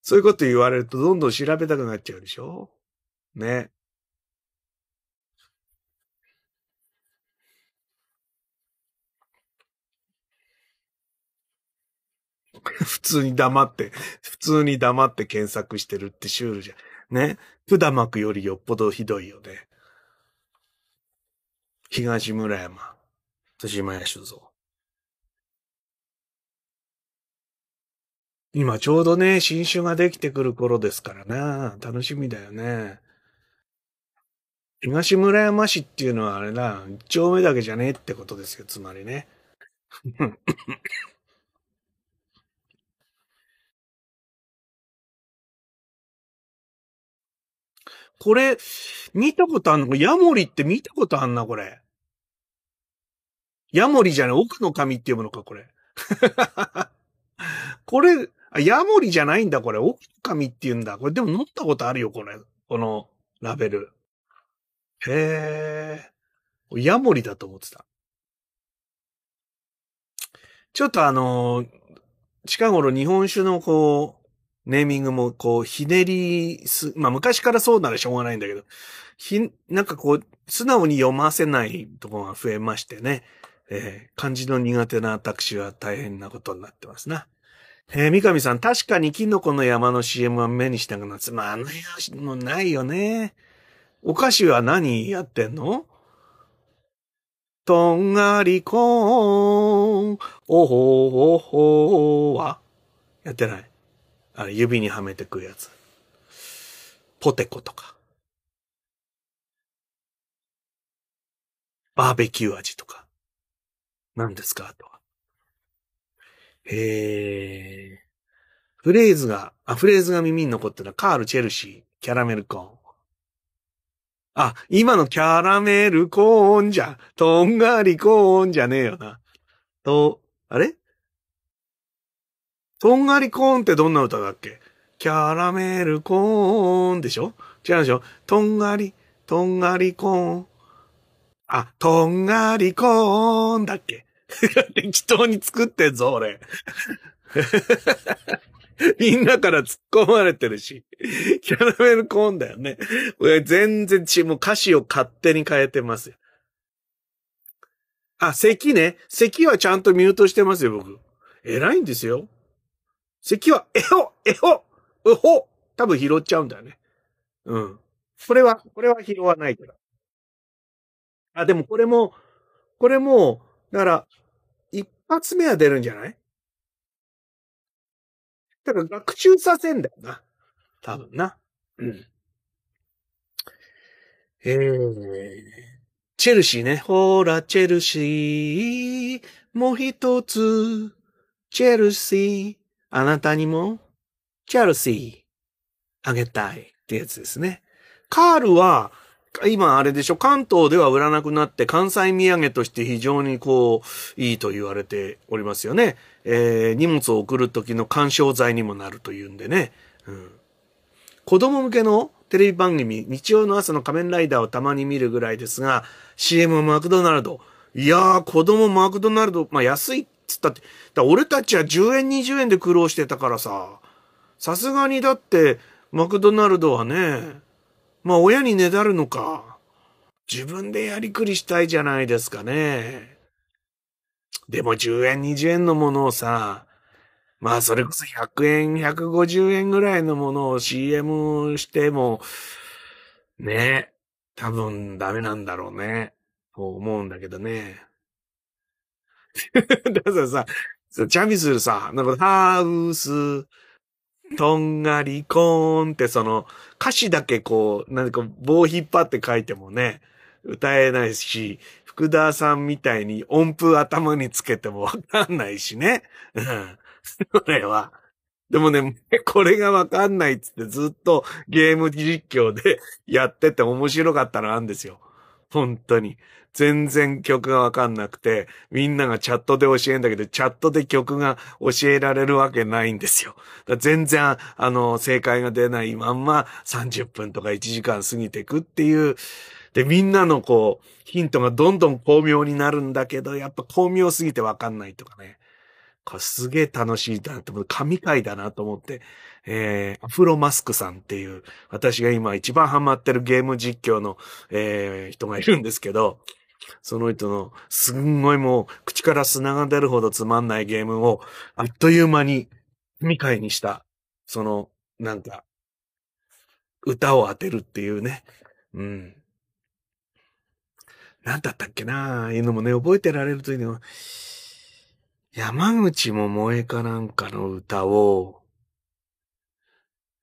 そういうこと言われるとどんどん調べたくなっちゃうでしょ？ね。普通に黙って、普通に黙って検索してるってシュールじゃん。ね？普段幕よりよっぽどひどいよね。東村山、豊島屋酒造。今ちょうどね、新酒ができてくる頃ですからな。楽しみだよね。東村山市っていうのはあれだ、一丁目だけじゃねえってことですよ、つまりね。これ、見たことあんの？ヤモリって見たことあんな、これ。ヤモリじゃない、奥の神って読むのか、これ。これ、ヤモリじゃないんだ、これ。オカミって言うんだ。これでも乗ったことあるよ、これ。このラベル。へえ。ヤモリだと思ってた。ちょっとあの近頃日本酒のこう、ネーミングもこう、ひねりす、まあ昔からそうならしょうがないんだけど、ひ、なんかこう、素直に読ませないところが増えましてね、えー、漢字の苦手な私は大変なことになってますな。えー、三上さん、確かにキノコの山の CM は目にしたくなって、まあ、あののないよね。お菓子は何やってんの？とんがりコーン、おほおほはやってない。あれ、指にはめてくやつ。ポテコとか。バーベキュー味とか。何ですか？あとは。えー、フレーズが、あ、フレーズが耳に残ってるのはカール・チェルシー、キャラメルコーン。あ、今のキャラメルコーンじゃ、とんがりコーンじゃねえよな。と、あれ？とんがりコーンってどんな歌だっけ？キャラメルコーンでしょ？違うでしょ？とんがり、とんがりコーン。あ、とんがりコーンだっけ？適当に作ってんぞ、俺。みんなから突っ込まれてるし。キャラメルコーンだよね。俺全然ち、もう歌詞を勝手に変えてますよ。あ、咳ね。咳はちゃんとミュートしてますよ、僕。偉いんですよ。咳は、えほえほうほ多分拾っちゃうんだよね。うん。これは、これは拾わないから。あ、でもこれも、これも、だから、一発目は出るんじゃない？だから学習させんだよな。多分な。うん。えー、チェルシーね。ほら、チェルシー。もう一つ。チェルシー。あなたにも、チェルシー。あげたい。ってやつですね。カールは、今あれでしょ、関東では売らなくなって関西土産として非常にこう、いいと言われておりますよね。えー、荷物を送る時の干渉剤にもなるというんでね。うん。子供向けのテレビ番組、日曜の朝の仮面ライダーをたまに見るぐらいですが、CM マクドナルド。いやー、子供マクドナルド、まあ安いつったって、だ俺たちは10円20円で苦労してたからさ、さすがにだって、マクドナルドはね、まあ親にねだるのか。自分でやりくりしたいじゃないですかね。でも10円20円のものをさ、まあそれこそ100円150円ぐらいのものを CM しても、ね、多分ダメなんだろうね。と思うんだけどね。だからさ、チャミスルさ、なんかハウス、とんがりコーンってその歌詞だけこう、なんか棒引っ張って書いてもね、歌えないし、福田さんみたいに音符頭につけてもわかんないしね。うん。それは。でもね、これがわかんないっつってずっとゲーム実況でやってて面白かったのあるんですよ。本当に。全然曲がわかんなくて、みんながチャットで教えんだけど、チャットで曲が教えられるわけないんですよ。全然、あの、正解が出ないまんま30分とか1時間過ぎていくっていう、で、みんなのこう、ヒントがどんどん巧妙になるんだけど、やっぱ巧妙すぎてわかんないとかね。これすげえ楽しいなって思って、神回だなと思って、えー、アフロマスクさんっていう、私が今一番ハマってるゲーム実況の、えー、人がいるんですけど、その人の、すんごいもう、口から砂が出るほどつまんないゲームを、あっという間に、未開にした、その、なんか、歌を当てるっていうね。うん。なんだったっけな？あいうのもね、覚えてられるというのは、山口百恵かなんかの歌を、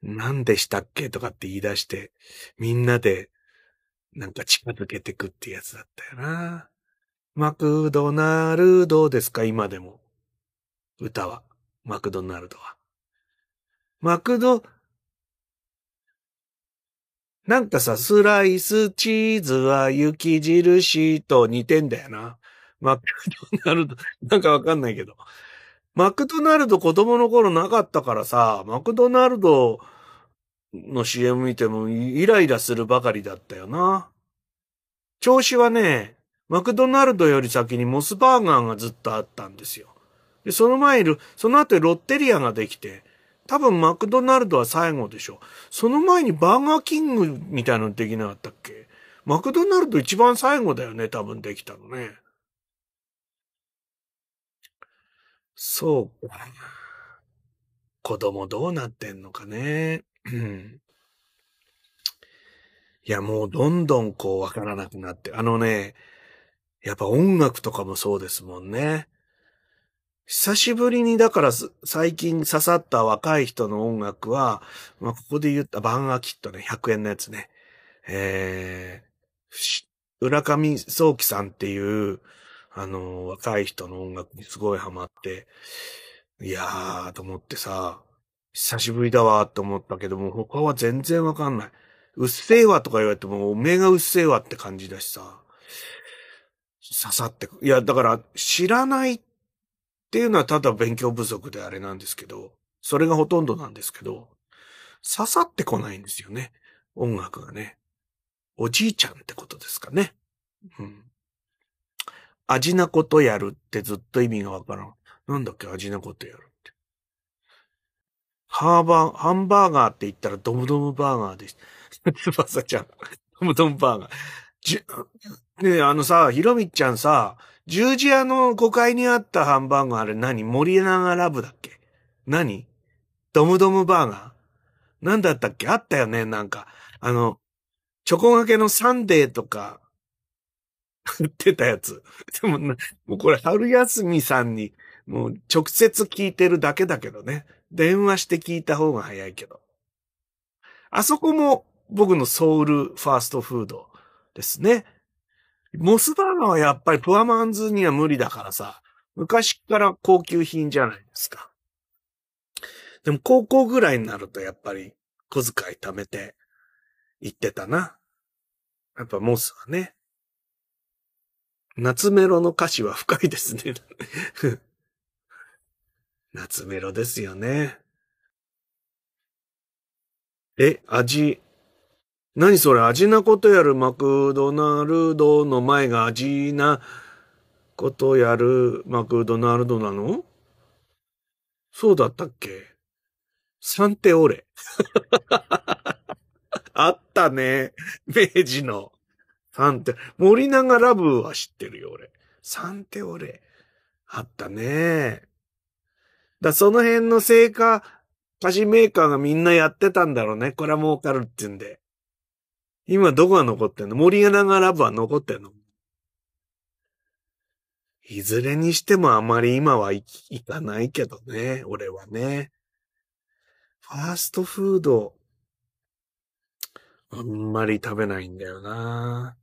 何でしたっけ？とかって言い出して、みんなでなんか近づけてくってやつだったよな。マクドナルドですか？今でも。歌は。マクドナルドは。マクド、なんかさ、スライスチーズは雪印と似てんだよな。マクドナルド、なんかわかんないけど。マクドナルド子供の頃なかったからさ、マクドナルドの CM 見てもイライラするばかりだったよな。調子はね、マクドナルドより先にモスバーガーがずっとあったんですよ。で、その前に、その後ロッテリアができて、多分マクドナルドは最後でしょ。その前にバーガーキングみたいなのできなかったっけ？マクドナルド一番最後だよね、多分できたのね。そうか。子供どうなってんのかね。うん。いや、もうどんどんこうわからなくなって。あのね、やっぱ音楽とかもそうですもんね。久しぶりにだから最近刺さった若い人の音楽は、まあ、ここで言ったバンアキットね、100円のやつね。えー、浦上早期さんっていう、あの、若い人の音楽にすごいハマって、いやーと思ってさ、久しぶりだわーと思ったけども、他は全然わかんない。うっせぇわとか言われても、おめえがうっせぇわって感じだしさ、刺さっていや、だから、知らないっていうのはただ勉強不足であれなんですけど、それがほとんどなんですけど、刺さってこないんですよね。音楽がね。おじいちゃんってことですかね。うん。味なことやるってずっと意味がわからん。なんだっけ味なことやる。ハーバー、ハンバーガーって言ったらドムドムバーガーでした。翼ちゃん。ドムドムバーガー。じね、あのさ、ひろみちゃんさ、十字屋の5階にあったハンバーガーあれ何？森永ラブだっけ？何？ドムドムバーガー？なんだったっけ？あったよねなんか。あの、チョコがけのサンデーとか、売ってたやつ。でももうこれ春休みさんに、もう直接聞いてるだけだけどね。電話して聞いた方が早いけど。あそこも僕のソウルファーストフードですね。モスバーガーはやっぱりプアマンズには無理だからさ、昔から高級品じゃないですか。でも高校ぐらいになるとやっぱり小遣い貯めて行ってたな。やっぱモスはね。夏メロの歌詞は深いですね。夏メロですよね。え、味。何それ？味なことやるマクドナルドの前が味なことやるマクドナルドなの？そうだったっけ？サンテオレ。あったね。明治の。サンテ、森永ラブは知ってるよ、俺。サンテオレ。あったね。だ、その辺の成果、菓子メーカーがみんなやってたんだろうね。これは儲かるって言うんで。今どこが残ってんの？森永ラブは残ってんの？いずれにしてもあまり今は行かないけどね。俺はね。ファーストフード、あんまり食べないんだよな。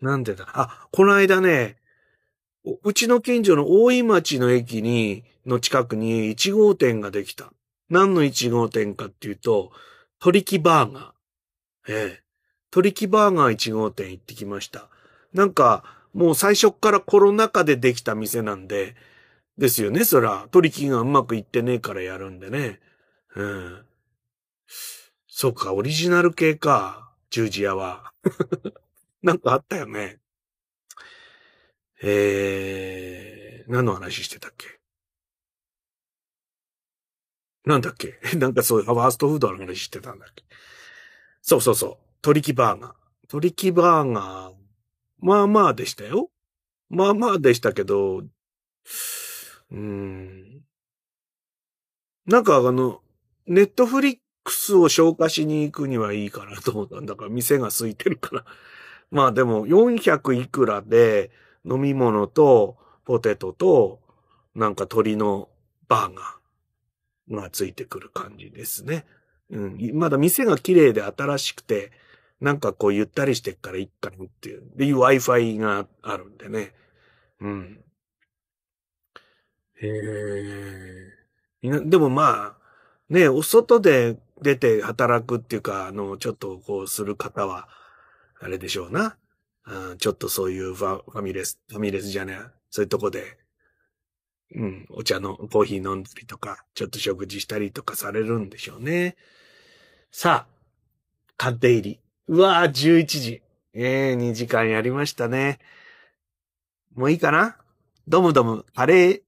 なんでだ？あ、この間ね、うちの近所の大井町の駅に、の近くに1号店ができた。何の1号店かっていうと、鳥木バーガー。ええ。鳥木バーガー1号店行ってきました。なんか、もう最初からコロナ禍でできた店なんで、ですよね、そら。鳥木がうまくいってねえからやるんでね。うん。そうか、オリジナル系か。十字屋は。なんかあったよね。えー、何の話してたっけ？なんだっけ？なんかそういうファーストフードの話してたんだっけ？そうそうそう。鳥木バーガー。鳥木バーガー。まあまあでしたよ。まあまあでしたけど、うーん。なんかあの、ネットフリックスを消化しに行くにはいいかなと思ったんだから、店が空いてるから。まあでも、400いくらで、飲み物と、ポテトと、なんか鶏のバーガーがついてくる感じですね。うん。まだ店が綺麗で新しくて、なんかこうゆったりしてっからいっかなっていう。で、Wi-Fi があるんでね。うん。へえ。でもまあ、ねお外で出て働くっていうか、あの、ちょっとこうする方は、あれでしょうな。うん、ちょっとそういうファファミレス、ファミレスじゃねえ。そういうとこで、うん、お茶の、コーヒー飲んだりとか、ちょっと食事したりとかされるんでしょうね。さあ、鑑定入り。うわぁ、11時。ええー、2時間やりましたね。もういいかな？ドムドム、カレー、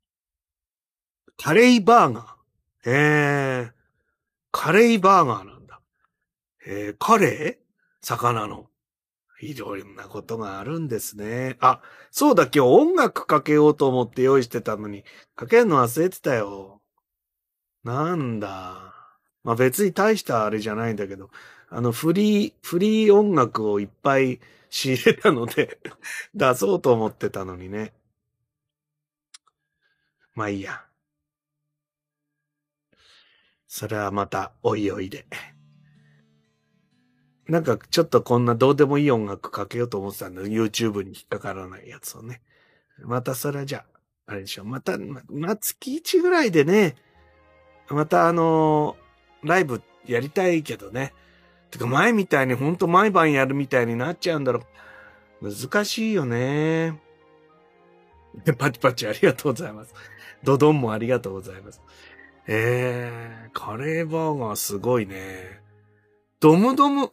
カレーバーガー。ええー、カレーバーガーなんだ。えー、カレー？魚の。いろんなことがあるんですね。あ、そうだ、今日音楽かけようと思って用意してたのに、かけるの忘れてたよ。なんだ。まあ別に大したあれじゃないんだけど、あの、フリー、フリー音楽をいっぱい仕入れたので 出そうと思ってたのにね。まあいいや。それはまた、おいおいで。なんか、ちょっとこんなどうでもいい音楽かけようと思ってたんだ YouTube に引っかからないやつをね。またそれじゃあ、あれでしょ。また、ま、まあ、月1ぐらいでね、またあのー、ライブやりたいけどね。てか前みたいにほんと毎晩やるみたいになっちゃうんだろう。難しいよね。パチパチありがとうございます。ドドンもありがとうございます。えー、カレーバーガーすごいね。ドムドム、ん？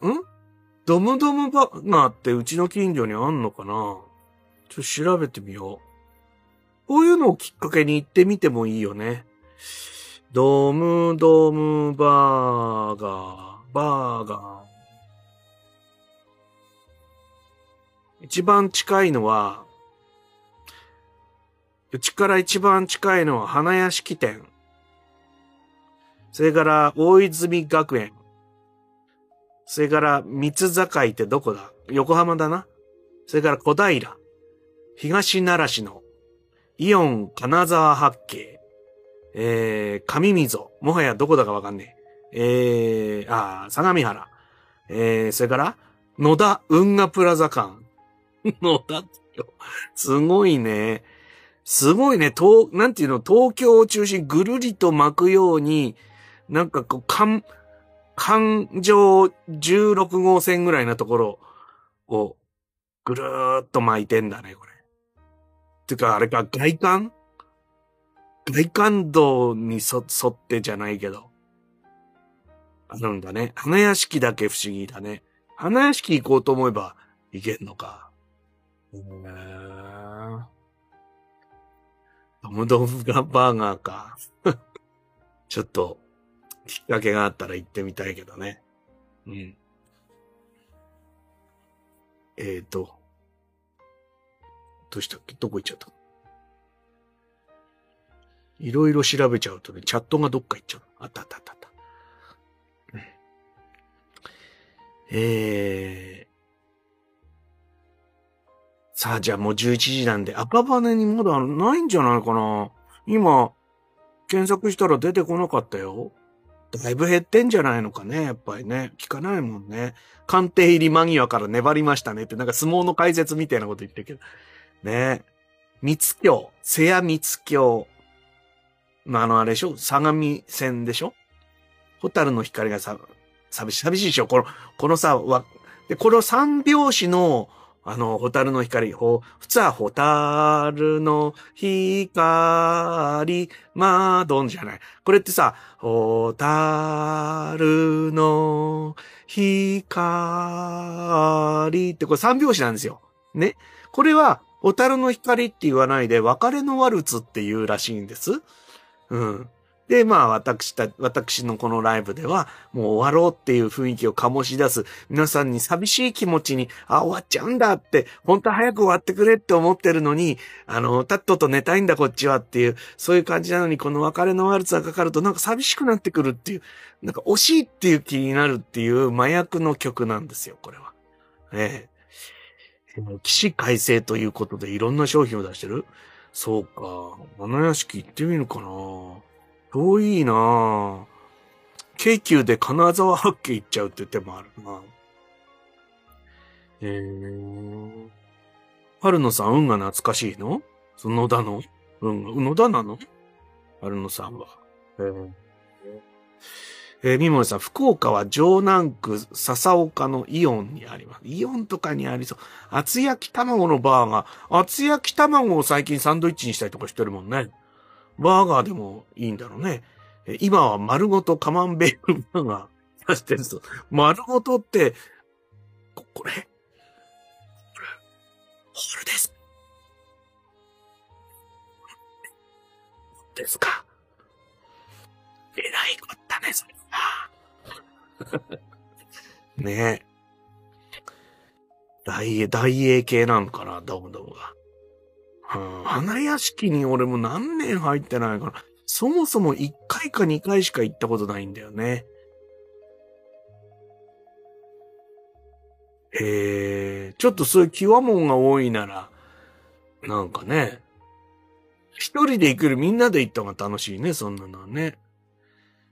ドムドムバーガーってうちの近所にあんのかな？ちょっと調べてみよう。こういうのをきっかけに行ってみてもいいよね。ドムドムバーガー、バーガー。一番近いのは、うちから一番近いのは花屋敷店。それから大泉学園。それから三坂ってどこだ？横浜だな。それから小平。東奈良市のイオン金沢八景。えー、上溝。もはやどこだかわかんねえ。えー、あ相模原。えー、それから野田運河プラザ館。野田ってよ。すごいね。すごいね。東、なんていうの、東京を中心ぐるりと巻くように、なんかこう、環、環状16号線ぐらいなところを、ぐるーっと巻いてんだね、これ。てか、あれか、外観外観道にそ沿ってじゃないけど。あるんだね。花屋敷だけ不思議だね。花屋敷行こうと思えば行けんのか。へー。ドムドムガバーガーか。ちょっと、きっかけがあったら行ってみたいけどね。うん。えーと。どうしたっけ？どこ行っちゃった？いろいろ調べちゃうとね、チャットがどっか行っちゃう。あったあったあったあった。えー。さあ、じゃあもう11時なんで、赤羽にまだないんじゃないかな今、検索したら出てこなかったよ。だいぶ減ってんじゃないのかね、やっぱりね。聞かないもんね。鑑定入り間際から粘りましたねって、なんか相撲の解説みたいなこと言ってるけど。ね。三つ京、瀬谷三つ京。あの、あれでしょ？相模線でしょ？ホタルの光がさ、寂しい、寂しいでしょ？この、このさ、わ、で、この三拍子の、あの、ホタルの光、ほ、普通はホタルの光、まどんじゃない。これってさ、ホタルの光ってこれ三拍子なんですよ。ね。これは、ホタルの光って言わないで、別れのワルツって言うらしいんです。うん。で、まあ私た、私のこのライブでは、もう終わろうっていう雰囲気を醸し出す、皆さんに寂しい気持ちに、あ、終わっちゃうんだって、本当は早く終わってくれって思ってるのに、あの、たっとと寝たいんだこっちはっていう、そういう感じなのに、この別れのワルツがかかるとなんか寂しくなってくるっていう、なんか惜しいっていう気になるっていう麻薬の曲なんですよ、これは。ええ。騎士改正ということでいろんな商品を出してるそうか。七屋敷行ってみるかな。遠いな京急で金沢八景行っちゃうって手もあるな。えー。春野さん、運が懐かしいの？その野田の？運が、野田なの？春野さんは。えーえー、みもりさん、福岡は城南区笹岡のイオンにあります。イオンとかにありそう。厚焼き卵のバーガー。厚焼き卵を最近サンドイッチにしたりとかしてるもんね。バーガーでもいいんだろうね。今は丸ごとカマンベールバーガー出してるぞ。丸ごとって、こ、これ、これ、ホールです。ですか。えらいこったね、それは。ねえ。大英、大英系なのかな、ドムドムが。花屋敷に俺も何年入ってないから、そもそも1回か2回しか行ったことないんだよね。えー、ちょっとそういう極もんが多いなら、なんかね、一人で行くよりみんなで行った方が楽しいね、そんなのはね。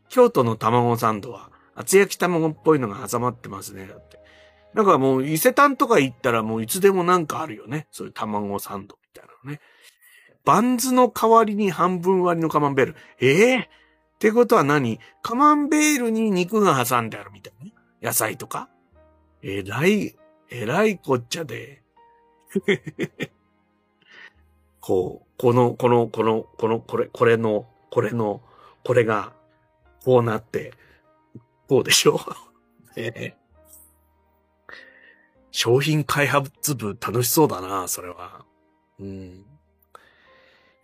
京都の卵サンドは、厚焼き卵っぽいのが挟まってますね、だって。なんかもう伊勢丹とか行ったらもういつでもなんかあるよね。そういう卵サンド。ね。バンズの代わりに半分割りのカマンベール。ええー、ってことは何？カマンベールに肉が挟んであるみたいな。野菜とか。えらい、えらいこっちゃで。こう、この、この、この、この、これ、これの、これの、これが、こうなって、こうでしょ？えー、商品開発部楽しそうだな、それは。うん。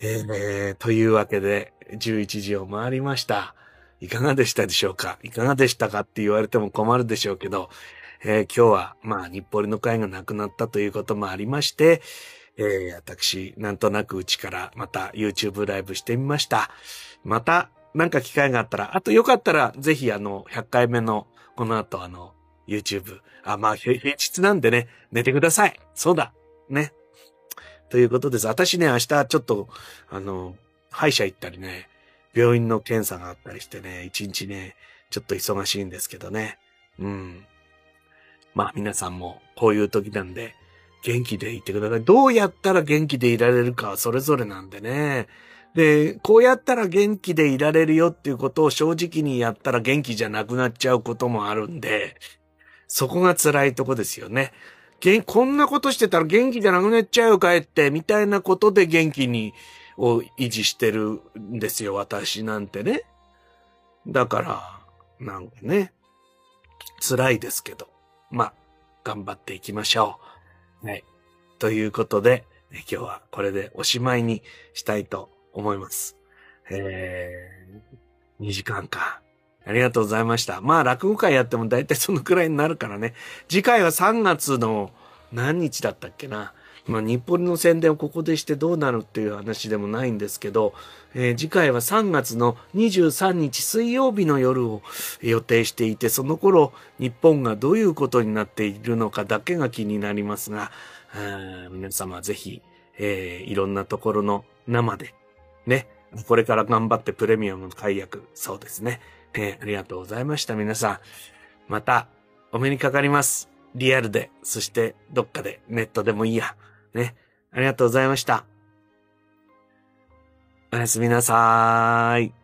えー、というわけで、11時を回りました。いかがでしたでしょうか？いかがでしたかって言われても困るでしょうけど、えー、今日は、まあ、日暮里の会がなくなったということもありまして、えー、私、なんとなくうちからまた YouTube ライブしてみました。また、なんか機会があったら、あとよかったら、ぜひあの、100回目の、この後あの、YouTube。あ、まあ、平日なんでね、寝てください。そうだ。ね。ということです。私ね、明日ちょっと、あの、歯医者行ったりね、病院の検査があったりしてね、一日ね、ちょっと忙しいんですけどね。うん。まあ皆さんもこういう時なんで、元気でいてください。どうやったら元気でいられるかはそれぞれなんでね。で、こうやったら元気でいられるよっていうことを正直にやったら元気じゃなくなっちゃうこともあるんで、そこが辛いとこですよね。こんなことしてたら元気じゃなくなっちゃうよ、帰って、みたいなことで元気に、を維持してるんですよ、私なんてね。だから、なんかね、辛いですけど、まあ、頑張っていきましょう。はい。ということで、今日はこれでおしまいにしたいと思います。えー、2時間か。ありがとうございました。まあ、落語会やっても大体そのくらいになるからね。次回は3月の何日だったっけな。まあ、日本の宣伝をここでしてどうなるっていう話でもないんですけど、えー、次回は3月の23日水曜日の夜を予定していて、その頃、日本がどういうことになっているのかだけが気になりますが、皆様ぜひ、えー、いろんなところの生で、ね、これから頑張ってプレミアムの解約、そうですね。えー、ありがとうございました、皆さん。また、お目にかかります。リアルで、そしてどっかで、ネットでもいいや。ね。ありがとうございました。おやすみなさーい。